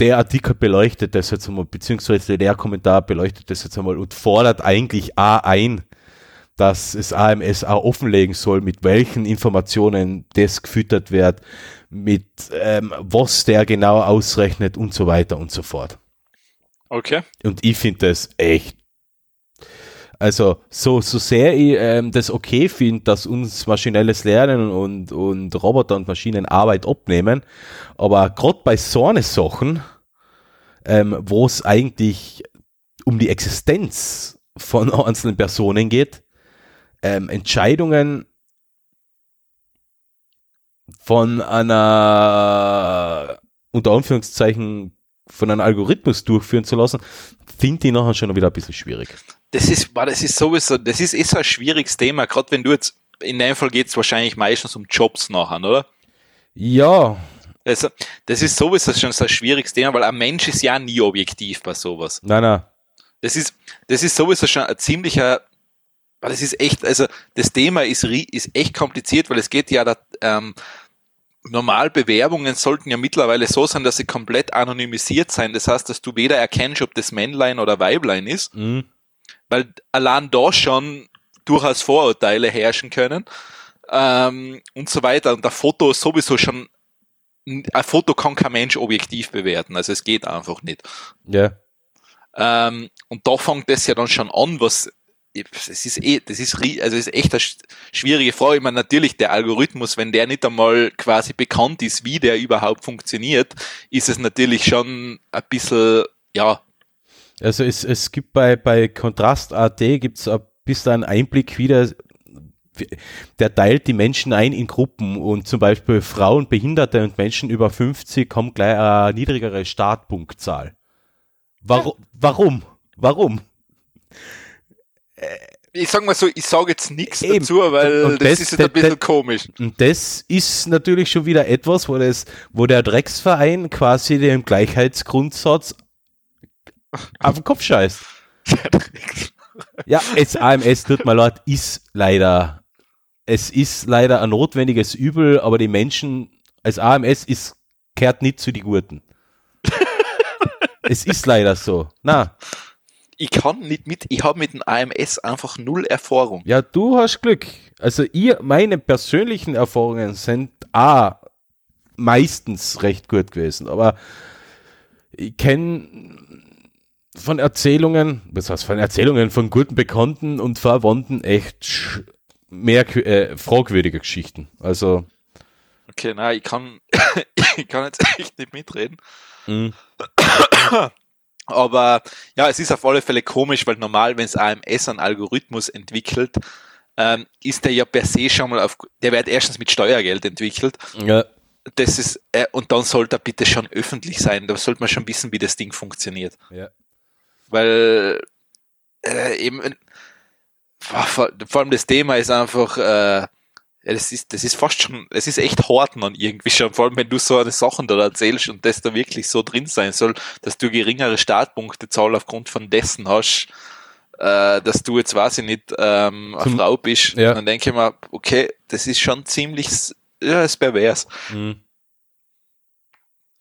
der Artikel beleuchtet das jetzt einmal, beziehungsweise der Kommentar beleuchtet das jetzt einmal und fordert eigentlich A ein, dass es AMS auch offenlegen soll, mit welchen Informationen das gefüttert wird, mit ähm, was der genau ausrechnet und so weiter und so fort. Okay. Und ich finde das echt. Also, so, so sehr ich ähm, das okay finde, dass uns maschinelles Lernen und, und Roboter und Maschinen Arbeit abnehmen, aber gerade bei so eine Sachen, ähm, wo es eigentlich um die Existenz von einzelnen Personen geht, ähm, Entscheidungen von einer, unter Anführungszeichen, von einem Algorithmus durchführen zu lassen, finde ich nachher schon wieder ein bisschen schwierig. Das ist, das ist sowieso, das ist eh so ein schwieriges Thema, gerade wenn du jetzt, in dem Fall geht es wahrscheinlich meistens um Jobs nachher, oder? Ja, Also, das ist sowieso schon so ein schwieriges Thema, weil ein Mensch ist ja nie objektiv bei sowas. nein, nein. Das ist, das ist sowieso schon ein ziemlicher, weil das ist echt, also das Thema ist, ist echt kompliziert, weil es geht ja, da, ähm, normal Bewerbungen sollten ja mittlerweile so sein, dass sie komplett anonymisiert sein. Das heißt, dass du weder erkennst, ob das Männlein oder Weiblein ist, Mhm. weil allein da schon durchaus Vorurteile herrschen können ähm, und so weiter. Und der Foto sowieso schon, ein Foto kann kein Mensch objektiv bewerten, also es geht einfach nicht. Ja. Ähm, und da fängt das ja dann schon an, was das ist eh, das ist also ist echt eine sch- schwierige Frage. Ich meine, natürlich der Algorithmus, wenn der nicht einmal quasi bekannt ist, wie der überhaupt funktioniert, ist es natürlich schon ein bisschen, ja, Also es, es gibt bei, bei Kontrast.at gibt es ein bisschen einen Einblick wieder, der teilt die Menschen ein in Gruppen und zum Beispiel Frauen, Behinderte und Menschen über 50 haben gleich eine niedrigere Startpunktzahl. Warum? Warum? Warum? Ich sag mal so, ich sage jetzt nichts dazu, weil Und das, das- ist jetzt ein bisschen das- komisch. Und das ist natürlich schon wieder etwas, wo, das, wo der Drecksverein quasi dem Gleichheitsgrundsatz auf den Kopf scheißt. Ja, es AMS, tut mir leid, ist leider, es ist leider ein notwendiges Übel, aber die Menschen, als AMS ist, kehrt nicht zu die Gurten. es ist leider so. Na, Ich kann nicht mit, ich habe mit dem AMS einfach null Erfahrung. ja, du hast Glück. Also ihr, meine persönlichen Erfahrungen sind A, meistens recht gut gewesen, aber ich kenne von Erzählungen, was heißt von Erzählungen von guten Bekannten und Verwandten echt mehr äh, fragwürdige Geschichten. Also, Okay, nein, ich kann, ich kann jetzt echt nicht mitreden. mh, Aber ja, es ist auf alle Fälle komisch, weil normal, wenn es AMS einen Algorithmus entwickelt, ähm, ist der ja per se schon mal auf, der wird erstens mit Steuergeld entwickelt. ja, Das ist, äh, und dann sollte er bitte schon öffentlich sein. Da sollte man schon wissen, wie das Ding funktioniert. ja. Weil äh, eben vor, vor allem das Thema ist einfach, äh, das ist, das ist fast schon, es ist echt hart man irgendwie schon, vor allem wenn du so eine Sachen da erzählst und das da wirklich so drin sein soll, dass du geringere Startpunktezahl aufgrund von dessen hast, äh, dass du jetzt weiß ich nicht ähm, eine Zum- Frau bist, ja. dann denke ich mir, okay, das ist schon ziemlich ja, ist pervers. Mhm.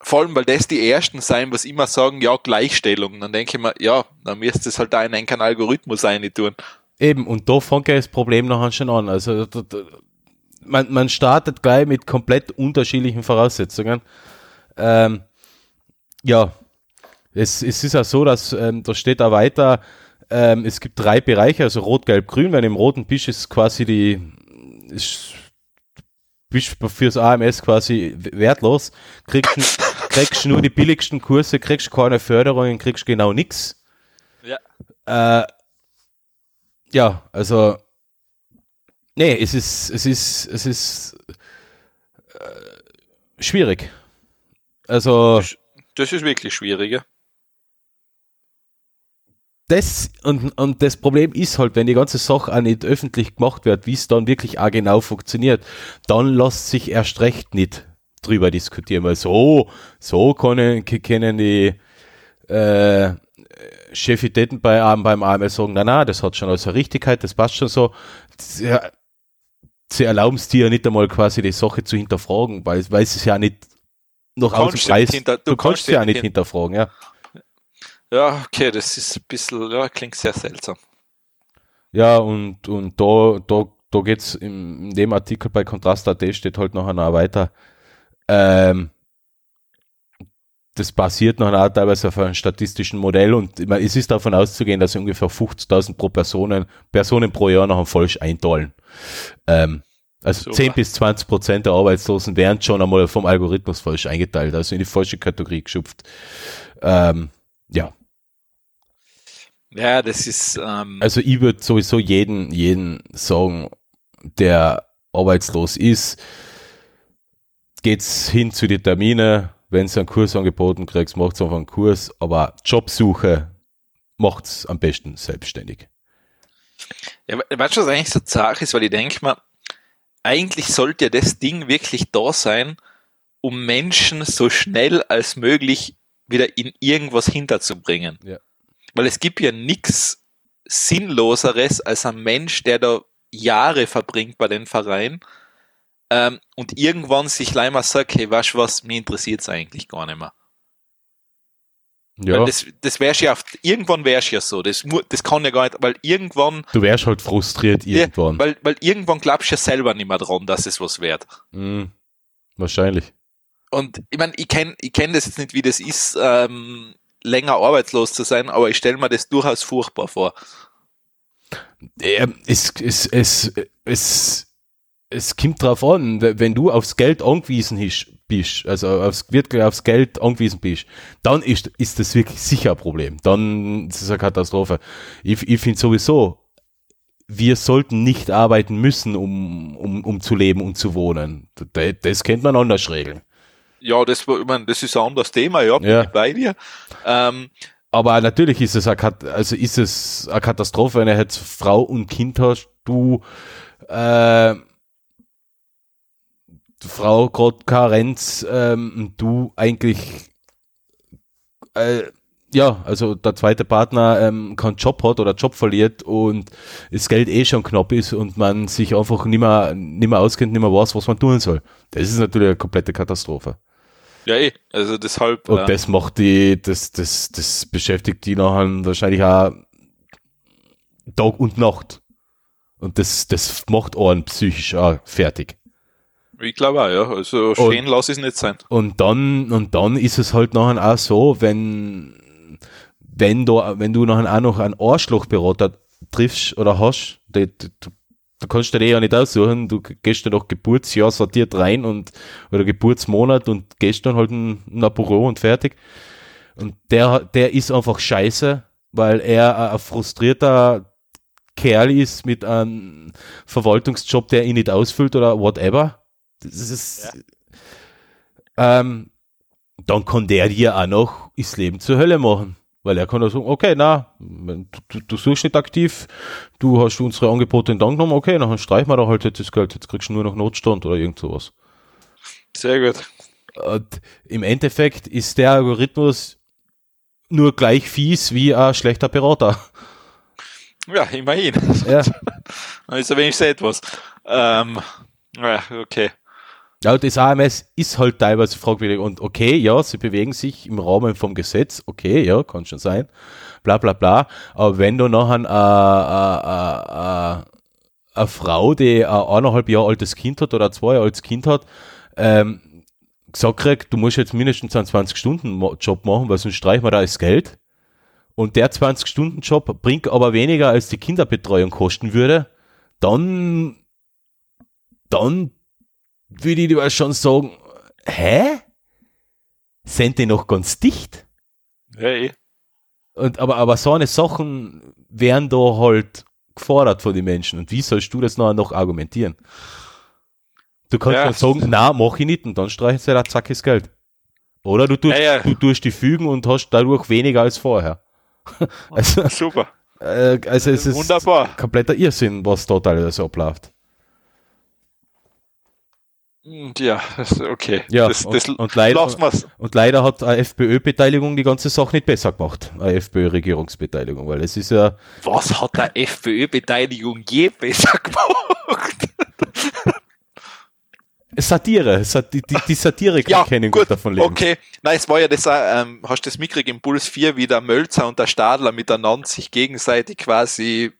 Vor allem, weil das die ersten sein, was immer sagen, ja, Gleichstellung. Dann denke ich mir, ja, dann müsste es halt da in einen Algorithmus rein tun. Eben, und da fängt ja das Problem nachher schon an. Also da, da, man, man startet gleich mit komplett unterschiedlichen Voraussetzungen. Ähm, ja, es, es ist ja so, dass ähm, da steht da weiter, ähm, es gibt drei Bereiche, also Rot, Gelb, Grün. Wenn im roten bist, ist quasi die, ist, bist fürs AMS quasi wertlos. Kriegst, kriegst nur die billigsten Kurse, kriegst keine Förderungen, kriegst genau nichts. Ja. Äh, ja, also nee, es ist, es ist, es ist äh, schwierig. Also Das ist wirklich schwierig, ja. das und, und das Problem ist halt, wenn die ganze Sache auch nicht öffentlich gemacht wird, wie es dann wirklich auch genau funktioniert, dann lässt sich erst recht nicht drüber diskutieren, weil so, so können, können die äh, Chefitäten bei, beim AML sagen, na na, das hat schon alles eine Richtigkeit, das passt schon so. Sie, sie erlauben es dir ja nicht einmal quasi die Sache zu hinterfragen, weil, weil es ja nicht noch nicht Preis. hinter- du, du kannst ja nicht nicht hinterfragen, ja. Ja, okay, das ist ein bisschen, ja, klingt sehr seltsam. Ja, und, und da, da, da geht's im, in dem Artikel bei Kontrast.at steht halt noch einer weiter. Ähm, das basiert noch auch teilweise auf einem statistischen Modell und es ist davon auszugehen, dass ungefähr 50.000 pro Personen, Personen pro Jahr noch ein falsch einteilen. Ähm, also Super. 10 bis 20 Prozent der Arbeitslosen werden schon einmal vom Algorithmus falsch eingeteilt, also in die falsche Kategorie geschupft. Ähm, ja, Ja, das ist, ähm, also ich würde sowieso jeden, jeden sagen, der arbeitslos ist, geht's hin zu den Termine, wenn du einen Kurs angeboten kriegst, macht's einfach einen Kurs, aber Jobsuche macht's am besten selbstständig. Ja, we- weißt du, was eigentlich so zart ist, weil ich denke mir, eigentlich sollte ja das Ding wirklich da sein, um Menschen so schnell als möglich wieder in irgendwas hinterzubringen. Ja. Weil es gibt ja nichts Sinnloseres als ein Mensch, der da Jahre verbringt bei den Vereinen ähm, und irgendwann sich leider sagt, hey, weißt du was, mir interessiert's eigentlich gar nicht mehr. Ja, Weil das, das wär's ja, auf, irgendwann wär's ja so, das, das kann ja gar nicht, weil irgendwann du wärst halt frustriert irgendwann. weil, weil irgendwann glaubst du ja selber nicht mehr dran, dass es was wert. Hm, wahrscheinlich. Und ich meine, ich kenne ich kenn das jetzt nicht, wie das ist, ähm, länger arbeitslos zu sein, aber ich stelle mir das durchaus furchtbar vor. Ähm, es, es, es, es, es kommt drauf an, wenn du aufs Geld angewiesen bist, also aufs, wirklich aufs Geld angewiesen bist, dann ist, ist das wirklich sicher ein Problem. Dann ist es eine Katastrophe. Ich, ich finde sowieso, wir sollten nicht arbeiten müssen, um, um, um zu leben und zu wohnen. Das, das könnte man anders regeln. Ja, das, ich mein, das ist ein anderes Thema, ja, Ja. bei dir. Ähm, Aber natürlich ist es eine, also ist es eine Katastrophe, wenn du jetzt Frau und Kind hast, du äh, Frau gerade Karenz, ähm, du eigentlich äh, ja, also der zweite Partner ähm, keinen Job hat oder Job verliert und das Geld eh schon knapp ist und man sich einfach nicht mehr, nicht mehr auskennt, nicht mehr weiß, was man tun soll. Das ist natürlich eine komplette Katastrophe. ja, eh, also deshalb, Und äh, das macht die, das, das, das beschäftigt die nachher wahrscheinlich auch Tag und Nacht. Und das, das macht einen psychisch auch fertig. Ich glaube auch, ja, also schön lass es nicht sein. Und dann, und dann ist es halt nachher auch so, wenn, wenn du, wenn du nachher auch noch einen Arschlochberater triffst oder hast, die, die, du, du kannst dir den ja nicht aussuchen, du gehst dann nach Geburtsjahr sortiert rein und, oder Geburtsmonat und gehst dann halt in, in ein Büro und fertig. Und der, der ist einfach scheiße, weil er ein frustrierter Kerl ist mit einem Verwaltungsjob, der ihn nicht ausfüllt oder whatever. Das ist, ähm, dann kann der dir auch noch das Leben zur Hölle machen. Weil er kann auch sagen, okay, na, du, du suchst nicht aktiv, du hast unsere Angebote in Dank genommen, okay, dann streichen wir da halt jetzt das Geld, jetzt kriegst du nur noch Notstand oder irgend sowas. Sehr gut. Und im Endeffekt ist der Algorithmus nur gleich fies wie ein schlechter Berater. Ja, immerhin. Ja. Also wenigstens etwas. Ähm, ja, okay. Ja, das AMS ist halt teilweise fragwürdig. Und okay, ja, sie bewegen sich im Rahmen vom Gesetz, okay, ja, kann schon sein, bla bla bla, aber wenn du nachher eine äh, äh, äh, Frau, die ein eineinhalb Jahre altes Kind hat oder zwei Jahre altes Kind hat, ähm, gesagt kriegt, du musst jetzt mindestens einen 20-Stunden-Job machen, weil sonst streichen wir da das Geld. Und der 20-Stunden-Job bringt aber weniger als die Kinderbetreuung kosten würde, dann, dann würde ich dir schon sagen, hä? Sind die noch ganz dicht? Ja, eh. Und, aber, aber so eine Sachen werden da halt gefordert von den Menschen. Und wie sollst du das nachher noch argumentieren? Du kannst Ja. ja sagen, na, mach ich nicht, und dann streichst du da zack das Geld. Oder du tust, Ja, ja. du tust die fügen und hast dadurch weniger als vorher. also, Super. äh, also es ist Wunderbar. kompletter Irrsinn, was da teilweise abläuft. Und Ja, okay. Ja, das, und- das und leider- lassen wir's. Und leider hat eine FPÖ-Beteiligung die ganze Sache nicht besser gemacht. Eine FPÖ-Regierungsbeteiligung, weil es ist ja, Was hat der FPÖ-Beteiligung je besser gemacht? Satire. Sat die, die, die Satire Ja, können gut, davon leben. Okay, nein, es war ja das, äh, ähm, hast du das mitgekriegt im Puls 4, wie der Mölzer und der Stadler miteinander sich gegenseitig quasi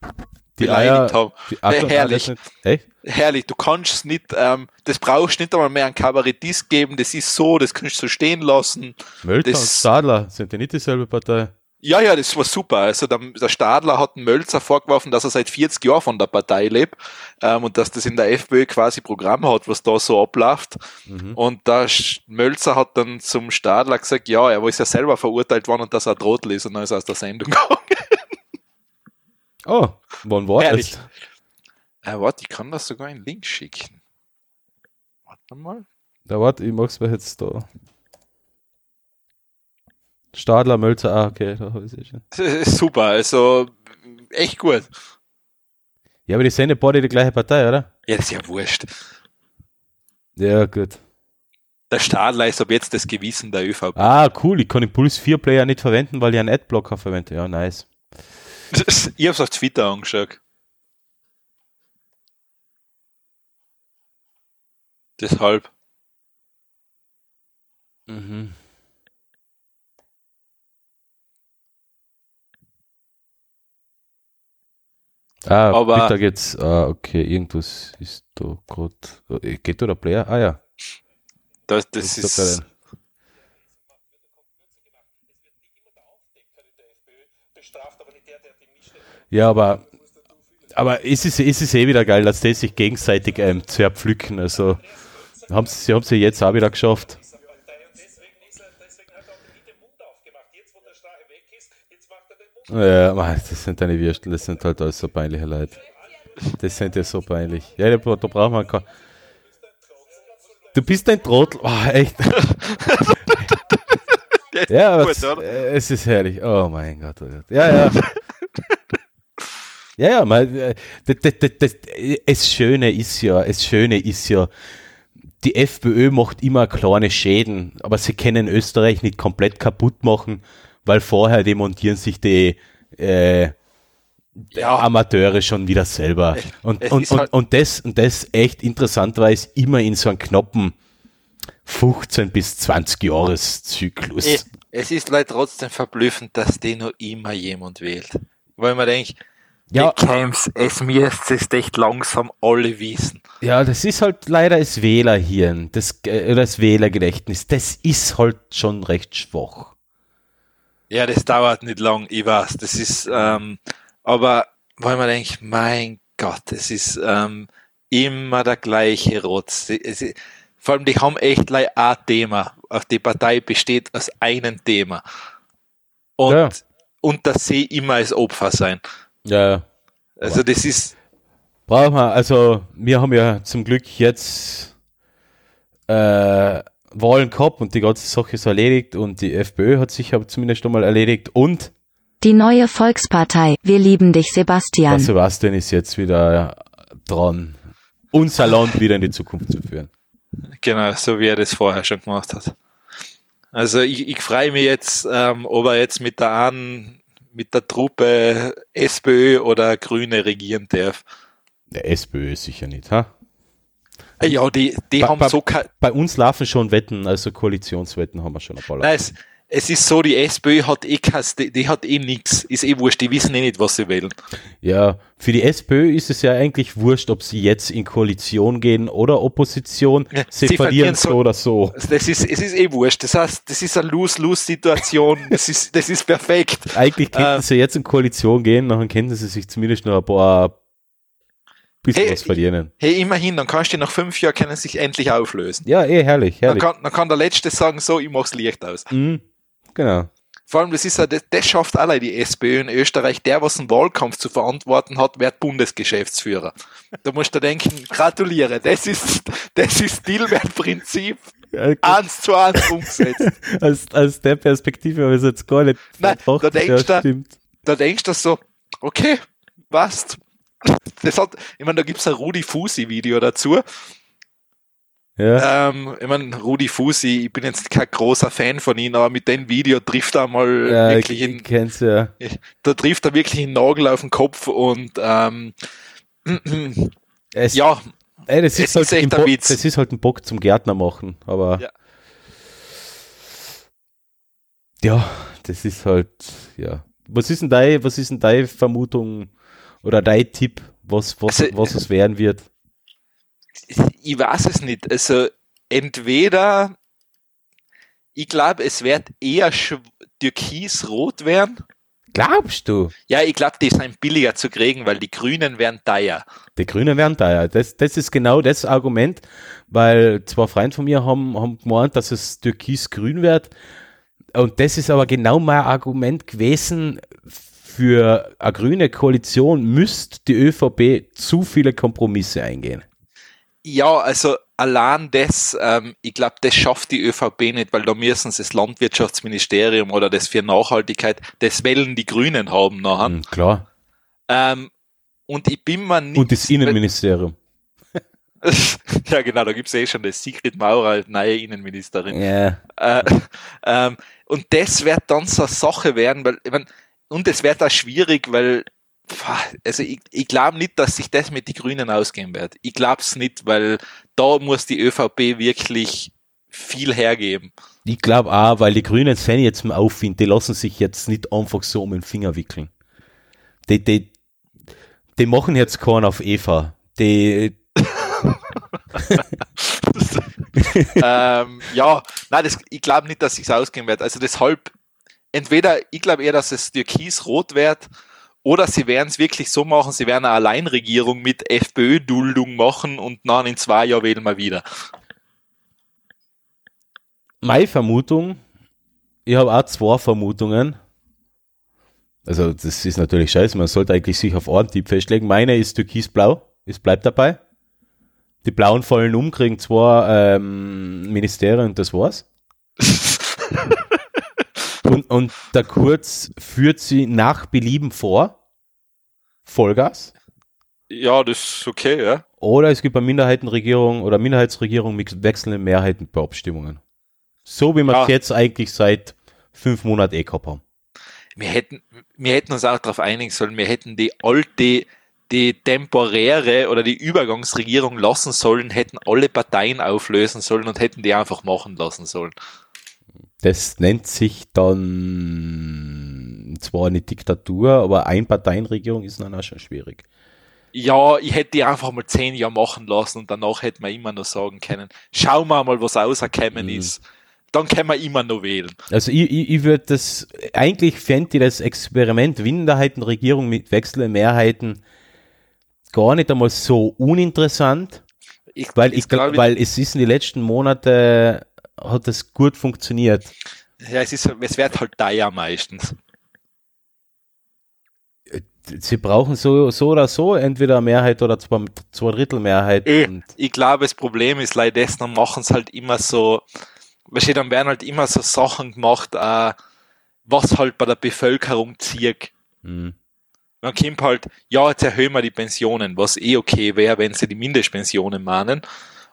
Die beleidigt Eier, haben. Eier- herrlich. Echt? Herrlich, du kannst nicht, ähm, das brauchst nicht einmal mehr einen Kabarettist geben, das ist so, das kannst du so stehen lassen. Mölzer Das- und Stadler, sind die nicht dieselbe Partei? Ja, ja, das war super. Also der, der Stadler hat Mölzer vorgeworfen, dass er seit 40 Jahren von der Partei lebt ähm, und dass das in der FPÖ quasi Programm hat, was da so abläuft. Mhm. Und der Sch- Mölzer hat dann zum Stadler gesagt, ja, er ist ja selber verurteilt worden und dass er Trottel ist und dann ist er aus der Sendung gegangen. Oh, wann war Herrlich. das? Äh, warte, ich kann das sogar einen Link schicken. Warte mal. Da warte, ich mach's mir jetzt da. Stadler, Mölzer, ah, okay, da habe ich es schon. Das ist Super, also echt gut. Ja, aber die sind ja beide die gleiche Partei, oder? Ja, das ist ja wurscht. Ja, gut. Der Stadler ist ab jetzt das Gewissen der ÖVP. Ah, cool, ich kann den Puls 4 Player nicht verwenden, weil ich einen Adblocker verwende. Ja, nice. Ich hab's auf Twitter angeschaut. Deshalb. Mhm. Ah, Aber- Twitter geht's. Ah, okay, irgendwas ist da gerade. Geht da der Player? Ah ja. Das, das Ist doch ist. geil. Ja, aber, aber es ist, es ist eh wieder geil, dass die sich gegenseitig ähm, zerpflücken. Also haben sie, sie haben sie jetzt auch wieder geschafft. Ja, mei, das sind deine Würstel, das sind halt alles so peinliche Leute. Das sind ja so peinlich. Ja, da, da braucht man kein... Du bist ein Trottel. Oh, echt. ja, aber es, es ist herrlich. Oh mein Gott. Oh Gott. Ja, ja. Ja, ja, mal, äh, das, das, das, das, es Schöne ist ja, es Schöne ist ja, die FPÖ macht immer kleine Schäden, aber sie können Österreich nicht komplett kaputt machen, weil vorher demontieren sich die äh, Ja. Amateure schon wieder selber. Und, es und, und, halt- und das, und das echt interessant war, ist immer in so einem knappen 15 bis 20 Jahreszyklus. Es ist leider trotzdem verblüffend, dass die noch immer jemand wählt. Weil man denkt, Ja, Camps, es müsste es echt langsam alle wissen. ja, das ist halt leider das Wählerhirn, das, äh, oder das Wählergedächtnis. Das ist halt schon recht schwach. Ja, das dauert nicht lang, ich weiß. Das ist, ähm, aber weil man denkt, mein Gott, es ist ähm, immer der gleiche Rotz. Es ist, vor allem, die haben echt like ein Thema. Die Partei besteht aus einem Thema. Und, Ja. und dass sie immer als Opfer sein. Ja, Also das ist, brauchen wir, also wir haben ja zum Glück jetzt äh, Wahlen gehabt und die ganze Sache ist erledigt und die FPÖ hat sich aber zumindest einmal erledigt und Die neue Volkspartei. Wir lieben dich, Sebastian. der Sebastian ist jetzt wieder dran, unser Land wieder in die Zukunft zu führen. Genau, so wie er das vorher schon gemacht hat. Also ich, ich freue mich jetzt, ähm, ob er jetzt mit der einen, mit der Truppe SPÖ oder Grüne regieren darf. Der SPÖ sicher nicht, ha? Ja, die, die Ba- haben ba- so Bei uns laufen schon Wetten, also Koalitionswetten haben wir schon ein paar. Nein, es, es ist so, die SPÖ hat eh kein, die, die hat eh nix, ist eh wurscht, die wissen eh nicht, was sie wählen. Ja, für die SPÖ ist es ja eigentlich wurscht, ob sie jetzt in Koalition gehen oder Opposition. Ja, sie, sie verlieren verlieren so so- oder so. Das ist, es ist eh wurscht. Das heißt, das ist eine Lose-Lose-Situation. Das ist, das ist perfekt. Eigentlich könnten Äh, sie jetzt in Koalition gehen, dann könnten sie sich zumindest noch ein paar bisschen Hey, was verdienen. Hey, immerhin, dann kannst du nach fünf Jahren können sich endlich auflösen. Ja, eh, herrlich, Dann herrlich. kann, dann kann der Letzte sagen, so, ich mach's Licht aus. Mhm, genau. Vor allem, das ist ja, das, das schafft alle die SPÖ in Österreich. Der, was einen Wahlkampf zu verantworten hat, wird Bundesgeschäftsführer. Da musst du denken, gratuliere, das ist, das ist Stilwert-Prinzip Ja, eins zu eins umgesetzt. Aus, aus der Perspektive habe ich es jetzt gar nicht Nein, da denkst ja, du- da denkst du so, okay, passt. Das hat, ich meine, da gibt's ein Rudi Fusi-Video dazu. Ja, Ähm, ich meine, Rudi Fusi, ich bin jetzt kein großer Fan von ihm, aber mit dem Video trifft er mal ja ich, wirklich ich in, ja. da trifft er wirklich einen Nagel auf den Kopf und ähm, Es, ja, ey, das es ist, halt ist ein Witz. das ist halt ein Bock zum Gärtner machen, aber Ja. ja, das ist halt, ja. Was ist denn deine, was ist denn deine Vermutung oder dein Tipp, was, was, Also, was es werden wird? Ich weiß es nicht. Also entweder, ich glaube, es wird eher türkisrot werden. Glaubst du? Ja, ich glaube, die sind billiger zu kriegen, weil die Grünen werden teuer. Die Grünen werden teuer. Das, das ist genau das Argument, weil zwei Freunde von mir haben, haben gemeint, dass es türkis-grün wird. Und das ist aber genau mein Argument gewesen, für eine grüne Koalition müsste die ÖVP zu viele Kompromisse eingehen. Ja, also allein das, ähm, ich glaube, das schafft die ÖVP nicht, weil da müssen sie das Landwirtschaftsministerium oder das für Nachhaltigkeit, das wollen die Grünen haben nachher. Hm, klar. Ähm, und ich bin mir nicht. Und das Innenministerium. ja, genau, da gibt's eh schon das Sigrid Maurer neue Innenministerin. Ja. Äh, ähm, und das wird dann so eine Sache werden, weil, ich mein, und es wird auch schwierig, weil, also ich, ich glaube nicht, dass sich das mit den Grünen ausgehen wird. Ich glaube es nicht, weil da muss die ÖVP wirklich viel hergeben. Ich glaube auch, weil die Grünen sind jetzt im Aufwind, die lassen sich jetzt nicht einfach so um den Finger wickeln. Die, die, die machen jetzt keinen auf Eva. Die, ähm, ja, nein, das, ich glaube nicht, dass sich's ausgehen wird. Also deshalb, entweder, ich glaube eher, dass es türkis-rot wird, oder sie werden es wirklich so machen, sie werden eine Alleinregierung mit FPÖ-Duldung machen und dann in zwei Jahren wählen wir wieder. meine Vermutung, ich habe auch zwei Vermutungen. Also, das ist natürlich scheiße, man sollte eigentlich sich auf einen Tipp festlegen. Meine ist türkisblau, es bleibt dabei. Die Blauen fallen um, kriegen zwei ähm, Ministerien und das war's. und, und der Kurz führt sie nach Belieben vor. Vollgas. Ja, das ist okay, ja. Oder es gibt eine Minderheitenregierung oder Minderheitsregierung mit wechselnden Mehrheiten bei Abstimmungen. So wie wir es Ja. jetzt eigentlich seit fünf Monaten eh gehabt haben. Wir hätten, wir hätten uns auch darauf einigen sollen, wir hätten die alte, die temporäre oder die Übergangsregierung lassen sollen, hätten alle Parteien auflösen sollen und hätten die einfach machen lassen sollen. Das nennt sich dann zwar eine Diktatur, aber Einparteienregierung ist dann auch schon schwierig. Ja, ich hätte die einfach mal zehn Jahre machen lassen und danach hätte man immer noch sagen können, schauen wir mal, was rausgekommen Mhm. ist. Dann können wir immer noch wählen. Also ich, ich, ich würde das, eigentlich fände ich das Experiment Minderheitenregierung mit wechselnden Mehrheiten gar nicht einmal so uninteressant, Ich, weil, ich, glaub weil es ist in den letzten Monaten hat das gut funktioniert. ja, es ist, es wird halt teuer meistens. Sie brauchen so, so oder so entweder eine Mehrheit oder zwei, zwei Drittel Mehrheit. Eh, Und ich glaube, das Problem ist leider dann machen es halt immer so, weißt dann werden halt immer so Sachen gemacht, äh, was halt bei der Bevölkerung zieht. mh. Man kommt halt, ja, jetzt erhöhen wir die Pensionen, was eh okay wäre, wenn sie die Mindestpensionen mahnen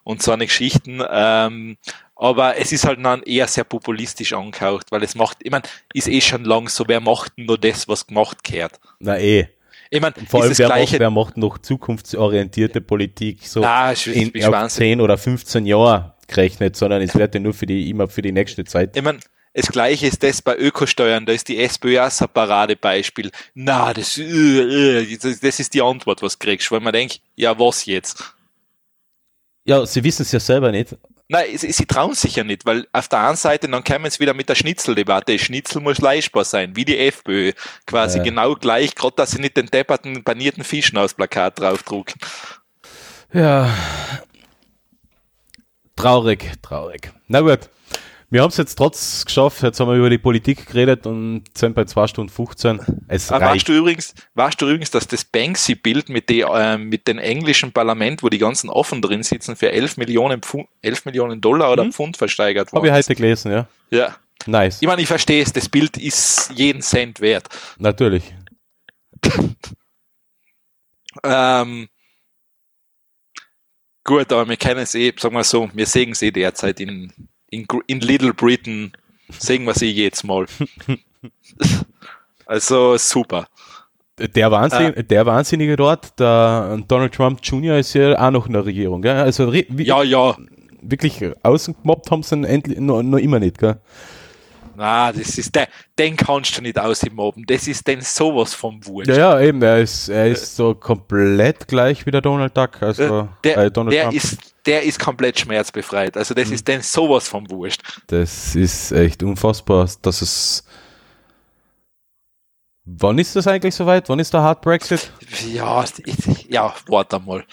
und so eine Geschichten. Ähm, aber es ist halt dann eher sehr populistisch angehaucht, weil es macht, ich meine, ist eh schon lang so, wer macht nur das, was gemacht gehört? Na eh. Ich meine, Vor allem, wer das macht, gleiche. wer macht noch zukunftsorientierte Politik so Na, in auf schwanz. 10 oder 15 Jahren gerechnet, sondern es wird ja nur für die, immer für die nächste Zeit. Ich meine, das gleiche ist das bei Ökosteuern, da ist die SPÖ auch ein Paradebeispiel. Na, das, äh, äh, das ist die Antwort, was kriegst, weil man denkt, ja, was jetzt? Ja, sie wissen es ja selber nicht. Nein, sie, sie trauen sich ja nicht, weil auf der einen Seite, dann kommen sie wieder mit der Schnitzeldebatte. Schnitzel muss leistbar sein, wie die FPÖ. Quasi Ja. genau gleich, gerade dass sie nicht den depperten panierten Fischen aufs Plakat draufdrucken. Ja. Traurig, traurig. Na gut. Wir haben es jetzt trotz geschafft. Jetzt haben wir über die Politik geredet und sind bei 2 Stunden 15. Es Aber weißt du übrigens, weißt du übrigens, dass das Banksy-Bild mit, die, äh, mit dem englischen Parlament, wo die ganzen Offen drin sitzen, für 11 Millionen, Pfund, 11 Millionen Dollar oder Hm? Pfund versteigert Habe ich heute gelesen, ja. Ja. Nice. Ich meine, ich verstehe es, das Bild ist jeden Cent wert. Natürlich. Ähm, gut, aber wir kennen es eh, sagen wir so, wir sehen es eh derzeit in, in, in Little Britain, sehen wir sie jetzt mal. also super. Der, Wahnsinn, der Wahnsinnige dort, der Donald Trump Jr. ist ja auch noch in der Regierung. Gell? Also wie, Ja, ja, wirklich außengemobbt haben sie ihn endlich, noch, noch immer nicht. Gell? na, das ist der, den kannst du nicht ausmobben. Das ist denn sowas vom Wurscht. Ja, ja, eben. Er ist, er ist so komplett gleich wie der Donald Duck. Also Äh, der, äh, Donald der Trump. ist, der ist komplett schmerzbefreit. Also Mhm. das ist denn sowas vom Wurscht. Das ist echt unfassbar, dass es. Wann ist das eigentlich soweit? Wann ist der Hard Brexit? Ja, ich, ja, warte mal.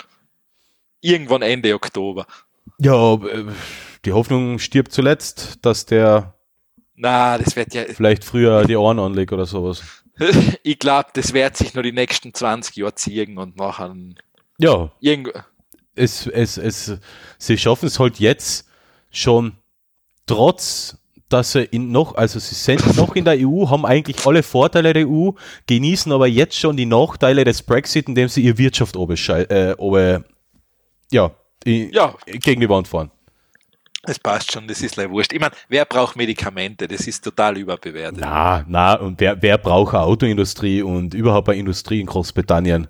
Irgendwann Ende Oktober. Ja, äh, die Hoffnung stirbt zuletzt, dass der Na, das wird ja, vielleicht früher die Ohren anlegt oder sowas. ich glaube, das wird sich nur die nächsten 20 Jahre ziehen und nachher Ja, irgend, es, es, es, sie schaffen es halt jetzt schon trotz, dass sie in noch, also sie sind noch in der EU, haben eigentlich alle Vorteile der EU, genießen aber jetzt schon die Nachteile des Brexit, indem sie ihre Wirtschaft oben, äh, oben ja, Ja. gegen die Wand fahren. das passt schon, das ist leider wurscht. Ich meine, wer braucht Medikamente? Das ist total überbewertet. Na, na, und wer, wer braucht eine Autoindustrie und überhaupt eine Industrie in Großbritannien?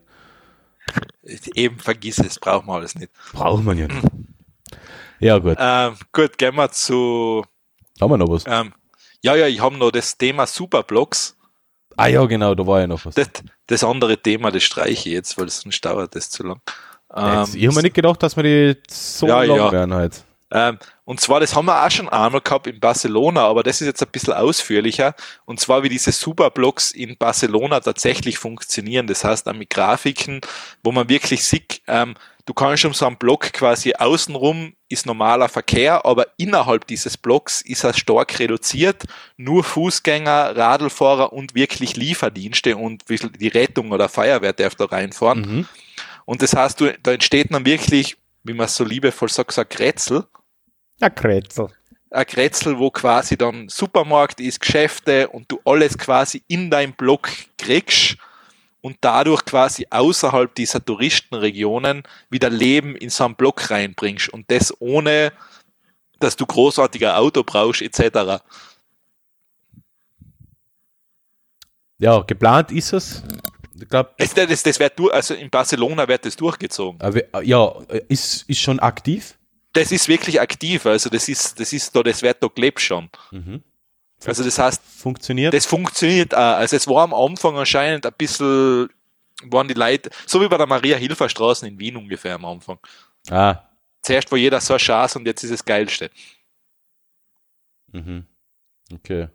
Eben vergiss es, brauchen wir alles nicht. Braucht man ja nicht. Ja, gut. Ähm, gut, gehen wir zu, Haben wir noch was? ähm, ja, ja, ich habe noch das Thema Superblocks. Ah ja, genau, da war ja noch was. Das, das andere Thema, das streiche ich jetzt, weil sonst dauert das zu lang. Jetzt, Ähm, ich habe mir nicht gedacht, dass wir die so Ja, lang ja. werden halt. Ähm, und zwar, das haben wir auch schon einmal gehabt in Barcelona, aber das ist jetzt ein bisschen ausführlicher. Und zwar, wie diese Superblocks in Barcelona tatsächlich funktionieren. Das heißt, auch mit Grafiken, wo man wirklich sieht, ähm, du kannst um so einen Block quasi außenrum ist normaler Verkehr, aber innerhalb dieses Blocks ist er stark reduziert. Nur Fußgänger, Radlfahrer und wirklich Lieferdienste und die Rettung oder Feuerwehr darf da reinfahren. Mhm. Und das heißt, du, da entsteht dann wirklich, wie man so liebevoll sagt, so ein Kretzel Ja, Kretzel. ein Kretzel, wo quasi dann Supermarkt ist, Geschäfte und du alles quasi in deinem Block kriegst und dadurch quasi außerhalb dieser Touristenregionen wieder Leben in so einen Block reinbringst und das ohne, dass du großartiger Auto brauchst etc. Ja, geplant ist es. Ich glaube, Das, das, das wird also in Barcelona wird das durchgezogen. ja, ist, ist schon aktiv. Das ist wirklich aktiv, also das ist, das ist da, das wird da gelebt schon. Mhm. Also das heißt, Funktioniert. Das funktioniert auch. Also es war am Anfang anscheinend ein bisschen, waren die Leute, so wie bei der Maria-Hilfer-Straße in Wien ungefähr am Anfang. ah. Zuerst war jeder so ein Schatz und jetzt ist es geilste. Mhm. Okay.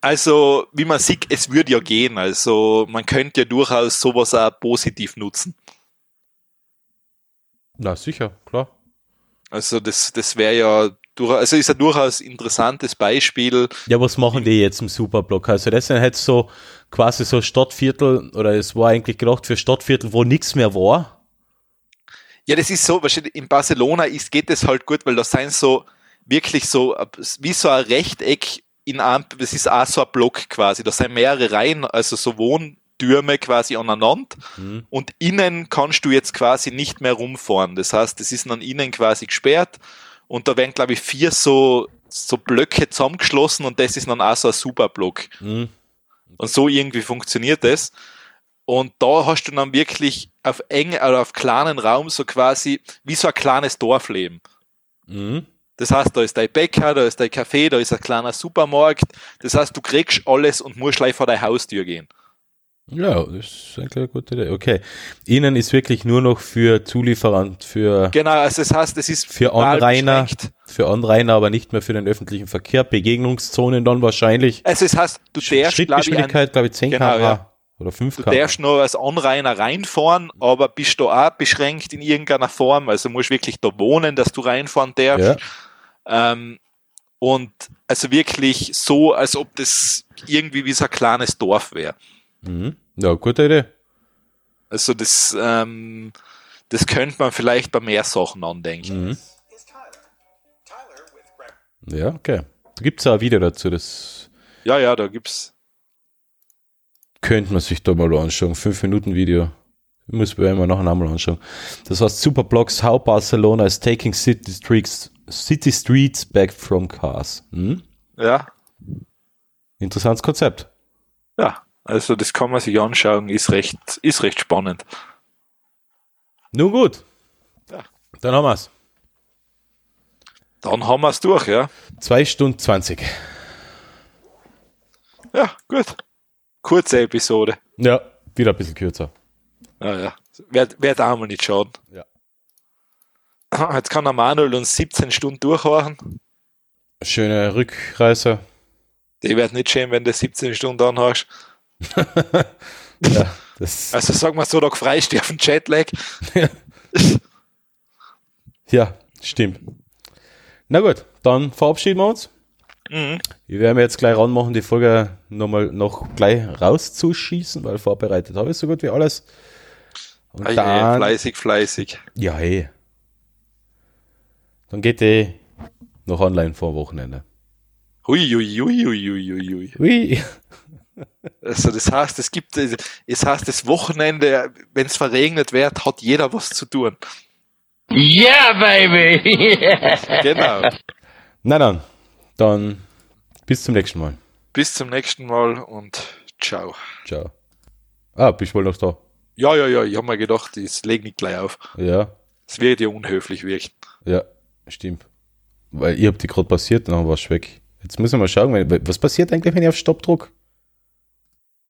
Also, wie man sieht, es würde ja gehen. Also, man könnte ja durchaus sowas auch positiv nutzen. Na, sicher, klar. Also, das, das wäre ja, also ist ein durchaus interessantes Beispiel. Ja, was machen die jetzt im Superblock? Also das sind jetzt so quasi so Stadtviertel, oder es war eigentlich gedacht für Stadtviertel, wo nichts mehr war. Ja, das ist so, wahrscheinlich in Barcelona ist, geht es halt gut, weil da sind so wirklich so, wie so ein Rechteck in einem, das ist auch so ein Block quasi. Da sind mehrere Reihen, also so Wohntürme quasi aneinander Mhm. und innen kannst du jetzt quasi nicht mehr rumfahren. Das heißt, das ist dann innen quasi gesperrt und da werden, glaube ich, vier so, so Blöcke zusammengeschlossen und das ist dann auch so ein Superblock. Mhm. Und so irgendwie funktioniert das. Und da hast du dann wirklich auf enge oder auf kleinen Raum so quasi wie so ein kleines Dorfleben. Mhm. Das heißt, da ist dein Bäcker, da ist dein Café, da ist ein kleiner Supermarkt. Das heißt, du kriegst alles und musst gleich vor deine Haustür gehen. Ja, das ist eine gute Idee. Okay. Ihnen ist wirklich nur noch für Zulieferant, für, Genau, also das heißt, es ist für Anrainer, beschränkt. für Anrainer, aber nicht mehr für den öffentlichen Verkehr. Begegnungszonen dann wahrscheinlich. Also das heißt, du darfst, glaube ich, ein, Schrittgeschwindigkeit, glaube ich, 10 Genau, km/h ja. oder 5 du km/h. darfst noch als Anrainer reinfahren, aber bist du auch beschränkt in irgendeiner Form. Also musst wirklich da wohnen, dass du reinfahren darfst. Ja. Ähm, und also wirklich so, als ob das irgendwie wie so ein kleines Dorf wäre. Mhm. Ja, gute Idee. Also das, ähm, das könnte man vielleicht bei mehr Sachen andenken. Mhm. Ja, okay. Da gibt es auch ein Video dazu, das Ja, ja, da gibt's. könnte man sich da mal anschauen. 5 Minuten Video. Muss man immer noch einmal anschauen. Das heißt Superblocks How Barcelona is taking city streets, city streets back from cars. Hm? Ja, Interessantes Konzept. ja. Also das kann man sich anschauen, ist recht, ist recht spannend. Nun gut. Ja. Dann haben wir's. Dann haben wir es durch, ja. 2 Stunden 20. Ja, gut. Kurze Episode. Ja, wieder ein bisschen kürzer. Ja, ja. Wird, wird auch mal nicht schaden. Ja. Jetzt kann der Manuel uns 17 Stunden durchhauen. Schöne Rückreise. Die wird nicht schön, wenn du 17 Stunden anhast. Ja, das, Also sagen wir so, du auf den Jetlag. ja, stimmt. Na gut, dann verabschieden wir uns. Mhm. Ich werde mir jetzt gleich ranmachen, die Folge nochmal noch gleich rauszuschießen, weil vorbereitet habe ich so gut wie alles. Und je, dann, fleißig, fleißig. ja, hey. Dann geht die noch online vor Wochenende. Hui, hui, hui, hui, hui, hui, hui. Also das heißt, es gibt, es heißt, das Wochenende, wenn es verregnet wird, hat jeder was zu tun. Yeah, baby! Genau. Na dann, dann bis zum nächsten Mal. Bis zum nächsten Mal und ciao. Ciao. Ah, bist wohl noch da? Ja, ja, ja, ich habe mir gedacht, ich lege nicht gleich auf. Ja, Es wird ja unhöflich wirken. ja, stimmt. Weil ich hab die gerade passiert und dann war es weg. Jetzt müssen wir mal schauen, was passiert eigentlich, wenn ich auf Stopp druck?